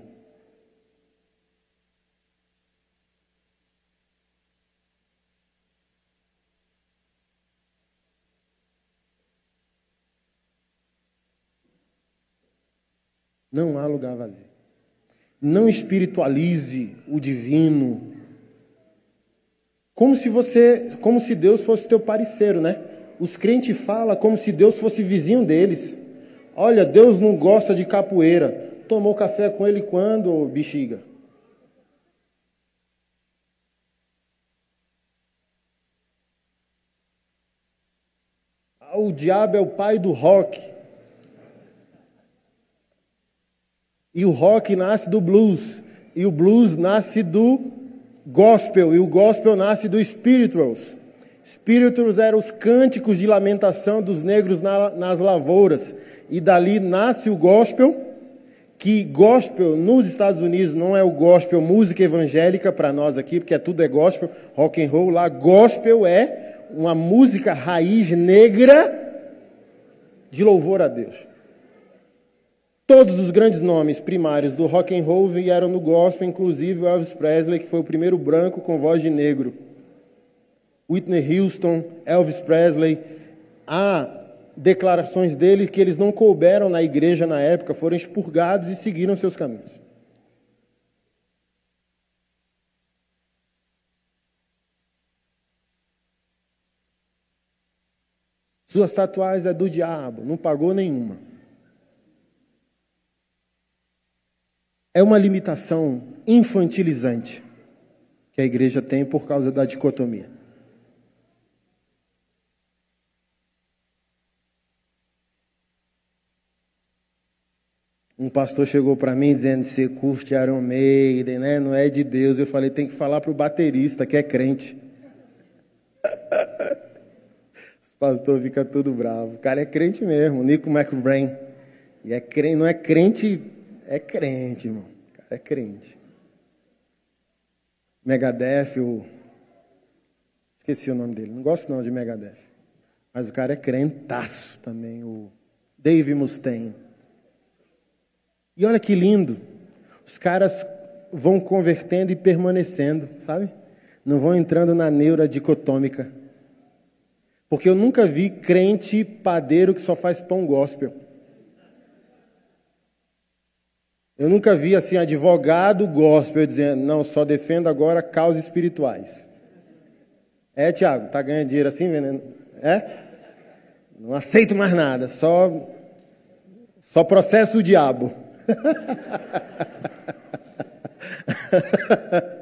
Não há lugar vazio. Não espiritualize o divino. Como se você, como se Deus fosse teu parceiro, né? Os crentes falam como se Deus fosse vizinho deles. Olha, Deus não gosta de capoeira. Tomou café com ele quando, bexiga? O diabo é o pai do rock. E o rock nasce do blues. E o blues nasce do gospel. E o gospel nasce do spirituals. Spirituals eram os cânticos de lamentação dos negros na, nas lavouras. E dali nasce o gospel. Que gospel nos Estados Unidos não é o gospel música evangélica para nós aqui, porque é tudo é gospel, rock and roll. Lá gospel é uma música raiz negra de louvor a Deus. Todos os grandes nomes primários do rock and roll vieram no gospel, inclusive o Elvis Presley, que foi o primeiro branco com voz de negro. Whitney Houston, Elvis Presley. Há declarações dele que eles não couberam na igreja na época, foram expurgados e seguiram seus caminhos. Suas tatuagens é do diabo, não pagou nenhuma. É uma limitação infantilizante que a igreja tem por causa da dicotomia. Um pastor chegou para mim dizendo: Você curte Iron Maiden, né? Não é de Deus. Eu falei: Tem que falar para o baterista que é crente. o pastor fica todo bravo. O cara é crente mesmo, Nico McBrain. E é crente, não é crente é crente, irmão. O cara é crente. Megadeth, o... esqueci o nome dele. Não gosto não de Megadeth. Mas o cara é crentaço também, o Dave Mustaine. E olha que lindo. Os caras vão convertendo e permanecendo, sabe? Não vão entrando na neura dicotômica. Porque eu nunca vi crente padeiro que só faz pão gospel. Eu nunca vi assim advogado gospel dizendo, não, só defendo agora causas espirituais. É, Tiago, tá ganhando dinheiro assim, vendendo? É? Não aceito mais nada, só só processo o diabo.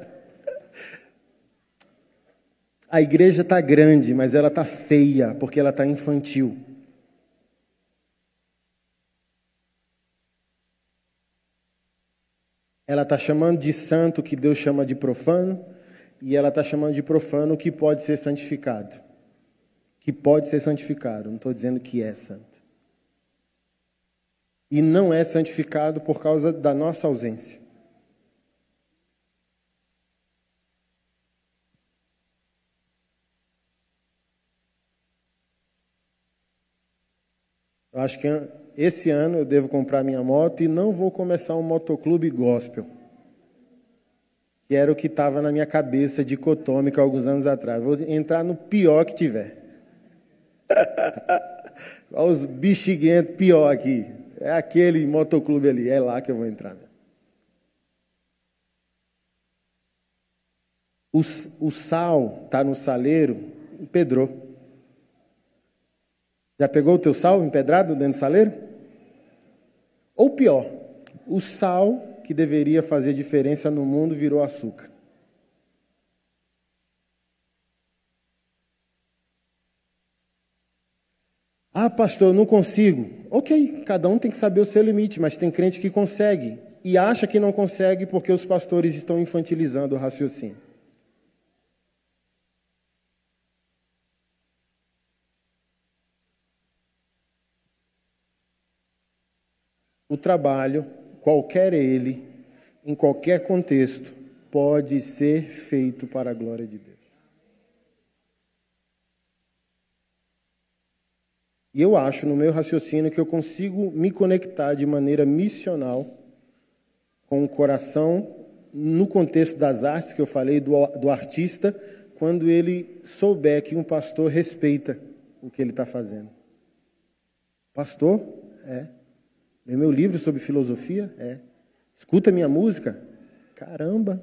A igreja está grande, mas ela está feia, porque ela está infantil. Ela está chamando de santo que Deus chama de profano, e ela está chamando de profano que pode ser santificado. Que pode ser santificado, não estou dizendo que é santo. E não é santificado por causa da nossa ausência. Eu acho que esse ano eu devo comprar minha moto e não vou começar um motoclube gospel. Que era o que estava na minha cabeça dicotômica alguns anos atrás. Vou entrar no pior que tiver. Olha os bexiguentos pior aqui. É aquele motoclube ali, é lá que eu vou entrar. O, o sal está no saleiro, empedrou. Já pegou o teu sal empedrado dentro do saleiro? Ou pior, o sal que deveria fazer diferença no mundo virou açúcar. Ah, pastor, eu não consigo. Ok, cada um tem que saber o seu limite, mas tem crente que consegue e acha que não consegue porque os pastores estão infantilizando o raciocínio. O trabalho, qualquer ele, em qualquer contexto, pode ser feito para a glória de Deus. E eu acho, no meu raciocínio, que eu consigo me conectar de maneira missional com o coração, no contexto das artes que eu falei, do, do artista, quando ele souber que um pastor respeita o que ele está fazendo. Pastor? É. Lê meu livro sobre filosofia? É. Escuta minha música? Caramba!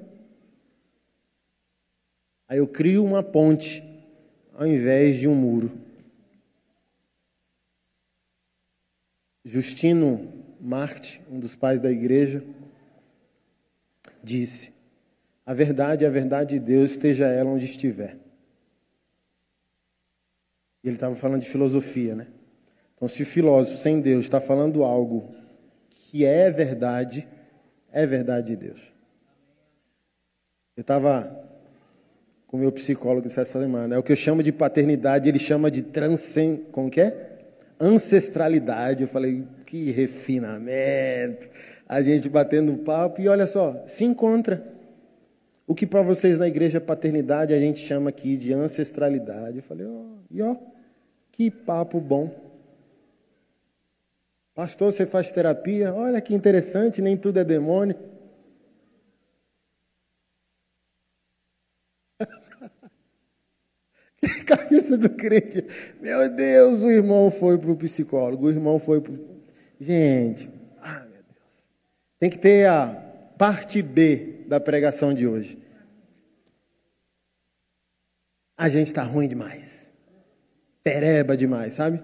Aí eu crio uma ponte ao invés de um muro. Justino Marte, um dos pais da igreja, disse: A verdade é a verdade de Deus, esteja ela onde estiver. E ele estava falando de filosofia, né? Então, se o filósofo sem Deus está falando algo que é verdade, é verdade de Deus. Eu estava com meu psicólogo essa semana. É o que eu chamo de paternidade, ele chama de transcend... Como que é? Ancestralidade. Eu falei, que refinamento. A gente batendo papo e olha só, se encontra. O que para vocês na igreja é paternidade, a gente chama aqui de ancestralidade. Eu falei, ó, oh, e ó, que papo bom. Pastor, você faz terapia? Olha que interessante, nem tudo é demônio. que cabeça do crente. Meu Deus, o irmão foi para o psicólogo, o irmão foi para. Gente, ah, meu Deus. Tem que ter a parte B da pregação de hoje. A gente está ruim demais. Pereba demais, sabe?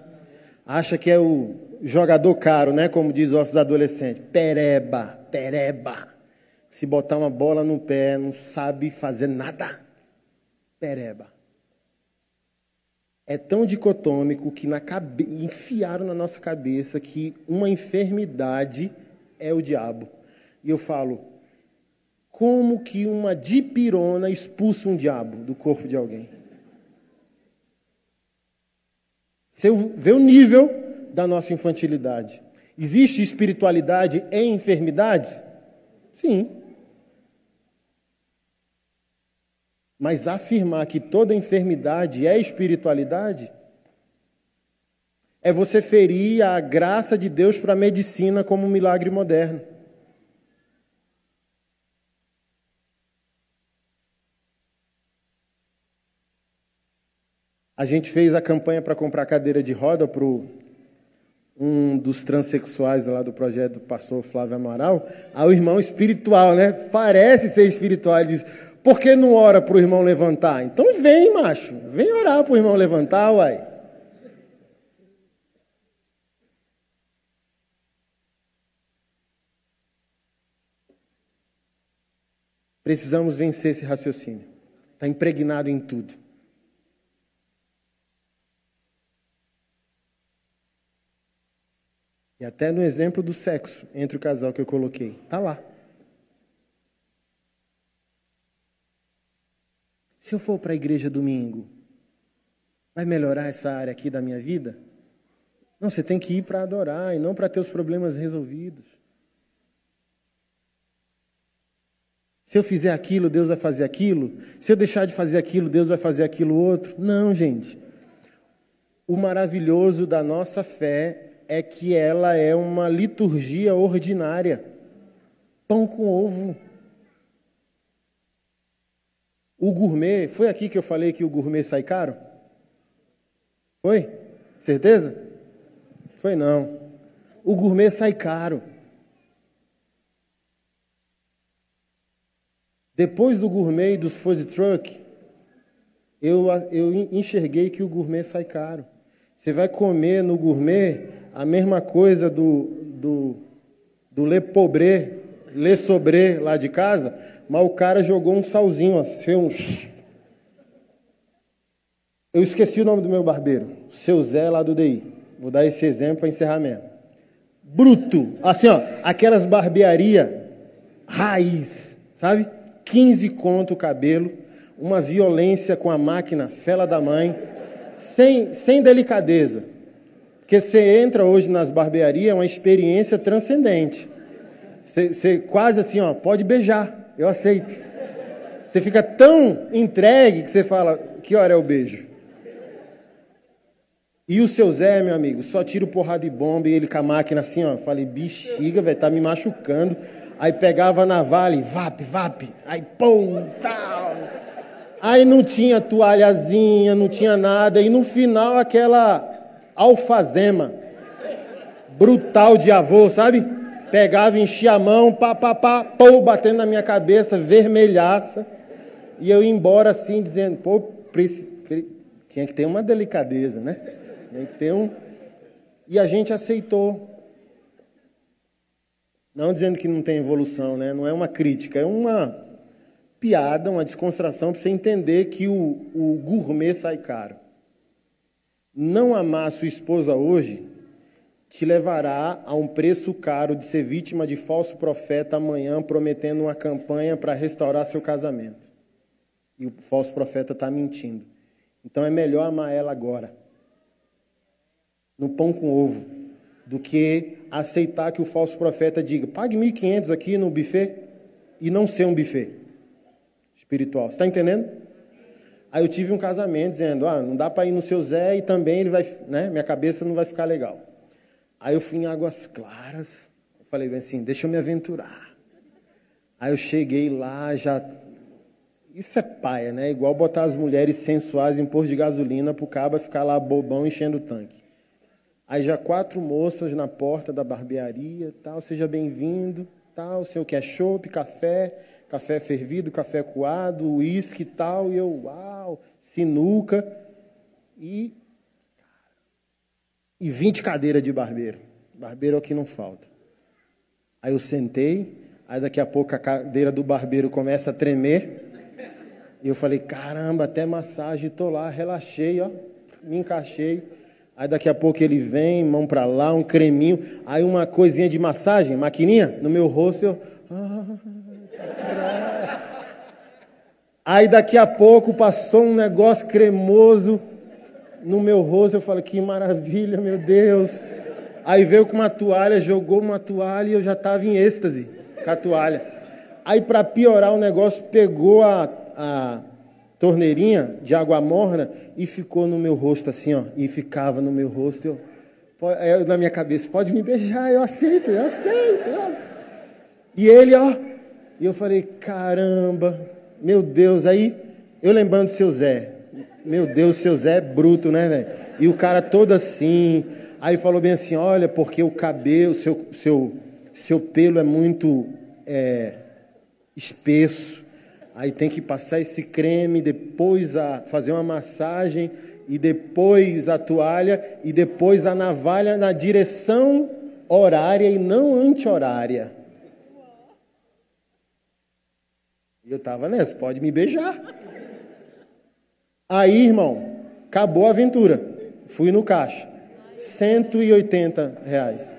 Acha que é o jogador caro, né? Como diz os nossos adolescentes. Pereba, pereba. Se botar uma bola no pé, não sabe fazer nada. Pereba. É tão dicotômico que na cabe... enfiaram na nossa cabeça que uma enfermidade é o diabo. E eu falo, como que uma dipirona expulsa um diabo do corpo de alguém? Você vê o nível da nossa infantilidade. Existe espiritualidade em enfermidades? Sim. Mas afirmar que toda enfermidade é espiritualidade é você ferir a graça de Deus para a medicina como um milagre moderno. A gente fez a campanha para comprar cadeira de roda para o um dos transexuais lá do projeto do pastor Flávio Amaral, ao irmão espiritual, né? Parece ser espiritual. Ele diz: por que não ora para o irmão levantar? Então vem, macho, vem orar para o irmão levantar, uai. Precisamos vencer esse raciocínio. Está impregnado em tudo. E até no exemplo do sexo entre o casal que eu coloquei, tá lá. Se eu for para a igreja domingo, vai melhorar essa área aqui da minha vida? Não, você tem que ir para adorar e não para ter os problemas resolvidos. Se eu fizer aquilo, Deus vai fazer aquilo. Se eu deixar de fazer aquilo, Deus vai fazer aquilo outro. Não, gente. O maravilhoso da nossa fé é que ela é uma liturgia ordinária. Pão com ovo. O gourmet, foi aqui que eu falei que o gourmet sai caro? Foi? Certeza? Foi não. O gourmet sai caro. Depois do gourmet e dos food truck, eu, eu enxerguei que o gourmet sai caro. Você vai comer no gourmet a mesma coisa do, do, do Le Pobre, Le Sobre lá de casa, mas o cara jogou um salzinho, fez um... Eu esqueci o nome do meu barbeiro, seu Zé lá do DI. Vou dar esse exemplo para encerramento. Bruto, assim ó, aquelas barbearia raiz, sabe? 15 conto o cabelo, uma violência com a máquina, fela da mãe, sem, sem delicadeza. Porque você entra hoje nas barbearias, é uma experiência transcendente. Você, você quase assim, ó, pode beijar, eu aceito. Você fica tão entregue que você fala, que hora é o beijo? E o seu Zé, meu amigo, só tira o porrada de bomba e ele com a máquina assim, ó. Falei, bexiga, velho, tá me machucando. Aí pegava na vale, vap, vap. Aí, pum, tal. Aí não tinha toalhazinha, não tinha nada. E no final, aquela alfazema brutal de avô, sabe? Pegava, enchia a mão, pá, pá, pá, pô, batendo na minha cabeça, vermelhaça. E eu ia embora assim, dizendo, pô, tinha que ter uma delicadeza, né? Tinha que ter um. E a gente aceitou. Não dizendo que não tem evolução, né? Não é uma crítica, é uma piada, uma descontração para você entender que o, o gourmet sai caro. Não amar sua esposa hoje te levará a um preço caro de ser vítima de falso profeta amanhã prometendo uma campanha para restaurar seu casamento. E o falso profeta está mentindo. Então é melhor amar ela agora, no pão com ovo, do que aceitar que o falso profeta diga: pague 1.500 aqui no buffet e não ser um buffet espiritual. Você está entendendo? Aí eu tive um casamento dizendo: ah, não dá para ir no seu Zé e também ele vai, né? Minha cabeça não vai ficar legal. Aí eu fui em Águas Claras. Falei bem assim: deixa eu me aventurar. Aí eu cheguei lá, já. Isso é paia, né? Igual botar as mulheres sensuais em posto de gasolina para o cabo ficar lá bobão enchendo o tanque. Aí já quatro moças na porta da barbearia, tal, seja bem-vindo, tal, o senhor quer chopp, café, café fervido, café coado, uísque e tal, e eu, uau, sinuca, e, e 20 cadeiras de barbeiro. Barbeiro é o que não falta. Aí eu sentei, aí daqui a pouco a cadeira do barbeiro começa a tremer, e eu falei, caramba, até massagem, tô lá, relaxei, ó, me encaixei, Aí daqui a pouco ele vem, mão para lá, um creminho, aí uma coisinha de massagem, maquininha, no meu rosto eu. Aí daqui a pouco passou um negócio cremoso no meu rosto, eu falei, que maravilha, meu Deus. Aí veio com uma toalha, jogou uma toalha e eu já estava em êxtase com a toalha. Aí para piorar o negócio, pegou a, a torneirinha de água morna e ficou no meu rosto assim, ó, e ficava no meu rosto. Eu, eu, na minha cabeça, pode me beijar, eu aceito, eu aceito, eu aceito. E ele, ó, e eu falei, caramba, meu Deus, aí eu lembrando do seu Zé, meu Deus, seu Zé é bruto, né, velho? E o cara todo assim, aí falou bem assim, olha, porque o cabelo, seu, seu, seu pelo é muito é, espesso, aí tem que passar esse creme, depois a fazer uma massagem e depois a toalha e depois a navalha na direção horária e não anti-horária. E eu estava nessa, pode me beijar. Aí, irmão, acabou a aventura. Fui no caixa. 180 reais.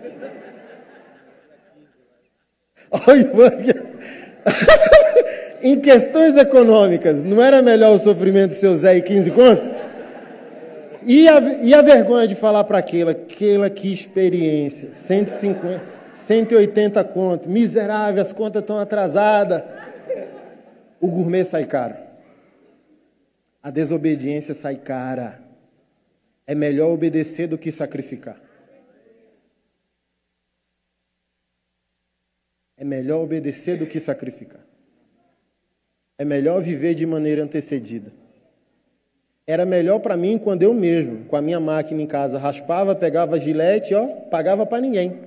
Em questões econômicas, não era melhor o sofrimento do seu Zé e 15 conto? E a, e a vergonha de falar para aquela, aquela que experiência, 150, 180 conto, miserável, as contas estão atrasadas. O gourmet sai caro. A desobediência sai cara. É melhor obedecer do que sacrificar. É melhor obedecer do que sacrificar. É melhor viver de maneira antecedida. Era melhor para mim quando eu mesmo, com a minha máquina em casa, raspava, pegava gilete, ó, pagava para ninguém.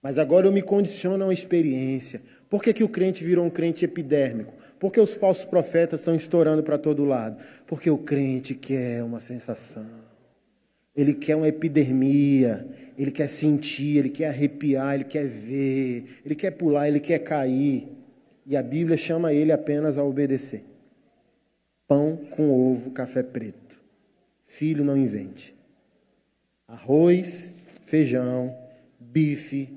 Mas agora eu me condiciono a uma experiência. Por que, que o crente virou um crente epidérmico? Porque os falsos profetas estão estourando para todo lado? Porque o crente quer uma sensação. Ele quer uma epidermia, ele quer sentir, ele quer arrepiar, ele quer ver, ele quer pular, ele quer cair. E a Bíblia chama ele apenas a obedecer. Pão com ovo, café preto. Filho, não invente. Arroz, feijão, bife,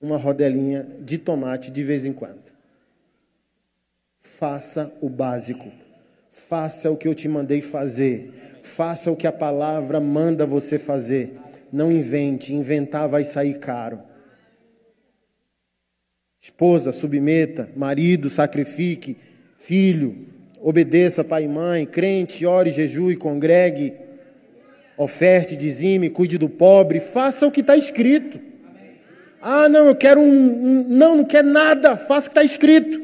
uma rodelinha de tomate de vez em quando. Faça o básico. Faça o que eu te mandei fazer. Faça o que a palavra manda você fazer. Não invente, inventar vai sair caro. Esposa, submeta, marido, sacrifique, filho, obedeça pai e mãe, crente, ore, jejue, congregue, oferte, dizime, cuide do pobre, faça o que está escrito. Ah, não, eu quero um, um, Não, não quer nada, faça o que está escrito.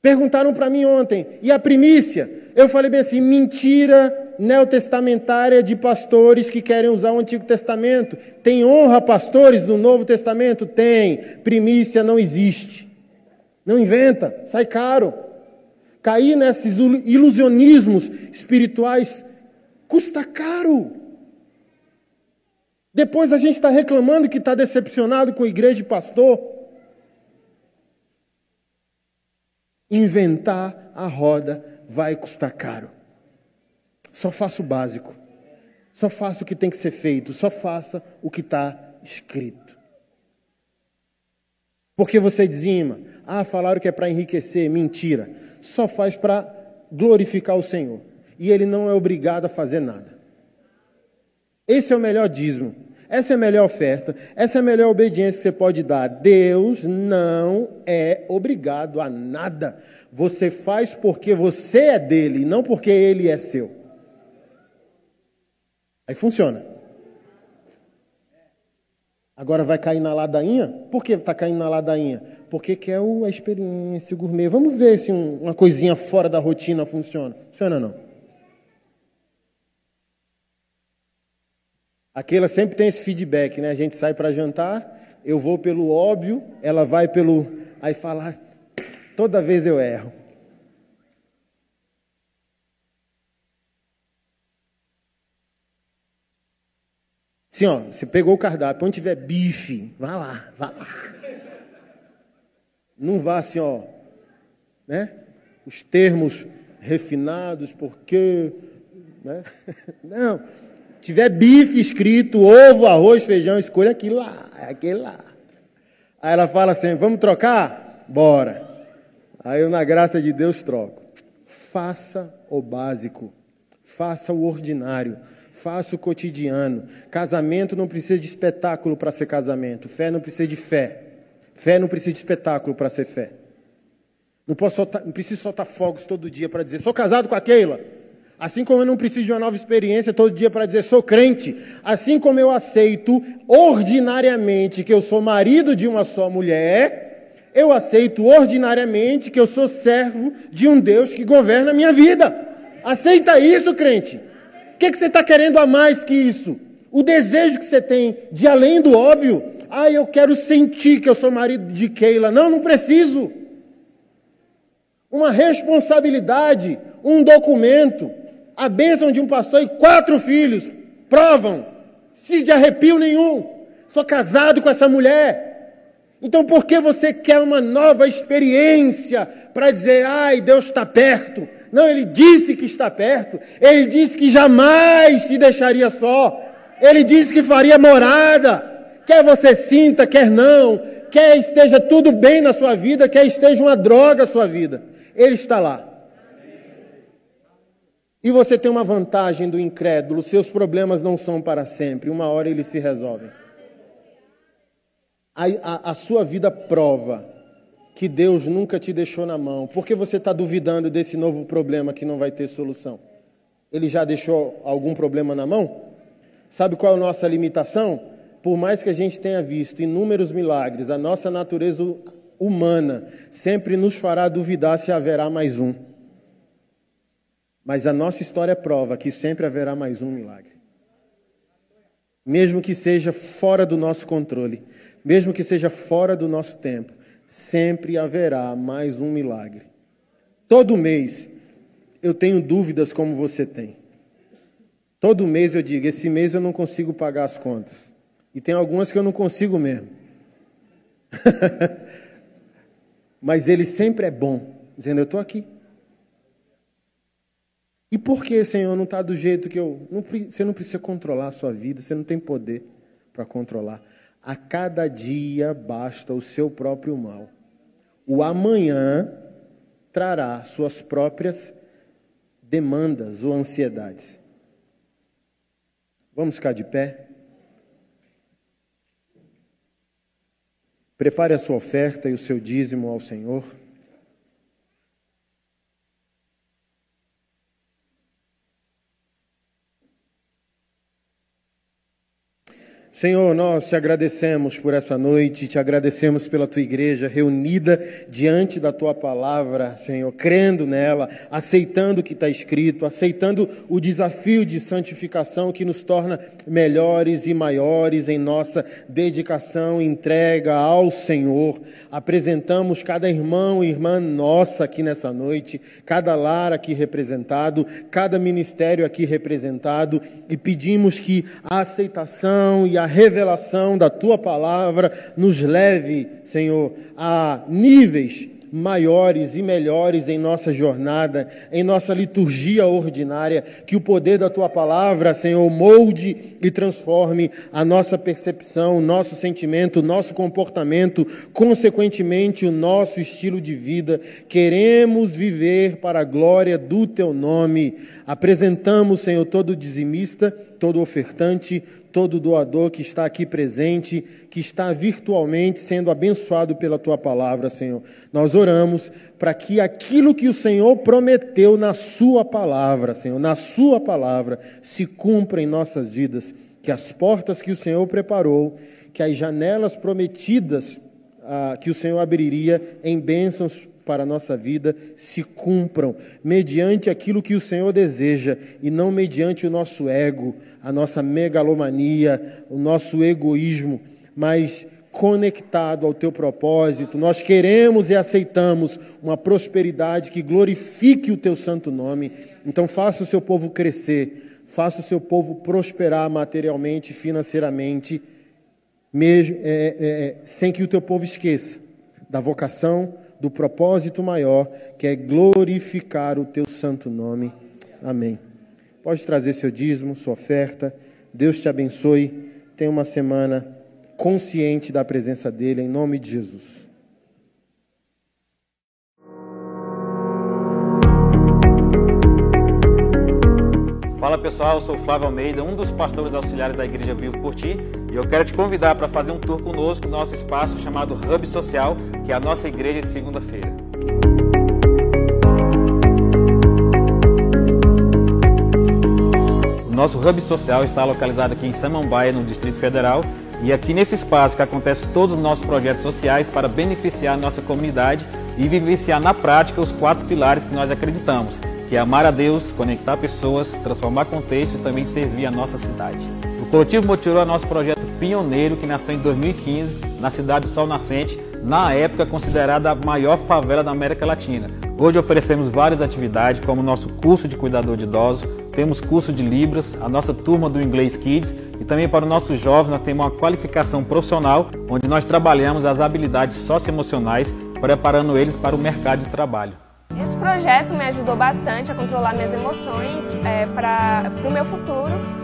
Perguntaram para mim ontem, e a primícia? Eu falei bem assim: mentira neotestamentária de pastores que querem usar o Antigo Testamento. Tem honra pastores do Novo Testamento? Tem. Primícia não existe. Não inventa, sai caro. Cair nesses ilusionismos espirituais custa caro. Depois a gente está reclamando que está decepcionado com igreja e pastor. Inventar a roda vai custar caro. Só faça o básico. Só faça o que tem que ser feito. Só faça o que está escrito. Porque você dizima, ah, falaram que é para enriquecer. Mentira. Só faz para glorificar o Senhor. E ele não é obrigado a fazer nada. Esse é o melhor dízimo. Essa é a melhor oferta. Essa é a melhor obediência que você pode dar. Deus não é obrigado a nada. Você faz porque você é dele, não porque ele é seu. Aí funciona. Agora vai cair na ladainha? Por que está caindo na ladainha? Porque quer a experiência, o gourmet. Vamos ver se um, uma coisinha fora da rotina funciona. Funciona não? Aquela sempre tem esse feedback, né? A gente sai para jantar, eu vou pelo óbvio, ela vai pelo. Aí fala, toda vez eu erro. Assim, ó, você pegou o cardápio, onde tiver bife, vá lá, vá lá. Não vá assim, ó, né? Os termos refinados, porque, né? Não. Tiver bife escrito, ovo, arroz, feijão, escolha aquilo lá, é aquele lá. Aí ela fala assim: vamos trocar? Bora. Aí eu, na graça de Deus, troco. Faça o básico, faça o ordinário Faça o cotidiano. Casamento não precisa de espetáculo para ser casamento. Fé não precisa de fé. Fé não precisa de espetáculo para ser fé. Não, posso soltar, não preciso soltar fogos todo dia para dizer, sou casado com a Keila. Assim como eu não preciso de uma nova experiência todo dia para dizer, sou crente. Assim como eu aceito ordinariamente que eu sou marido de uma só mulher, eu aceito ordinariamente que eu sou servo de um Deus que governa a minha vida. Aceita isso, crente. O que, que você está querendo a mais que isso? O desejo que você tem de além do óbvio. Ah, eu quero sentir que eu sou marido de Keila. Não, não preciso. Uma responsabilidade, um documento, a bênção de um pastor e quatro filhos provam. Se de arrepio nenhum. Sou casado com essa mulher. Então por que você quer uma nova experiência para dizer, ai, Deus está perto? Não, ele disse que está perto. Ele disse que jamais te deixaria só. Ele disse que faria morada. Quer você sinta, quer não. Quer esteja tudo bem na sua vida, quer esteja uma droga a sua vida. Ele está lá. E você tem uma vantagem do incrédulo: seus problemas não são para sempre, uma hora eles se resolvem. A, a, a sua vida prova que Deus nunca te deixou na mão? Por que você está duvidando desse novo problema que não vai ter solução? Ele já deixou algum problema na mão? Sabe qual é a nossa limitação? por mais que a gente tenha visto inúmeros milagres, a nossa natureza humana sempre nos fará duvidar se haverá mais um. Mas a nossa história prova que sempre haverá mais um milagre. Mesmo que seja fora do nosso controle, mesmo que seja fora do nosso tempo, sempre haverá mais um milagre. Todo mês eu tenho dúvidas como você tem. Todo mês eu digo: esse mês eu não consigo pagar as contas. E tem algumas que eu não consigo mesmo. Mas ele sempre é bom, dizendo: Eu estou aqui. E por que, Senhor, não está do jeito que eu. Não, você não precisa controlar a sua vida, você não tem poder para controlar. A cada dia basta o seu próprio mal. O amanhã trará suas próprias demandas ou ansiedades. Vamos ficar de pé? Prepare a sua oferta e o seu dízimo ao Senhor. Senhor, nós te agradecemos por essa noite, te agradecemos pela tua igreja reunida diante da tua palavra, Senhor, crendo nela, aceitando o que está escrito, aceitando o desafio de santificação que nos torna melhores e maiores em nossa dedicação entrega ao Senhor. Apresentamos cada irmão e irmã nossa aqui nessa noite, cada lar aqui representado, cada ministério aqui representado e pedimos que a aceitação e a revelação da tua palavra nos leve, Senhor, a níveis maiores e melhores em nossa jornada, em nossa liturgia ordinária, que o poder da tua palavra, Senhor, molde e transforme a nossa percepção, nosso sentimento, nosso comportamento, consequentemente o nosso estilo de vida. Queremos viver para a glória do teu nome. Apresentamos, Senhor, todo dizimista, todo ofertante, todo doador que está aqui presente, que está virtualmente sendo abençoado pela tua palavra, Senhor. Nós oramos para que aquilo que o Senhor prometeu na sua palavra, Senhor, na sua palavra, se cumpra em nossas vidas, que as portas que o Senhor preparou, que as janelas prometidas ah, que o Senhor abriria em bênçãos para a nossa vida se cumpram mediante aquilo que o Senhor deseja e não mediante o nosso ego, a nossa megalomania, o nosso egoísmo, mas conectado ao teu propósito. Nós queremos e aceitamos uma prosperidade que glorifique o teu santo nome. Então faça o seu povo crescer, faça o seu povo prosperar materialmente, financeiramente, mesmo, é, é, sem que o teu povo esqueça da vocação, do propósito maior, que é glorificar o teu santo nome. Amém. Pode trazer seu dízimo, sua oferta. Deus te abençoe. Tenha uma semana consciente da presença dele, em nome de Jesus. Fala pessoal, eu sou Flávio Almeida, um dos pastores auxiliares da Igreja Vivo por Ti, e eu quero te convidar para fazer um tour conosco no nosso espaço chamado Hub Social, que é a nossa igreja de segunda-feira. O nosso Hub Social está localizado aqui em Samambaia, no Distrito Federal, e aqui nesse espaço que acontece todos os nossos projetos sociais para beneficiar a nossa comunidade e vivenciar na prática os quatro pilares que nós acreditamos, que é amar a Deus, conectar pessoas, transformar contextos e também servir a nossa cidade. O Coletivo motivou é nosso projeto pioneiro que nasceu em 2015 na cidade do Sol Nascente, na época considerada a maior favela da América Latina. Hoje oferecemos várias atividades, como o nosso curso de cuidador de idosos, temos curso de Libras, a nossa turma do Inglês Kids e também para os nossos jovens nós temos uma qualificação profissional, onde nós trabalhamos as habilidades socioemocionais, preparando eles para o mercado de trabalho. Esse projeto me ajudou bastante a controlar minhas emoções é, para o meu futuro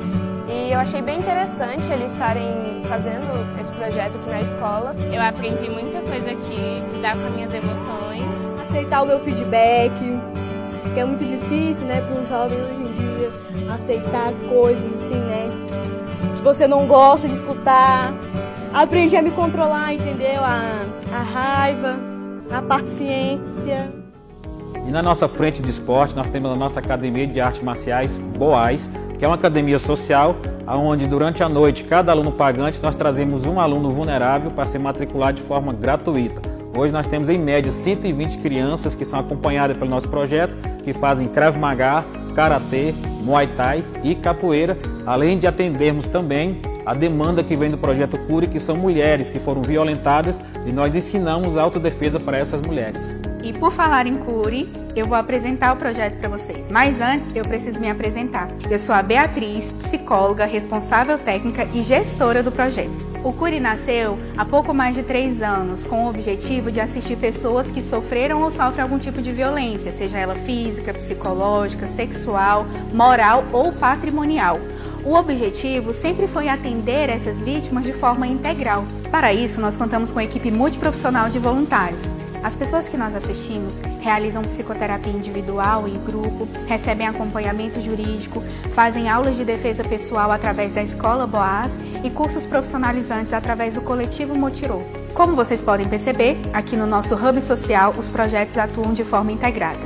e eu achei bem interessante eles estarem fazendo esse projeto aqui na escola. Eu aprendi muita coisa aqui, lidar com as minhas emoções. Aceitar o meu feedback, que é muito difícil, né, para um jovem hoje em dia aceitar coisas assim, né, que você não gosta de escutar. Aprendi a me controlar, entendeu? A, a raiva, a paciência. E na nossa frente de esporte, nós temos a nossa Academia de Artes Marciais Boais, que é uma academia social, onde durante a noite, cada aluno pagante, nós trazemos um aluno vulnerável para ser matriculado de forma gratuita. Hoje nós temos em média 120 crianças que são acompanhadas pelo nosso projeto, que fazem Krav Maga, Karatê, Muay Thai e Capoeira, além de atendermos também a demanda que vem do projeto Cure, que são mulheres que foram violentadas e nós ensinamos autodefesa para essas mulheres. E por falar em Cure, eu vou apresentar o projeto para vocês. Mas antes, eu preciso me apresentar. Eu sou a Beatriz, psicóloga, responsável técnica e gestora do projeto. O Cure nasceu há pouco mais de três anos com o objetivo de assistir pessoas que sofreram ou sofrem algum tipo de violência, seja ela física, psicológica, sexual, moral ou patrimonial. O objetivo sempre foi atender essas vítimas de forma integral. Para isso, nós contamos com uma equipe multiprofissional de voluntários. As pessoas que nós assistimos realizam psicoterapia individual e grupo, recebem acompanhamento jurídico, fazem aulas de defesa pessoal através da Escola Boaz e cursos profissionalizantes através do Coletivo Motirô. Como vocês podem perceber, aqui no nosso Hub Social os projetos atuam de forma integrada.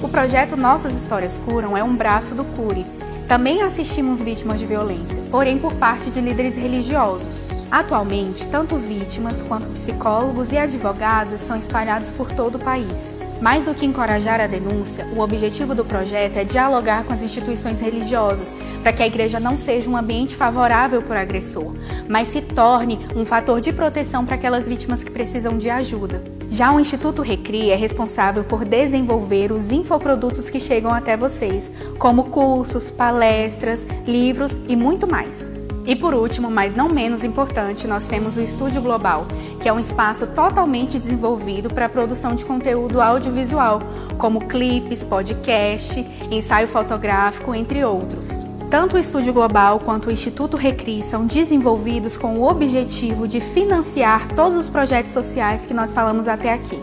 O projeto Nossas Histórias Curam é um braço do Cure. Também assistimos vítimas de violência, porém por parte de líderes religiosos. Atualmente, tanto vítimas quanto psicólogos e advogados são espalhados por todo o país. Mais do que encorajar a denúncia, o objetivo do projeto é dialogar com as instituições religiosas para que a igreja não seja um ambiente favorável para o agressor, mas se torne um fator de proteção para aquelas vítimas que precisam de ajuda. Já o Instituto Recri é responsável por desenvolver os infoprodutos que chegam até vocês, como cursos, palestras, livros e muito mais. E por último, mas não menos importante, nós temos o Estúdio Global, que é um espaço totalmente desenvolvido para a produção de conteúdo audiovisual, como clipes, podcast, ensaio fotográfico, entre outros. Tanto o Estúdio Global quanto o Instituto Recri são desenvolvidos com o objetivo de financiar todos os projetos sociais que nós falamos até aqui.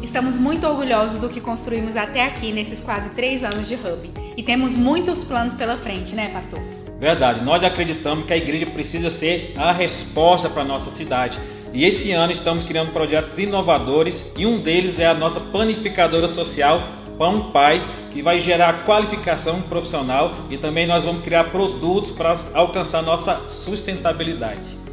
Estamos muito orgulhosos do que construímos até aqui nesses quase três anos de Hub. E temos muitos planos pela frente, né, pastor? Verdade, nós acreditamos que a igreja precisa ser a resposta para a nossa cidade. E esse ano estamos criando projetos inovadores e um deles é a nossa panificadora social Pão Paz, que vai gerar qualificação profissional e também nós vamos criar produtos para alcançar nossa sustentabilidade.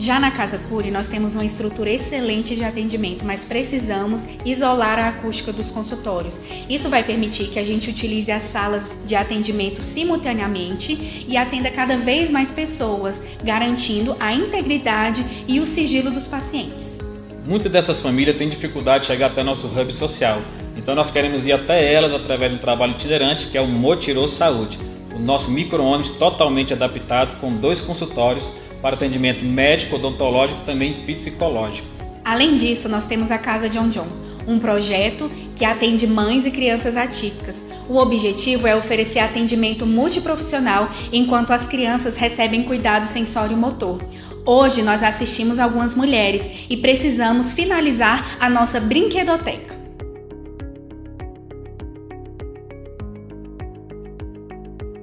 Já na Casa Cure, nós temos uma estrutura excelente de atendimento, mas precisamos isolar a acústica dos consultórios. Isso vai permitir que a gente utilize as salas de atendimento simultaneamente e atenda cada vez mais pessoas, garantindo a integridade e o sigilo dos pacientes. Muitas dessas famílias têm dificuldade de chegar até nosso hub social, então nós queremos ir até elas através do trabalho itinerante que é o Motirô Saúde, o nosso micro-ônibus totalmente adaptado com dois consultórios para atendimento médico, odontológico e também psicológico. Além disso, nós temos a Casa John John, um projeto que atende mães e crianças atípicas. O objetivo é oferecer atendimento multiprofissional enquanto as crianças recebem cuidado sensório-motor. Hoje nós assistimos algumas mulheres e precisamos finalizar a nossa brinquedoteca.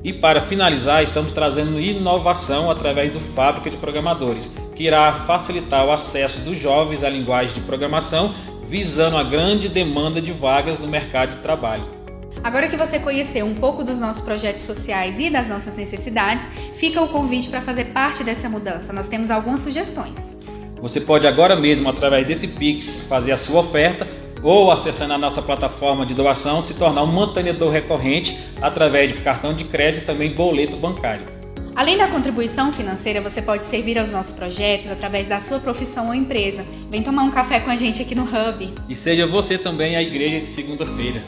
E para finalizar, estamos trazendo inovação através do Fábrica de Programadores, que irá facilitar o acesso dos jovens à linguagem de programação, visando a grande demanda de vagas no mercado de trabalho. Agora que você conheceu um pouco dos nossos projetos sociais e das nossas necessidades, fica o convite para fazer parte dessa mudança. Nós temos algumas sugestões. Você pode agora mesmo, através desse Pix, fazer a sua oferta ou acessando a nossa plataforma de doação, se tornar um mantenedor recorrente através de cartão de crédito e também boleto bancário. Além da contribuição financeira, você pode servir aos nossos projetos através da sua profissão ou empresa. Vem tomar um café com a gente aqui no Hub. E seja você também a igreja de segunda-feira.